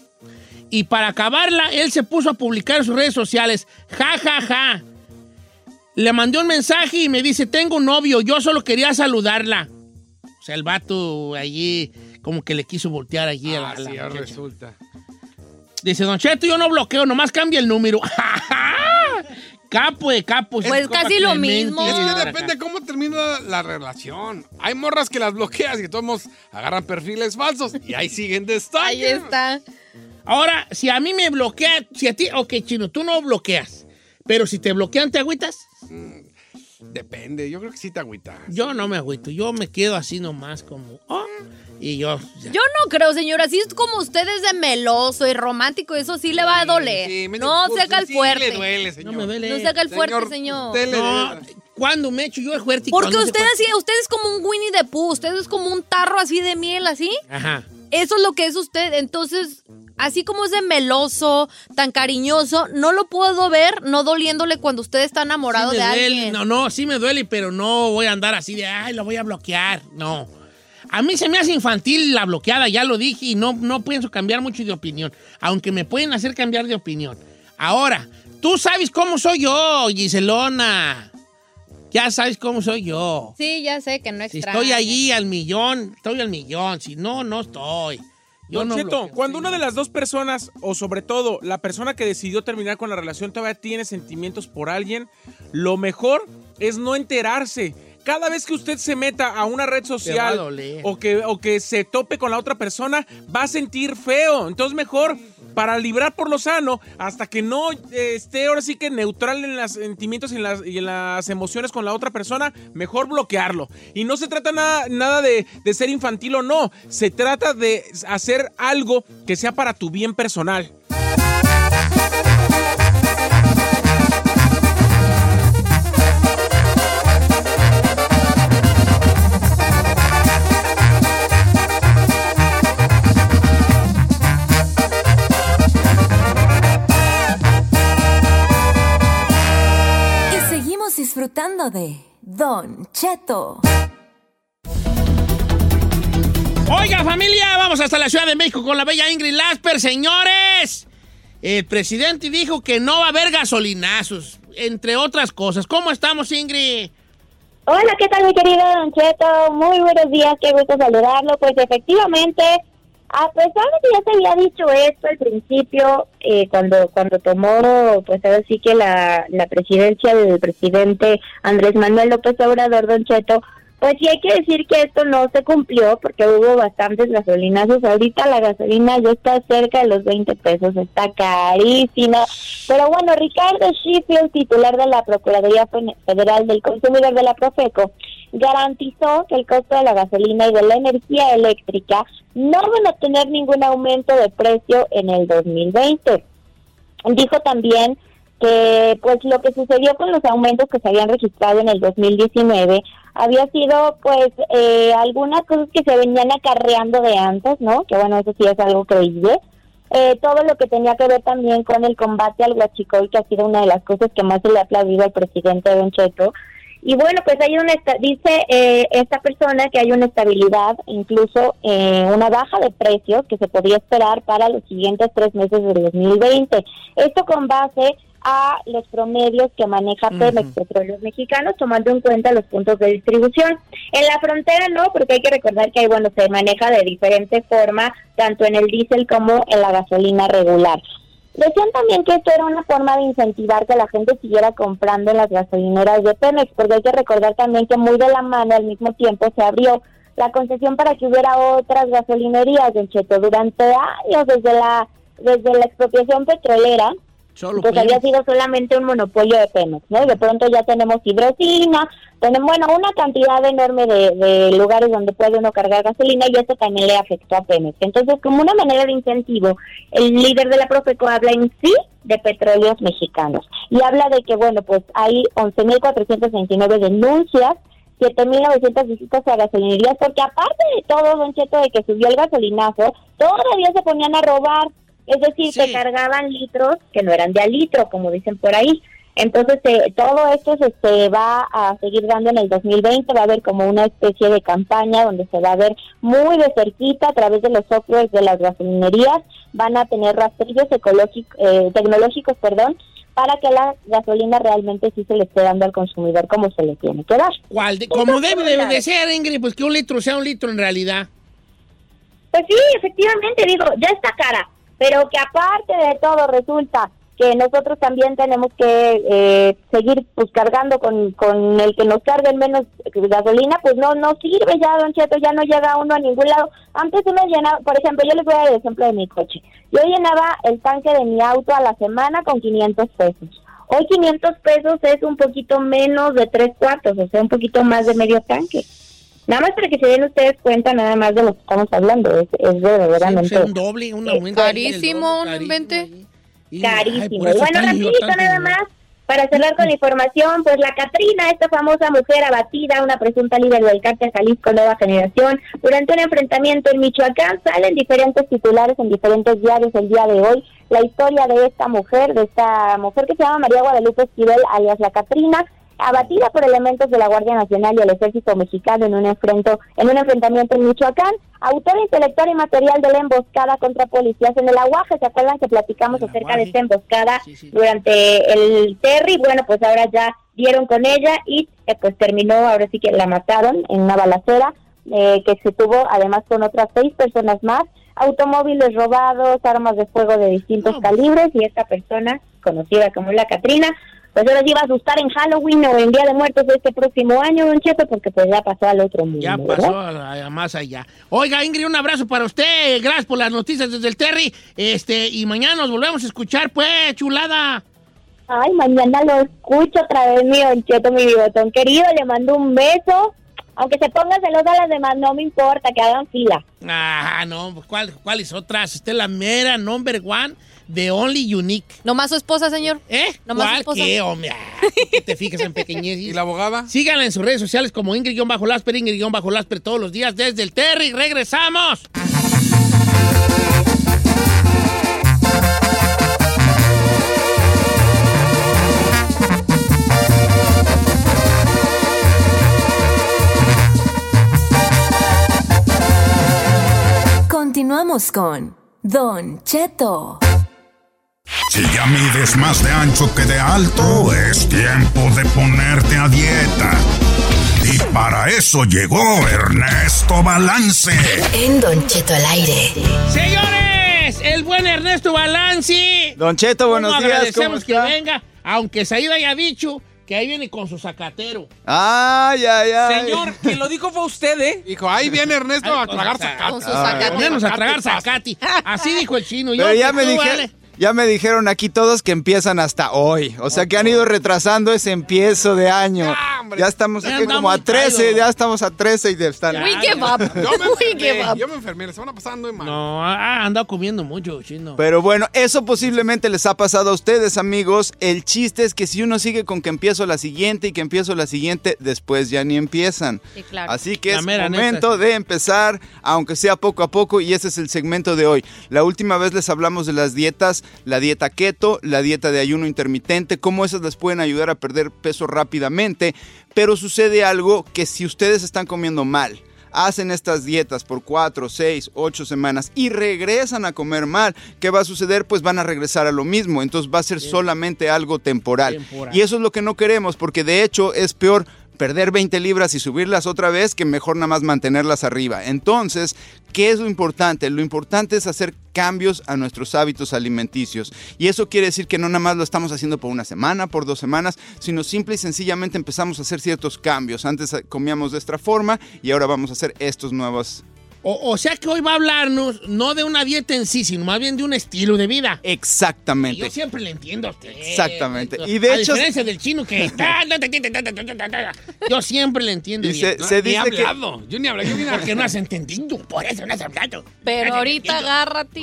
Y para acabarla, él se puso a publicar en sus redes sociales, ja, ja, ja. Le mandé un mensaje y me dice, tengo un novio, yo solo quería saludarla. O sea, el vato allí como que le quiso voltear allí a la, Ah, a la sí, resulta. Dice, Don Cheto, yo no bloqueo, nomás cambia el número. (laughs) (laughs) capo de capo. Pues Es casi lo mismo. Es que Acá. depende cómo termina la, la relación. Hay morras que las bloqueas y todos agarran perfiles falsos y ahí siguen de estar. Ahí está. Ahora, si a mí me bloquea, si a ti, ok, chino, tú no bloqueas. Pero si te bloquean, ¿te agüitas? Depende, yo creo que sí te agüitas. Yo no me agüito, yo me quedo así nomás como, oh, y yo, ya. Yo no creo, señora. Así es como usted es de meloso y romántico, eso sí le va a doler. no se haga el fuerte. No me duele. No se haga el fuerte, señor. No, ¿cuándo me echo yo el fuerte? y Porque usted así, usted es como un Winnie the Pooh, usted es como un tarro así de miel, así. Ajá. Eso es lo que es usted. Entonces, así como es de meloso, tan cariñoso, no lo puedo ver no doliéndole cuando usted está enamorado Sí de me duele, alguien. No, no, sí me duele, pero no voy a andar así de, ay, lo voy a bloquear. No. A mí se me hace infantil la bloqueada, ya lo dije, y no, no pienso cambiar mucho de opinión, aunque me pueden hacer cambiar de opinión. Ahora, tú sabes cómo soy yo, Giselona. Ya sabes cómo soy yo. Sí, ya sé que no Si extraña. estoy allí al millón, estoy al millón. Si no, no estoy. Yo Don no Cheto, bloqueo. cuando una de las dos personas, o sobre todo la persona que decidió terminar con la relación, todavía tiene sentimientos por alguien, lo mejor es no enterarse. Cada vez que usted se meta a una red social o que, o que se tope con la otra persona, va a sentir feo. Entonces mejor, para librar por lo sano, hasta que no eh, esté ahora sí que neutral en los sentimientos y en las, y en las emociones con la otra persona, mejor bloquearlo. Y no se trata nada, nada de, de ser infantil o no, se trata de hacer algo que sea para tu bien personal. Disfrutando de Don Cheto. Oiga, familia, vamos hasta la Ciudad de México con la bella Ingrid Lasper, señores. El presidente dijo que no va a haber gasolinazos, entre otras cosas. ¿Cómo estamos, Ingrid? Hola, ¿qué tal mi querido Don Cheto? Muy buenos días, qué gusto saludarlo. Pues efectivamente, a pesar de que ya se había dicho esto al principio, eh, cuando cuando tomó, pues ahora sí que la, la presidencia del presidente Andrés Manuel López Obrador, Don Cheto, pues sí hay que decir que esto no se cumplió porque hubo bastantes gasolinazos. Ahorita la gasolina ya está cerca de los 20 pesos, está carísima. Pero bueno, Ricardo Sheffield, titular de la Procuraduría Fe- Federal del Consumidor de la Profeco, garantizó que el costo de la gasolina y de la energía eléctrica no van a tener ningún aumento de precio en el 2020. Dijo también que pues lo que sucedió con los aumentos que se habían registrado en el 2019 había sido pues eh, algunas cosas que se venían acarreando de antes, ¿no? Que bueno, eso sí es algo creíble. Eh, todo lo que tenía que ver también con el combate al huachicol, que ha sido una de las cosas que más se le ha aplaudido al presidente Don. Y bueno, pues hay una, dice eh, esta persona que hay una estabilidad, incluso eh, una baja de precios que se podría esperar para los siguientes tres meses del 2020. Esto con base a los promedios que maneja Pemex Petróleos Mexicanos, tomando en cuenta los puntos de distribución. En la frontera no, porque hay que recordar que ahí, bueno, se maneja de diferente forma, tanto en el diésel como en la gasolina regular. Decían también que esto era una forma de incentivar que la gente siguiera comprando en las gasolineras de Pemex, porque hay que recordar también que muy de la mano al mismo tiempo se abrió la concesión para que hubiera otras gasolinerías en Cheto durante años desde la desde la expropiación petrolera Solo pues había sido solamente un monopolio de Pemex, ¿no? Y de pronto ya tenemos hidrocina, tenemos, bueno, una cantidad enorme de, de lugares donde puede uno cargar gasolina y eso también le afectó a Pemex. Entonces, como una manera de incentivo, el líder de la Profeco habla en sí de petróleos mexicanos y habla de que, bueno, pues hay 11.429 denuncias 7.900 visitas a gasolinerías, porque aparte de todo, Don Cheto, de que subió el gasolinazo, todavía se ponían a robar, es decir, se cargaban litros que no eran de a litro, como dicen por ahí. Entonces, eh, todo esto se, se va a seguir dando en el 2020, va a haber como una especie de campaña donde se va a ver muy de cerquita a través de los softwares de las gasolinerías, van a tener rastrillos ecológicos, eh, tecnológicos, perdón, para que la gasolina realmente sí se le esté dando al consumidor como se le tiene que dar. ¿Cuál de- como debe de, de ser, Ingrid, pues que un litro sea un litro en realidad. Pues sí, efectivamente, digo, ya está cara, pero que aparte de todo resulta que nosotros también tenemos que eh, seguir pues cargando con, con el que nos carguen menos gasolina, pues no no sirve ya, don Cheto, ya no llega uno a ningún lado. Antes se me llenaba, por ejemplo, yo les voy a dar el ejemplo de mi coche. Yo llenaba el tanque de mi auto a la semana con 500 pesos. Hoy 500 pesos es un poquito menos de tres cuartos, o sea, un poquito más de medio tanque. Nada más para que se den ustedes cuenta nada más de lo que estamos hablando, es, es verdaderamente... un doble, un aumento. Carísimo, no invente. Carísimo. bueno, rapidito nada más, para cerrar con la información, pues la Catrina, esta famosa mujer abatida, una presunta líder del cártel Jalisco Nueva Generación, durante un enfrentamiento en Michoacán, salen diferentes titulares en diferentes diarios el día de hoy, la historia de esta mujer, de esta mujer que se llama María Guadalupe Esquivel, alias la Catrina, abatida por elementos de la Guardia Nacional y el Ejército Mexicano en un enfrento, en un enfrentamiento en Michoacán, autor intelectual y material de la emboscada contra policías en el Aguaje, ¿se acuerdan que platicamos acerca de esta emboscada durante el Terry? Bueno, pues ahora ya dieron con ella y eh, pues terminó, ahora sí que la mataron en una balacera eh, que se tuvo además con otras seis personas más, automóviles robados, armas de fuego de distintos calibres y esta persona, conocida como la Catrina, pues ahora sí va a asustar en Halloween o en Día de Muertos de este próximo año, don Cheto, porque pues ya pasó al otro mundo. Ya pasó a- a más allá. Oiga, Ingrid, un abrazo para usted. Gracias por las noticias desde el Terry. Este, y mañana nos volvemos a escuchar, pues, chulada. Ay, mañana lo escucho otra vez, mi don Cheto, mi bigotón querido, le mando un beso. Aunque se pongan celosa las demás, no me importa, que hagan fila. Ah, no, pues, ¿cuál, ¿cuáles otras? Usted es la mera number one, the only unique. ¿Nomás su esposa, señor? ¿Eh? ¿Nomás su ¿Cuál esposa? qué, hombre? Ah, ¿tú qué te (laughs) fijas en pequeñez? ¿Y la abogada? Síganla en sus redes sociales como Ingrid-Lasper, Ingrid-Lasper todos los días desde el Terry. ¡Regresamos! Continuamos con Don Cheto. Si ya mides más de ancho que de alto, es tiempo de ponerte a dieta. Y para eso llegó Ernesto Balance. En Don Cheto al aire. Señores, el buen Ernesto Balanci. Don Cheto, buenos ¿Cómo días, Agradecemos ¿cómo que venga, aunque Saída haya dicho que ahí viene con su zacatero. Ay, ay, ay. Señor, quien lo dijo fue usted, ¿eh? Dijo, ahí viene Ernesto a tragar zacate. Con su zacate. Menos a tragar zacate. Así dijo el chino. Yo, ya me, dije- vale. Ya me dijeron aquí todos que empiezan hasta hoy. O sea que han ido retrasando ese empiezo de año. Ya estamos aquí como a andamos 13, caídos. ya estamos a 13 y de están. We give up. Yo me We give enfermé, up. yo me enfermé, la semana pasada ando mal. No, ha andado comiendo mucho, chino. Pero bueno, eso posiblemente les ha pasado a ustedes, amigos. El chiste es que si uno sigue con que empiezo la siguiente y que empiezo la siguiente, después ya ni empiezan. Sí, claro. Así que La es momento de empezar, aunque sea poco a poco, y ese es el segmento de hoy. La última vez les hablamos de las dietas, la dieta keto, la dieta de ayuno intermitente, cómo esas les pueden ayudar a perder peso rápidamente, pero sucede algo que si ustedes están comiendo mal, hacen estas dietas por 4, 6, 8 semanas y regresan a comer mal, ¿qué va a suceder? Pues van a regresar a lo mismo, entonces va a ser solamente algo temporal. Temporal. Y eso es lo que no queremos, porque de hecho es peor perder 20 libras y subirlas otra vez que mejor nada más mantenerlas arriba. Entonces, ¿qué es lo importante? Lo importante es hacer cambios a nuestros hábitos alimenticios. Y eso quiere decir que no nada más lo estamos haciendo por una semana, por dos semanas, sino simple y sencillamente empezamos a hacer ciertos cambios. Antes comíamos de esta forma y ahora vamos a hacer estos nuevos O, o sea que hoy va a hablarnos no de una dieta en sí, sino más bien de un estilo de vida. Exactamente. Yo siempre le entiendo a usted. Exactamente. Y de a hecho- diferencia del chino que... Yo siempre le entiendo Y bien. se- se Ni he dice que- hablado. Yo ni hablé. Yo (laughs) Porque no has entendido. Por eso no has hablado. Pero ahorita agárrate.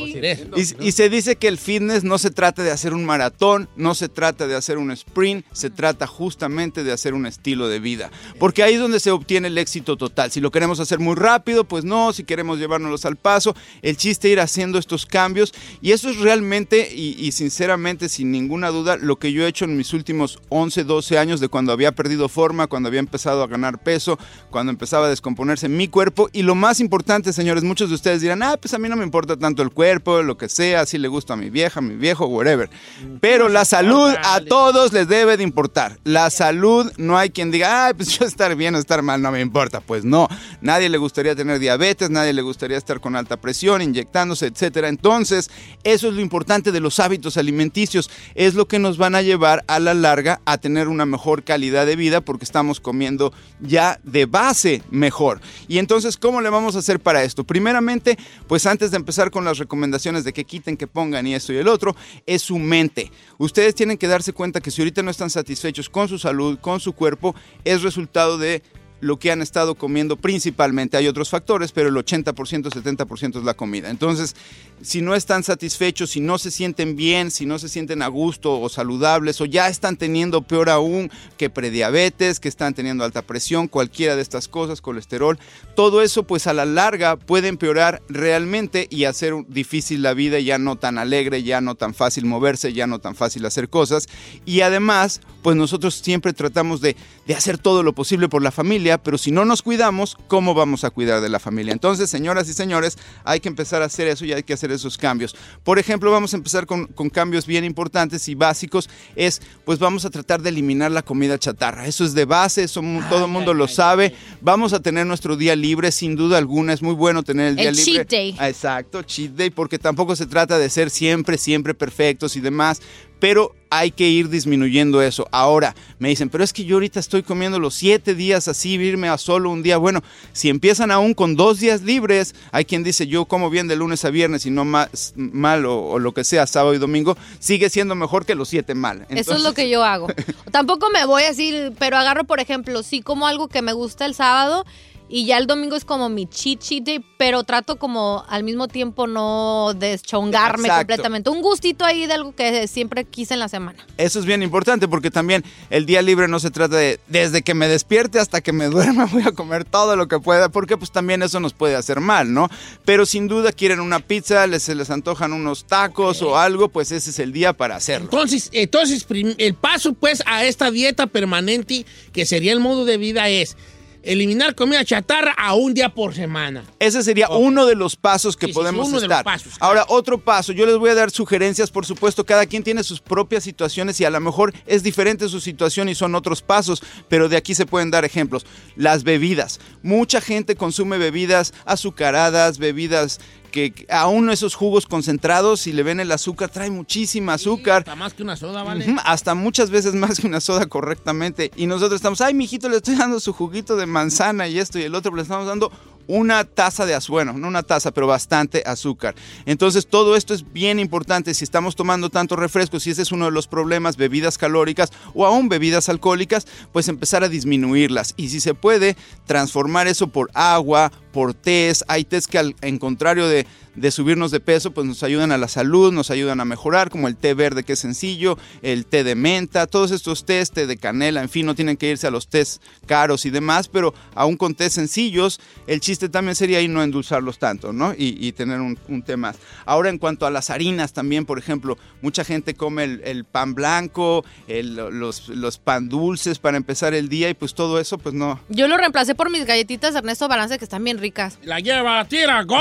Y, y se dice que el fitness no se trata de hacer un maratón, no se trata de hacer un sprint, se trata justamente de hacer un estilo de vida. Porque ahí es donde se obtiene el éxito total. Si lo queremos hacer muy rápido, pues no, si queremos llevárnoslos al paso, el chiste ir haciendo estos cambios. Y eso es realmente y, y sinceramente, sin ninguna duda, lo que yo he hecho en mis últimos 11, 12 años de cuando había perdido forma, cuando había empezado a ganar peso, cuando empezaba a descomponerse mi cuerpo. Y lo más importante, señores, muchos de ustedes dirán, ah, pues a mí no me importa tanto el cuerpo, lo que sea, si le gusta a mi vieja, a mi viejo, whatever. Pero la salud a todos les debe de importar. La salud, no hay quien diga, ah, pues yo estar bien o estar mal, no me importa. Pues no, nadie le gustaría tener diabetes, nadie le gustaría estar con alta presión, inyectándose, etcétera. Entonces, eso es lo importante de los hábitos alimenticios. Es lo que nos van a llevar a la larga a tener una mejor calidad de vida porque estamos comiendo ya de base mejor. Y entonces, ¿cómo le vamos a hacer para esto? Primeramente, pues antes de empezar con las recomendaciones de que quiten, que pongan y esto y el otro, es su mente. Ustedes tienen que darse cuenta que si ahorita no están satisfechos con su salud, con su cuerpo, es resultado de lo que han estado comiendo principalmente. Hay otros factores, pero el 80%, 70% es la comida. Entonces, si no están satisfechos, si no se sienten bien, si no se sienten a gusto o saludables, o ya están teniendo peor aún que prediabetes, que están teniendo alta presión, cualquiera de estas cosas, colesterol, todo eso pues a la larga puede empeorar realmente y hacer difícil la vida, ya no tan alegre, ya no tan fácil moverse, ya no tan fácil hacer cosas. Y además, pues nosotros siempre tratamos de, de hacer todo lo posible por la familia, pero si no nos cuidamos, ¿cómo vamos a cuidar de la familia? Entonces, señoras y señores, hay que empezar a hacer eso y hay que hacer esos cambios. Por ejemplo, vamos a empezar con, con cambios bien importantes y básicos. Es, pues vamos a tratar de eliminar la comida chatarra. Eso es de base, eso todo el mundo lo sabe. Vamos a tener nuestro día libre, sin duda alguna. Es muy bueno tener el día El libre. cheat day. Exacto, cheat day, porque tampoco se trata de ser siempre, siempre perfectos y demás, pero hay que ir disminuyendo eso. Ahora, me dicen, pero es que yo ahorita estoy comiendo los siete días así, irme a solo un día. Bueno, si empiezan aún con dos días libres, hay quien dice, yo como bien de lunes a viernes y no más, mal o, o lo que sea, sábado y domingo, sigue siendo mejor que los siete mal. Eso es lo que yo hago. (laughs) Tampoco me voy así, pero agarro, por ejemplo, sí como algo que me gusta el sábado y ya el domingo es como mi cheat cheat day, pero trato como al mismo tiempo no deschongarme Exacto. completamente. Un gustito ahí de algo que siempre quise en la semana. Eso es bien importante porque también el día libre no se trata de desde que me despierte hasta que me (laughs) duerma voy a comer todo lo que pueda porque pues también eso nos puede hacer mal, ¿no? Pero sin duda quieren una pizza, les, se les antojan unos tacos o algo, pues ese es el día para hacerlo. Entonces, entonces el paso pues a esta dieta permanente, que sería el modo de vida, es eliminar comida chatarra a un día por semana. Ese sería uno de los pasos que Sí, sí, podemos de los pasos, Ahora, otro paso, yo les voy a dar sugerencias, por supuesto, cada quien tiene sus propias situaciones y a lo mejor es diferente su situación y son otros pasos, pero de aquí se pueden dar ejemplos. Las bebidas. Mucha gente consume bebidas azucaradas, bebidas que que aún esos jugos concentrados, si le ven el azúcar, trae muchísima azúcar. Hasta más que una soda, ¿vale? Hasta muchas veces más que una soda correctamente. Y nosotros estamos, ay, mijito, le estoy dando su juguito de manzana y esto y el otro, pero le estamos dando una taza de azúcar, bueno, no una taza, pero bastante azúcar. Entonces, todo esto es bien importante. Si estamos tomando tanto refresco, si ese es uno de los problemas, bebidas calóricas o aún bebidas alcohólicas, pues empezar a disminuirlas. Y si se puede, transformar eso por agua, por tés. Hay tés que al en contrario de, de subirnos de peso, pues nos ayudan a la salud, nos ayudan a mejorar, como el té verde que es sencillo, el té de menta, todos estos tés, té de canela, en fin, no tienen que irse a los tés caros y demás, pero aún con tés sencillos, el chiste también sería ahí no endulzarlos tanto, ¿no? Y, y tener un, un té más. Ahora, en cuanto a las harinas también, por ejemplo, mucha gente come el, el pan blanco, el- los, los pan dulces para empezar el día y pues todo eso, pues no, Yo lo reemplacé por mis galletitas de Ernesto Balance que están bien ricas. La lleva, tira, gol (laughs)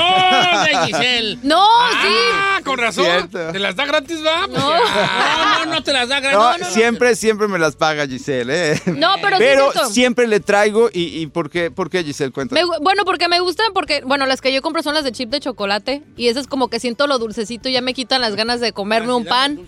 No, Ah, con razón. Cierto. ¿Te las da gratis, va? No. No, no, no te las da gratis. No, No, no, no. siempre, siempre me las paga Giselle, ¿eh? No, pero sí cierto. siempre le traigo. ¿Y, y por, qué, por qué, Giselle? Cuenta. Bueno, porque me gustan, porque, bueno, las que yo compro son las de chip de chocolate. Y esas como que siento lo dulcecito y ya me quitan las ganas de comerme un pan.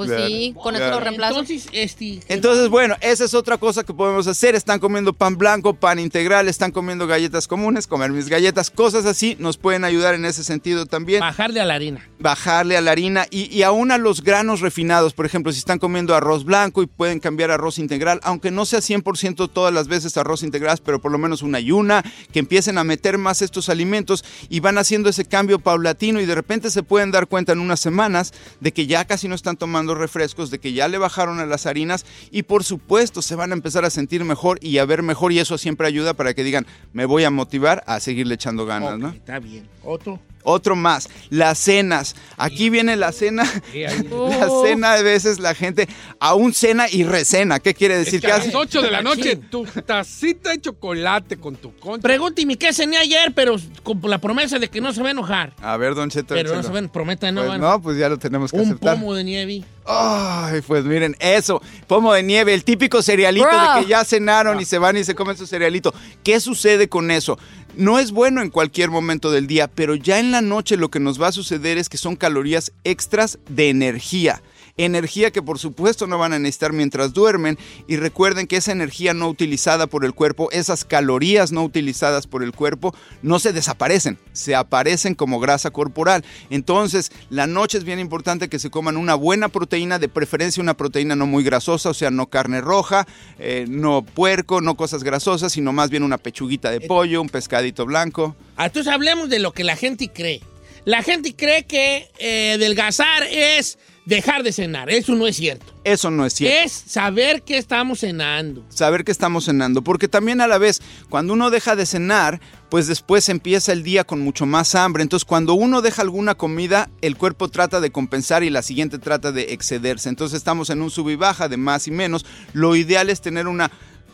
Pues Claro, sí, con eso claro. lo reemplazo. Entonces, este... Entonces, bueno, esa es otra cosa que podemos hacer. Están comiendo pan blanco, pan integral, están comiendo galletas comunes, comer mis galletas, cosas así nos pueden ayudar en ese sentido también. Bajarle a la harina. Bajarle a la harina y, y aún a los granos refinados. Por ejemplo, si están comiendo arroz blanco y pueden cambiar arroz integral, aunque no sea 100% todas las veces arroz integral, pero por lo menos una y una, que empiecen a meter más estos alimentos y van haciendo ese cambio paulatino y de repente se pueden dar cuenta en unas semanas de que ya casi no están tomando refrescos, de que ya le bajaron a las harinas y por supuesto se van a empezar a sentir mejor y a ver mejor y eso siempre ayuda para que digan, me voy a motivar a seguirle echando ganas, ¿no? Está bien. Otro. Otro más, las cenas. Aquí viene la cena. (laughs) La cena de veces la gente aún cena y recena. ¿Qué quiere decir? Es que ¿Qué a las 8 de la noche, tu tacita de chocolate con tu concha. Pregúnteme qué cené ayer, pero con la promesa de que no se va a enojar. A ver, Don Cheto. Pero no se ven, prometa no Pues van. no, pues ya lo tenemos que Un aceptar. pomo de nieve. Ay, pues miren, eso, pomo de nieve, el típico cerealito Bro. de que ya cenaron y se van y se comen su cerealito. ¿Qué sucede con eso? No es bueno en cualquier momento del día, pero ya en la noche lo que nos va a suceder es que son calorías extras de energía. Energía que por supuesto no van a necesitar mientras duermen y recuerden que esa energía no utilizada por el cuerpo, esas calorías no utilizadas por el cuerpo, no se desaparecen, se aparecen como grasa corporal. Entonces, la noche es bien importante que se coman una buena proteína, de preferencia una proteína no muy grasosa, o sea, no carne roja, eh, no puerco, no cosas grasosas, sino más bien una pechuguita de pollo, un pescadito blanco. Ah, Entonces hablemos de lo que la gente cree. La gente cree que eh, adelgazar es dejar de cenar. Eso no es cierto. Eso no es cierto. Es saber que estamos cenando. saber que estamos cenando, porque también a la vez, cuando uno deja de cenar, pues después empieza el día con mucho más hambre. Entonces, cuando uno deja alguna comida, el cuerpo trata de compensar y la siguiente trata de excederse. Entonces, estamos en un sub y baja de más y menos. Lo ideal es tener una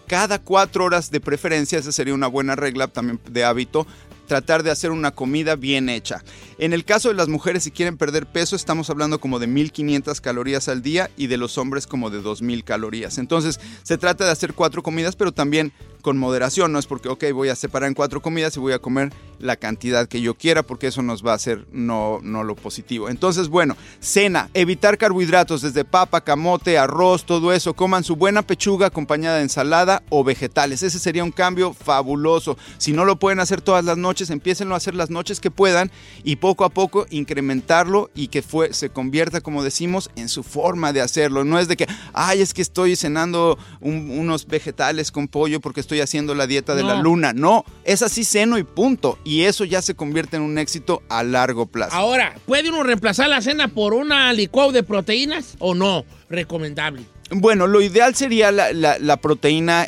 cada cuatro horas de preferencia, esa sería una buena regla también de hábito, tratar de hacer una comida bien hecha. En el caso de las mujeres, si quieren perder peso, estamos hablando como de 1500 calorías al día y de los hombres como de 2000 calorías. Entonces, se trata de hacer cuatro comidas, pero también con moderación. No es porque, ok, voy a separar en cuatro comidas y voy a comer la cantidad que yo quiera, porque eso nos va a hacer no, no lo positivo. Entonces, bueno, cena, evitar carbohidratos desde papa, camote, arroz, todo eso. Coman su buena pechuga acompañada de ensalada o vegetales. Ese sería un cambio fabuloso. Si no lo pueden hacer todas las noches, empiecen a hacer las noches que puedan y poco a poco incrementarlo y que fue, se convierta, como decimos, en su forma de hacerlo. No es de que, ay, es que estoy cenando un- unos vegetales con pollo porque estoy haciendo la dieta de la luna. No, es así ceno y punto. Y eso ya se convierte en un éxito a largo plazo. Ahora, ¿puede uno reemplazar la cena por una licuado de proteínas o no? Recomendable. Bueno, lo ideal sería la, la- la proteína,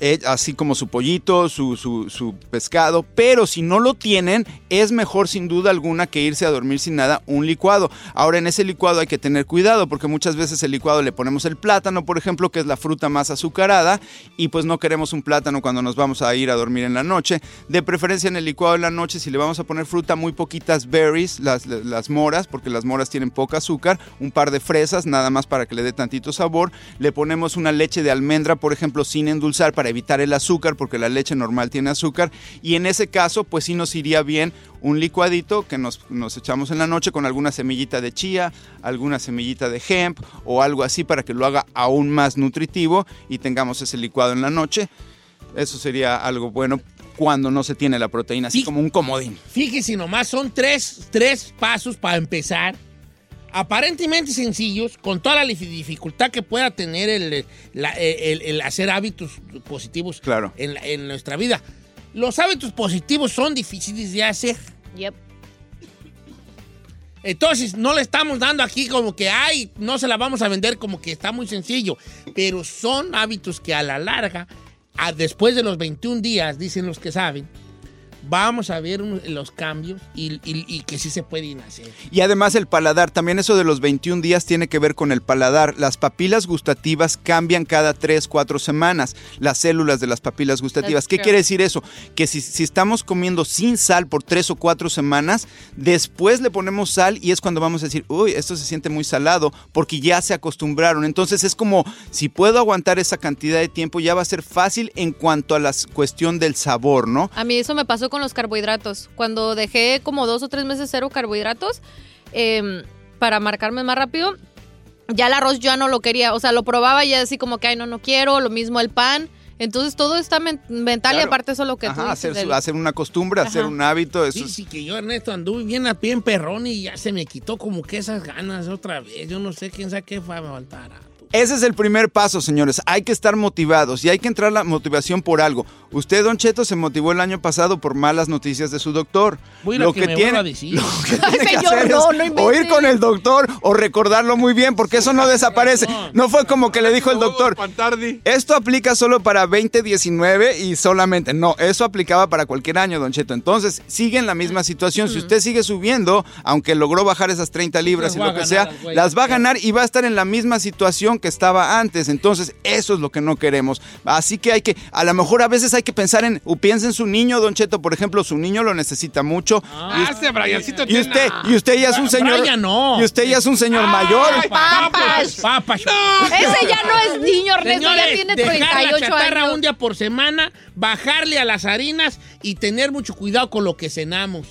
eh, así como su pollito, su, su- pescado, pero si no lo tienen, es mejor sin duda alguna que irse a dormir sin nada un licuado. Ahora en ese licuado hay que tener cuidado porque muchas veces el licuado le ponemos el plátano, por ejemplo, que es la fruta más azucarada, y pues no queremos un plátano cuando nos vamos a ir a dormir en la noche. De preferencia en el licuado en la noche, si le vamos a poner fruta, muy poquitas berries, las, las moras, porque las moras tienen poca azúcar, un par de fresas, nada más para que le dé tantito sabor. Le ponemos una leche de almendra, por ejemplo, sin endulzar para evitar el azúcar, porque la leche normal tiene azúcar. Y en ese caso, pues sí nos iría bien un licuadito que nos, nos echamos en la noche con alguna semillita de chía, alguna semillita de hemp o algo así para que lo haga aún más nutritivo y tengamos ese licuado en la noche. Eso sería algo bueno cuando no se tiene la proteína, así como un comodín. Fíjese nomás, son tres, tres pasos para empezar. Aparentemente sencillos, con toda la dif- dificultad que pueda tener el, la- el- el hacer hábitos positivos Claro. en, la- en nuestra vida. Los hábitos positivos son difíciles de hacer. Yep. Entonces, no le estamos dando aquí como que, ay, no se la vamos a vender como que está muy sencillo. Pero son hábitos que a la larga, a- después de los 21 días, dicen los que saben, vamos a ver los cambios y, y- y que sí se pueden hacer. Y además el paladar, también eso de los 21 días tiene que ver con el paladar. Las papilas gustativas cambian cada 3, 4 semanas, las células de las papilas gustativas. That's ¿Qué true. quiere decir eso? Que si, si estamos comiendo sin sal por 3 o 4 semanas, después le ponemos sal y es cuando vamos a decir, uy, esto se siente muy salado porque ya se acostumbraron. Entonces es como, si puedo aguantar esa cantidad de tiempo, ya va a ser fácil en cuanto a la cuestión del sabor, ¿no? A mí eso me pasó con los carbohidratos. Cuando dejé como dos o tres meses cero carbohidratos, em, para marcarme más rápido, ya el arroz yo ya no lo quería. O sea, lo probaba y ya así como que, ay, no, no quiero. Lo mismo el pan. Entonces todo está men- mental y aparte eso lo que tú Ajá, dices hacer, su- del- hacer una costumbre, hacer un hábito, eso Sí, es- sí, que yo, Ernesto, anduve bien a pie en perrón y ya se me quitó como que esas ganas otra vez. Yo no sé quién sabe qué fue a faltar. Ese es el primer paso, señores. Hay que estar motivados y hay que entrar la motivación por algo. Usted, Don Cheto, se motivó el año pasado por malas noticias de su doctor. Voy a que me vuelva a decir. lo que (laughs) tiene que Señor, hacer no, es no o ir con el doctor o recordarlo muy bien, porque eso no desaparece. No fue como que le dijo el doctor. Esto aplica solo para 2019 y solamente. No, eso aplicaba para cualquier año, Don Cheto. Entonces, sigue en la misma situación. Si usted sigue subiendo, aunque logró bajar esas 30 libras y lo que sea, las va a ganar y va a estar en la misma situación que estaba antes. Entonces, eso es lo que no queremos. Así que hay que, a lo mejor a veces hay que pensar en, o piensa en su niño, Don Cheto, por ejemplo, su niño lo necesita mucho. Ah, ese Briancito Y tiene- usted, y usted ya es un señor. Brian, no. Y usted ya es un señor mayor. papas! Papas. Ese ya no es niño, Ernesto, ya tiene dejar la 38 chatarra años. un día por semana, bajarle a las harinas y tener mucho cuidado con lo que cenamos.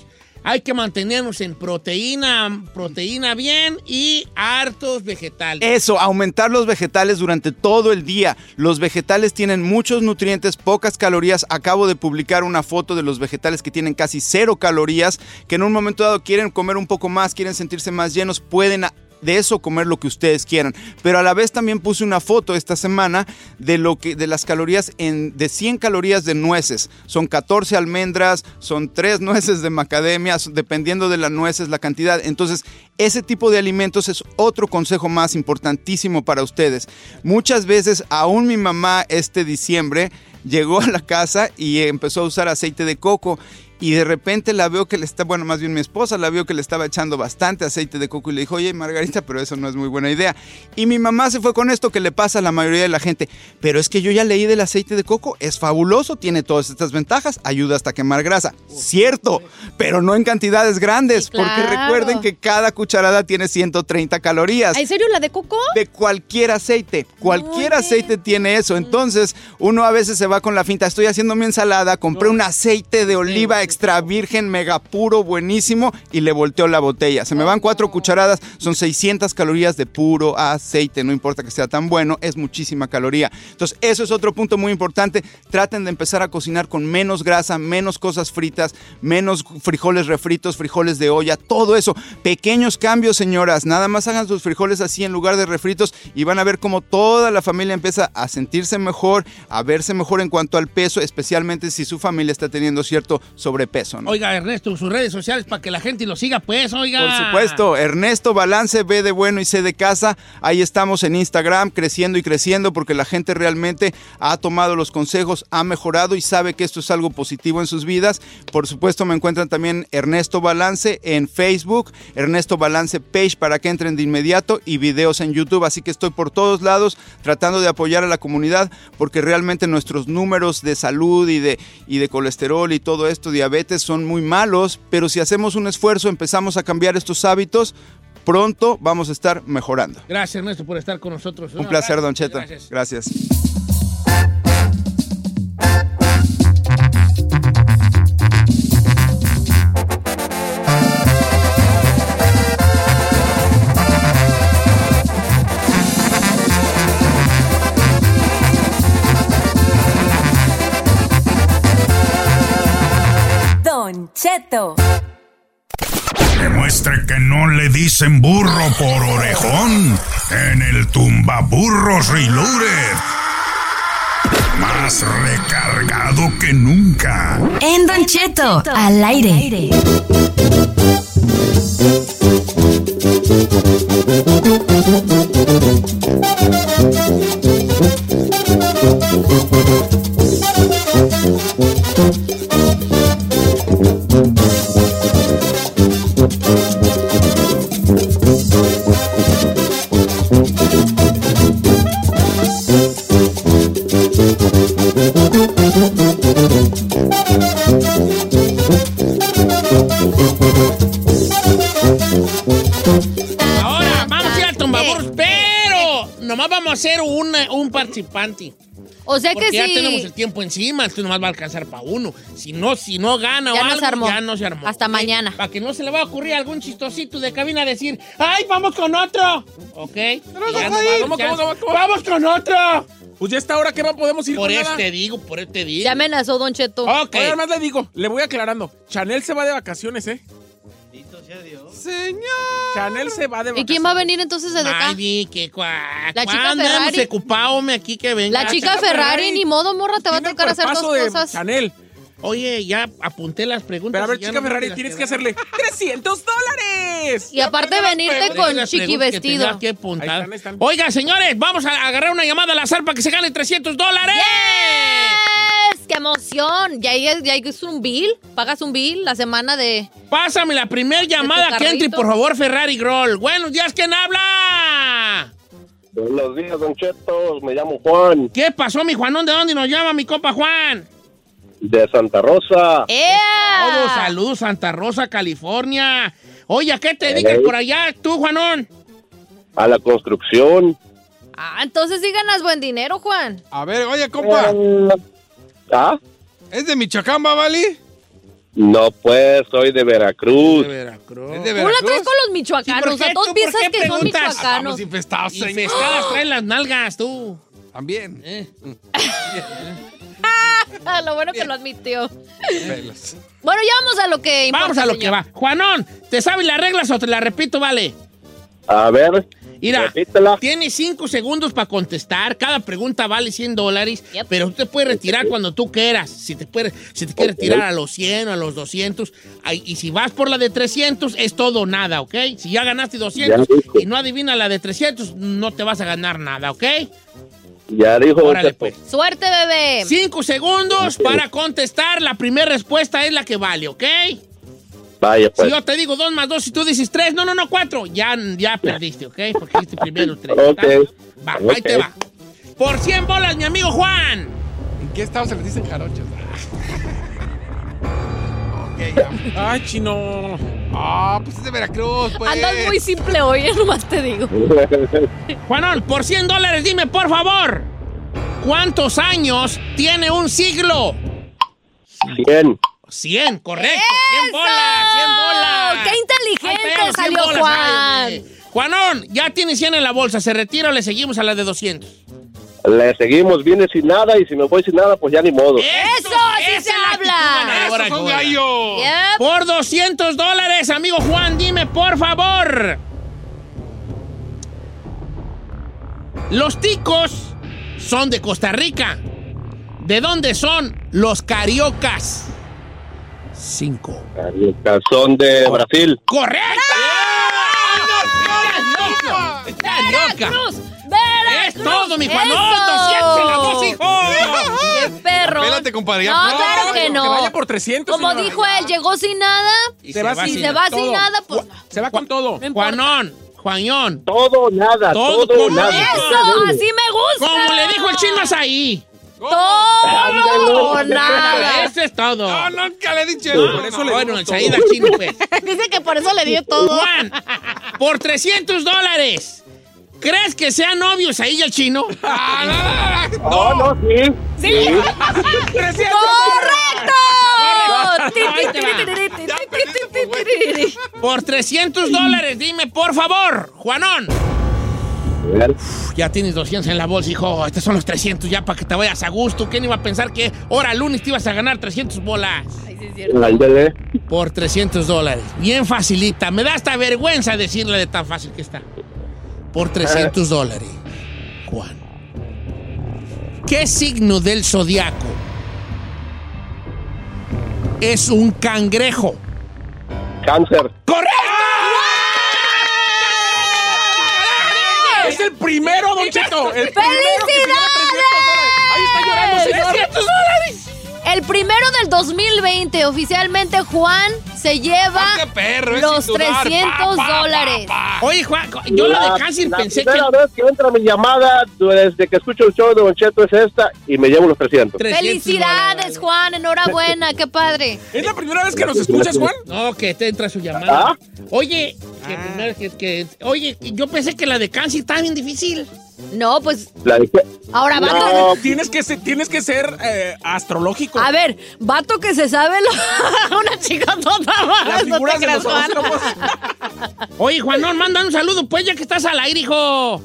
Hay que mantenernos en proteína, proteína bien y hartos vegetales. Eso, aumentar los vegetales durante todo el día. Los vegetales tienen muchos nutrientes, pocas calorías. Acabo de publicar una foto de los vegetales que tienen casi cero calorías, que en un momento dado quieren comer un poco más, quieren sentirse más llenos, pueden de eso comer lo que ustedes quieran. Pero a la vez también puse una foto esta semana de lo que de las calorías en de 100 calorías de nueces. Son 14 almendras, son 3 (laughs) nueces de macadamia, dependiendo de las nueces la cantidad. Entonces, ese tipo de alimentos es otro consejo más importantísimo para ustedes. Muchas veces, aún mi mamá este diciembre llegó a la casa y empezó a usar aceite de coco. Y de repente la veo que le está, bueno, más bien mi esposa la vio que le estaba echando bastante aceite de coco y le dijo, oye Margarita, pero eso no es muy buena idea. Y mi mamá se fue con esto que le pasa a la mayoría de la gente. Pero es que yo ya leí del aceite de coco, es fabuloso, tiene todas estas ventajas, ayuda hasta quemar grasa. Cierto, pero no en cantidades grandes, porque claro. recuerden que cada cucharada tiene 130 calorías ¿En serio la de coco? de cualquier aceite. Cualquier aceite tiene eso. Entonces, uno a veces se va con la finta. Estoy haciendo mi ensalada, compré un aceite de oliva extra virgen, mega puro, buenísimo, y le volteo la botella. Se me van cuatro cucharadas, son 600 calorías de puro aceite. No importa que sea tan bueno, es muchísima caloría. Entonces, eso es otro punto muy importante. Traten de empezar a cocinar con menos grasa, menos cosas fritas, menos frijoles refritos, frijoles de olla, todo eso. Pequeños cambios, señoras. Nada más hagan sus frijoles así en lugar de refritos y van a ver cómo toda la familia empieza a sentirse mejor, a verse mejor en cuanto al peso, especialmente si su familia está teniendo cierto sobrepeso. ¿no? Oiga, Ernesto, sus redes sociales para que la gente lo siga, pues, oiga. Por supuesto, Ernesto Balance, B de bueno y C de casa. Ahí estamos en Instagram creciendo y creciendo porque la gente realmente ha tomado los consejos, ha mejorado y sabe que esto es algo positivo en sus vidas. Por supuesto, me encuentran también Ernesto Balance en Facebook, Ernesto Balance Page para que entren de inmediato y videos en YouTube. Así que estoy por todos lados tratando de apoyar a la comunidad porque realmente nuestros números de salud y de, y de colesterol y todo esto, diabetes, son muy malos. Pero si hacemos un esfuerzo, empezamos a cambiar estos hábitos, pronto vamos a estar mejorando. Gracias, Ernesto, por estar con nosotros. Un placer, Don Cheto. Gracias. Gracias. Demuestre que no le dicen burro por orejón en el tumbaburros Reloaded. Más recargado que nunca. En Don Cheto, al aire. Un participante. O sea Porque que ya sí. tenemos el tiempo encima, esto nomás va a alcanzar para uno. Si no, si no gana Ya o no algo, se armó. ya no se armó. Hasta mañana. Para que no se le va a ocurrir a algún chistosito de cabina a decir, ¡ay, vamos con otro! ¿Ok? Ya no va- ¿Cómo, cómo, cómo, cómo? ¡Vamos con otro! Pues ya está ahora que no podemos ir Por con eso nada. te digo, por eso te digo. Ya amenazó Don Cheto. Ok. Oye, además le digo, le voy aclarando. Chanel se va de vacaciones, ¿eh? Señor. Chanel se va de ¿Y vacaciones. quién va a venir entonces de acá? Ay, di que cua- La chica ¿cuándo Ferrari. ocupado, aquí que venga? La chica Ferrari, ni modo, morra, te va a tocar hacer dos de cosas. Chanel. Oye, ya apunté las preguntas. Pero a ver, y chica no Ferrari, tienes que hacerle 300 dólares. Y aparte venirte con chiqui vestido. que apuntar. Ahí están, ahí están. Oiga, señores, vamos a agarrar una llamada al azar para que se gane 300 dólares. ¡Yes! ¡Qué emoción! Ya, ya, ya es un bill. ¿Pagas un bill la semana de...? Pásame la primera llamada que entre, por favor, Ferrari Groll. Buenos días, ¿quién habla? Buenos días, Don Cheto. Me llamo Juan, ¿Qué pasó, mi Juanón? ¿De dónde nos llama mi compa Juan? de Santa Rosa. ¡Ea! Todos saludos, Santa Rosa, California. Oye, ¿a qué te dedicas por allá tú, Juanón? A la construcción. Ah, entonces sí ganas buen dinero, Juan. A ver, oye, compa. ¿Ah? ¿Es de Michoacán, va, Vali? No, pues, soy de Veracruz. Veracruz. ¿Es de Tú la Veracruz? traes con los michoacanos. ¿por qué todos tú? ¿Por piensas qué que son michoacanos. Estamos infestados, pescadas traen las nalgas, tú. También. Eh. Ah, (laughs) lo bueno que lo admitió. Pelos. Bueno, ya vamos a lo que importa, Vamos a lo señor. que va. Juanón, ¿te sabes las reglas o te las repito, vale? A ver, Mira, repítela. tienes cinco segundos para contestar. Cada pregunta vale 100 dólares, Yep. pero tú te puedes retirar cuando tú quieras. Si te, puedes, si te quieres Ok. retirar a los 100 o a los 200. ay, Y si vas por la de 300, es todo o nada, ¿ok? Si ya ganaste 200 Ya dijo. y no adivina la de 300, no te vas a ganar nada, ¿ok? Ya dijo Órale, pues. Suerte, bebé. Cinco segundos para contestar. La primera respuesta es la que vale, ¿ok? Vaya, pues. Si yo te digo dos más dos y tú dices tres, no, no, no, cuatro, ya, ya perdiste, ¿ok? Porque dijiste primero tres. Ok. Va, ahí Ok. te va. Por 100 bolas, mi amigo Juan. ¿En qué estado se les dicen jarochos? (laughs) ok, ya. Ay, chino. Ah, pues es de Veracruz, pues. Andas muy simple hoy, eh, (laughs) nomás te digo. (laughs) Juanón, por 100 dólares, dime, por favor, ¿cuántos años tiene un siglo? 100. 100, correcto. 100 bolas, 100 bolas. ¡Qué inteligente Ay, perro, 100 salió bolas, Juan! ay. Juanón, ya tiene 100 en la bolsa. ¿Se retira o le seguimos a la de 200? Le seguimos, viene sin nada y si me voy sin nada, pues ya ni modo. ¡Eso! ¡Así esa se habla! ganadora, ¡Eso, Goya. gallo! Yep. Por 200 dólares, amigo Juan, dime por favor. Los ticos son de Costa Rica. ¿De dónde son los cariocas? Cinco. Son de Brasil. ¡Correcto! ¡Carioca! ¡Veracruz! ¡Veracruz! ¡Es todo, mi. Juanón! ¡200 en la voz, hijo! ¡Qué perro! Apélate, compadre, No, no, claro que Que no. vaya por 300. Como dijo él, llegó sin nada. Y Se va Si sin se va sin todo. nada, pues... Se va con todo. No. Juanón, Juanón. Todo, nada, Todo nada. ¡Eso! ¡Así me gusta! Como le dijo el chino ahí. ¡Todo! (laughs) o nada. Eso es todo. No, nunca le he dicho eso. Por eso no, le bueno, el Saída Chino, pues. (laughs) Dice que por eso le dio todo. Juan, por 300 dólares. ¿Crees que sean novios ahí el chino? (laughs) Ah, no, no, no, ah, sí. ¡Sí! sí. ¡Correcto! Por 300 dólares, dime, por favor, Juanón. Ya tienes 200 en la bolsa, hijo. Estos son los 300 ya para que te vayas a gusto. ¿Quién iba a pensar que ahora lunes te ibas a ganar 300 bolas? Ay, sí, es cierto. Por 300 dólares. Bien facilita. Me da hasta vergüenza decirle de tan fácil que está. Por 300 dólares. Juan. ¿Qué signo del zodiaco es un cangrejo? Cáncer. ¡Correcto! Es el primero, Don Cheto. El primero que se lleva 300 dólares. Ahí está llorando, señor. 300 dólares. El primero del 2020, oficialmente Juan se lleva Ah, perro, los sin dudar. 300 Pa, pa, pa, dólares. pa. Oye, Juan, yo la de cáncer la pensé que... primera vez que entra mi llamada desde que escucho el show de Don Cheto es esta y me llevo los 300. 300 Felicidades, dólares. Juan, enhorabuena, qué padre. ¿Es la primera vez que nos escuchas, Juan? No, que te entra su llamada. ¿Ah? Oye, que primero que, que- oye, yo pensé que la de cáncer estaba bien difícil. No, pues La dije. ahora vato. No, tienes que ser, tienes que ser eh, astrológico. A ver, vato que se sabe lo- (laughs) una chica toda Las figuras de los. (laughs) Oye, Juanón, manda un saludo, pues, ya que estás al aire, hijo.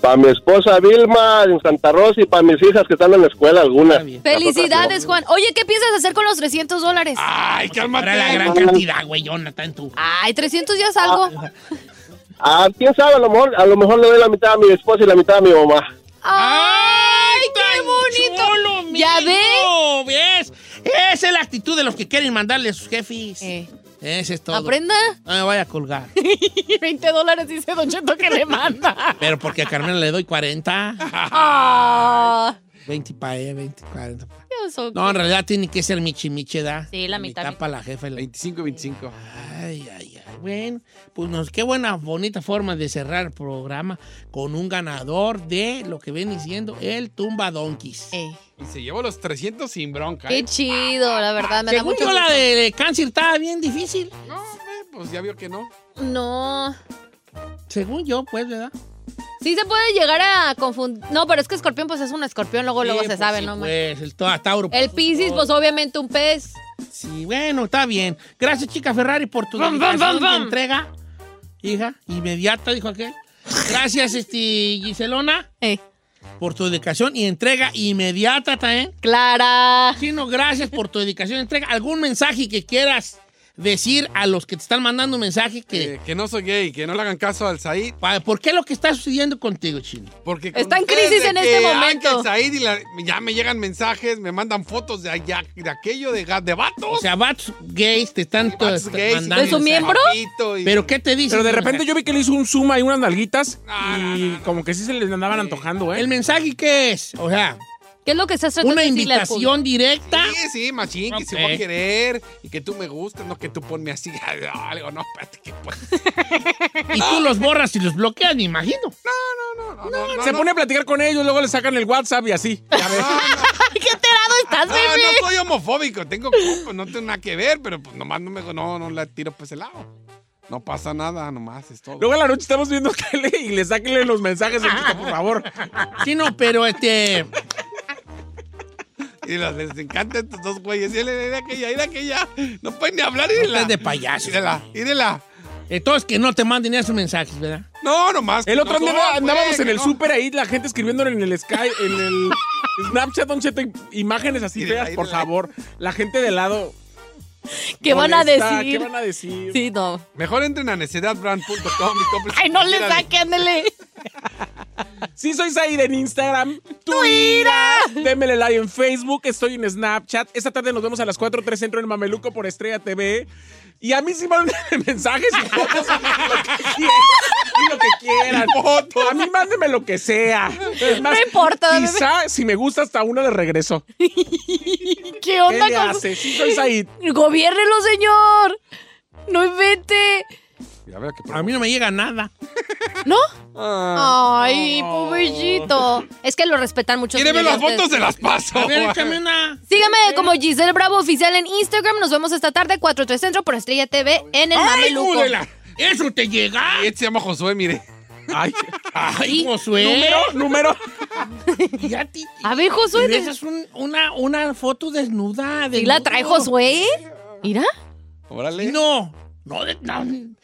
Para mi esposa Vilma en Santa Rosa y para mis hijas que están en la escuela algunas. Felicidades, Juan. Oye, ¿qué piensas hacer con los 300 dólares? Ay, cálmate. Para la gran cantidad, güey, Jonathan, tú. Ay, 300 ya es algo. Ah, quién sabe, a lo mejor, a lo mejor le doy la mitad a mi esposa y la mitad a mi mamá. ¡Ay, qué bonito! ¿Ya ve? No, ¿ves? Esa es la actitud de los que quieren mandarle a sus jefes. Ese es todo. Aprenda. No me vaya a colgar. (laughs) 20 dólares dice Don Cheto que le manda. Pero porque a Carmen le doy 40. Ah. 20 para ella, 20, 40. pa- No, en realidad tiene que ser michi michi, ¿da? Sí, la mitad. para la jefa. 25 25. Ay, ay, ay. Bueno, pues nos, qué buena, bonita forma de cerrar el programa con un ganador de lo que viene siendo el Tumba Donkeys. Y se llevó los 300 sin bronca. Qué ¿eh? chido, la verdad. Me da Según mucho yo, la gusto. de, de cáncer estaba bien difícil. No, pues ya vio que no. No. Según yo, pues, ¿verdad? Sí se puede llegar a confundir. No, pero es que escorpión, pues es un escorpión, luego, luego se pues, sabe, sí, ¿no? man? Pues, el Tauro. El Piscis, pues obviamente un pez. Sí, bueno, está bien. Gracias, chica Ferrari, por tu y vam. entrega. Hija, inmediata, dijo aquel. Gracias, este, Giselona. Eh. Por tu dedicación y entrega inmediata también. Clara. Chino, gracias por tu dedicación y entrega. ¿Algún mensaje que quieras decir a los que te están mandando un mensaje que... Eh, que no soy gay, que no le hagan caso al Said. ¿Por qué lo que está sucediendo contigo, Chino? Porque Está en crisis en este momento. Said y la- ya me llegan mensajes, me mandan fotos de, allá, de aquello de, de vatos. O sea, vatos gays te están to- vatos gays, mandando ¿De su miembro? Y- ¿Pero qué te dice? Pero de repente yo vi que le hizo un zoom ahí unas nalguitas y como que sí se les andaban antojando, ¿eh? ¿El mensaje qué es? O sea, ¿Qué es lo que estás tratando una de decirle al público? invitación directa. Sí, sí, machín, que se va a querer y que tú me gustas, no que tú ponme así. (laughs) Algo, no, espérate, que pues. Y tú los borras y los bloqueas, me imagino. No, no, no, se no. pone a platicar con ellos, luego le sacan el WhatsApp y así. Ya ves. Ay, (laughs) ¿Qué enterado estás, No, bebé? no soy homofóbico, tengo compas, no tengo nada que ver, pero pues nomás no me no, no la tiro por ese lado. No pasa nada, nomás es todo. Luego en la noche estamos viendo (laughs) tele y le sáquenle los mensajes, Cheto, por favor. Sí, no, pero este. Y los- les encanta estos dos güeyes. Y él, de aquella, de aquella. No pueden ni hablar. Y No de payaso. Mírala, mírala. Entonces, que no te manden esos mensajes, ¿verdad? No, nomás. El otro no día andábamos en el no. súper ahí, la gente escribiendo en el Sky, en el Snapchat, Don Cheto, imágenes así Mírala, feas, por favor. La gente de lado. ¿Qué van a decir? ¿Qué van a decir? Sí, no. Mejor entren a necedadbrand.com y compren. Ay, no le saquen, dele. (laughs) (laughs) Sí, soy Said en Instagram, Twitter, démele like en Facebook, estoy en Snapchat. Esta tarde nos vemos a las 4.3 Centro en Mameluco por Estrella TV. Y a mí sí manden (laughs) mensajes y fotos, lo que quieran. Y lo que quieran. A mí mándenme lo que sea. Es más, No importa. Quizá, si me gusta, hasta una le regreso. ¿Qué (laughs) ¿Qué onda le con hace? Sí, soy Said. Gobiérnelo, señor. No invente. Veo que A mí no me llega nada. (laughs) ¿No? Ah. Ay, pobrecito. Es que lo respetan mucho. Quiere ver señor, las fotos, se las paso. A ver, échame una. Sígueme como Giselle Bravo Oficial en Instagram. Nos vemos esta tarde, 4-3 Centro por Estrella TV en el ¡Ay, Mameluco. júdela! ¡Eso te llega! Y este se llama Josué, mire. Ay, ¡Ay, Josué! número, número. Ya te- A ver, Josué. Esa es un- una, una foto desnuda. ¿Sí la trae Josué? Mira. Órale. No. No, de- no.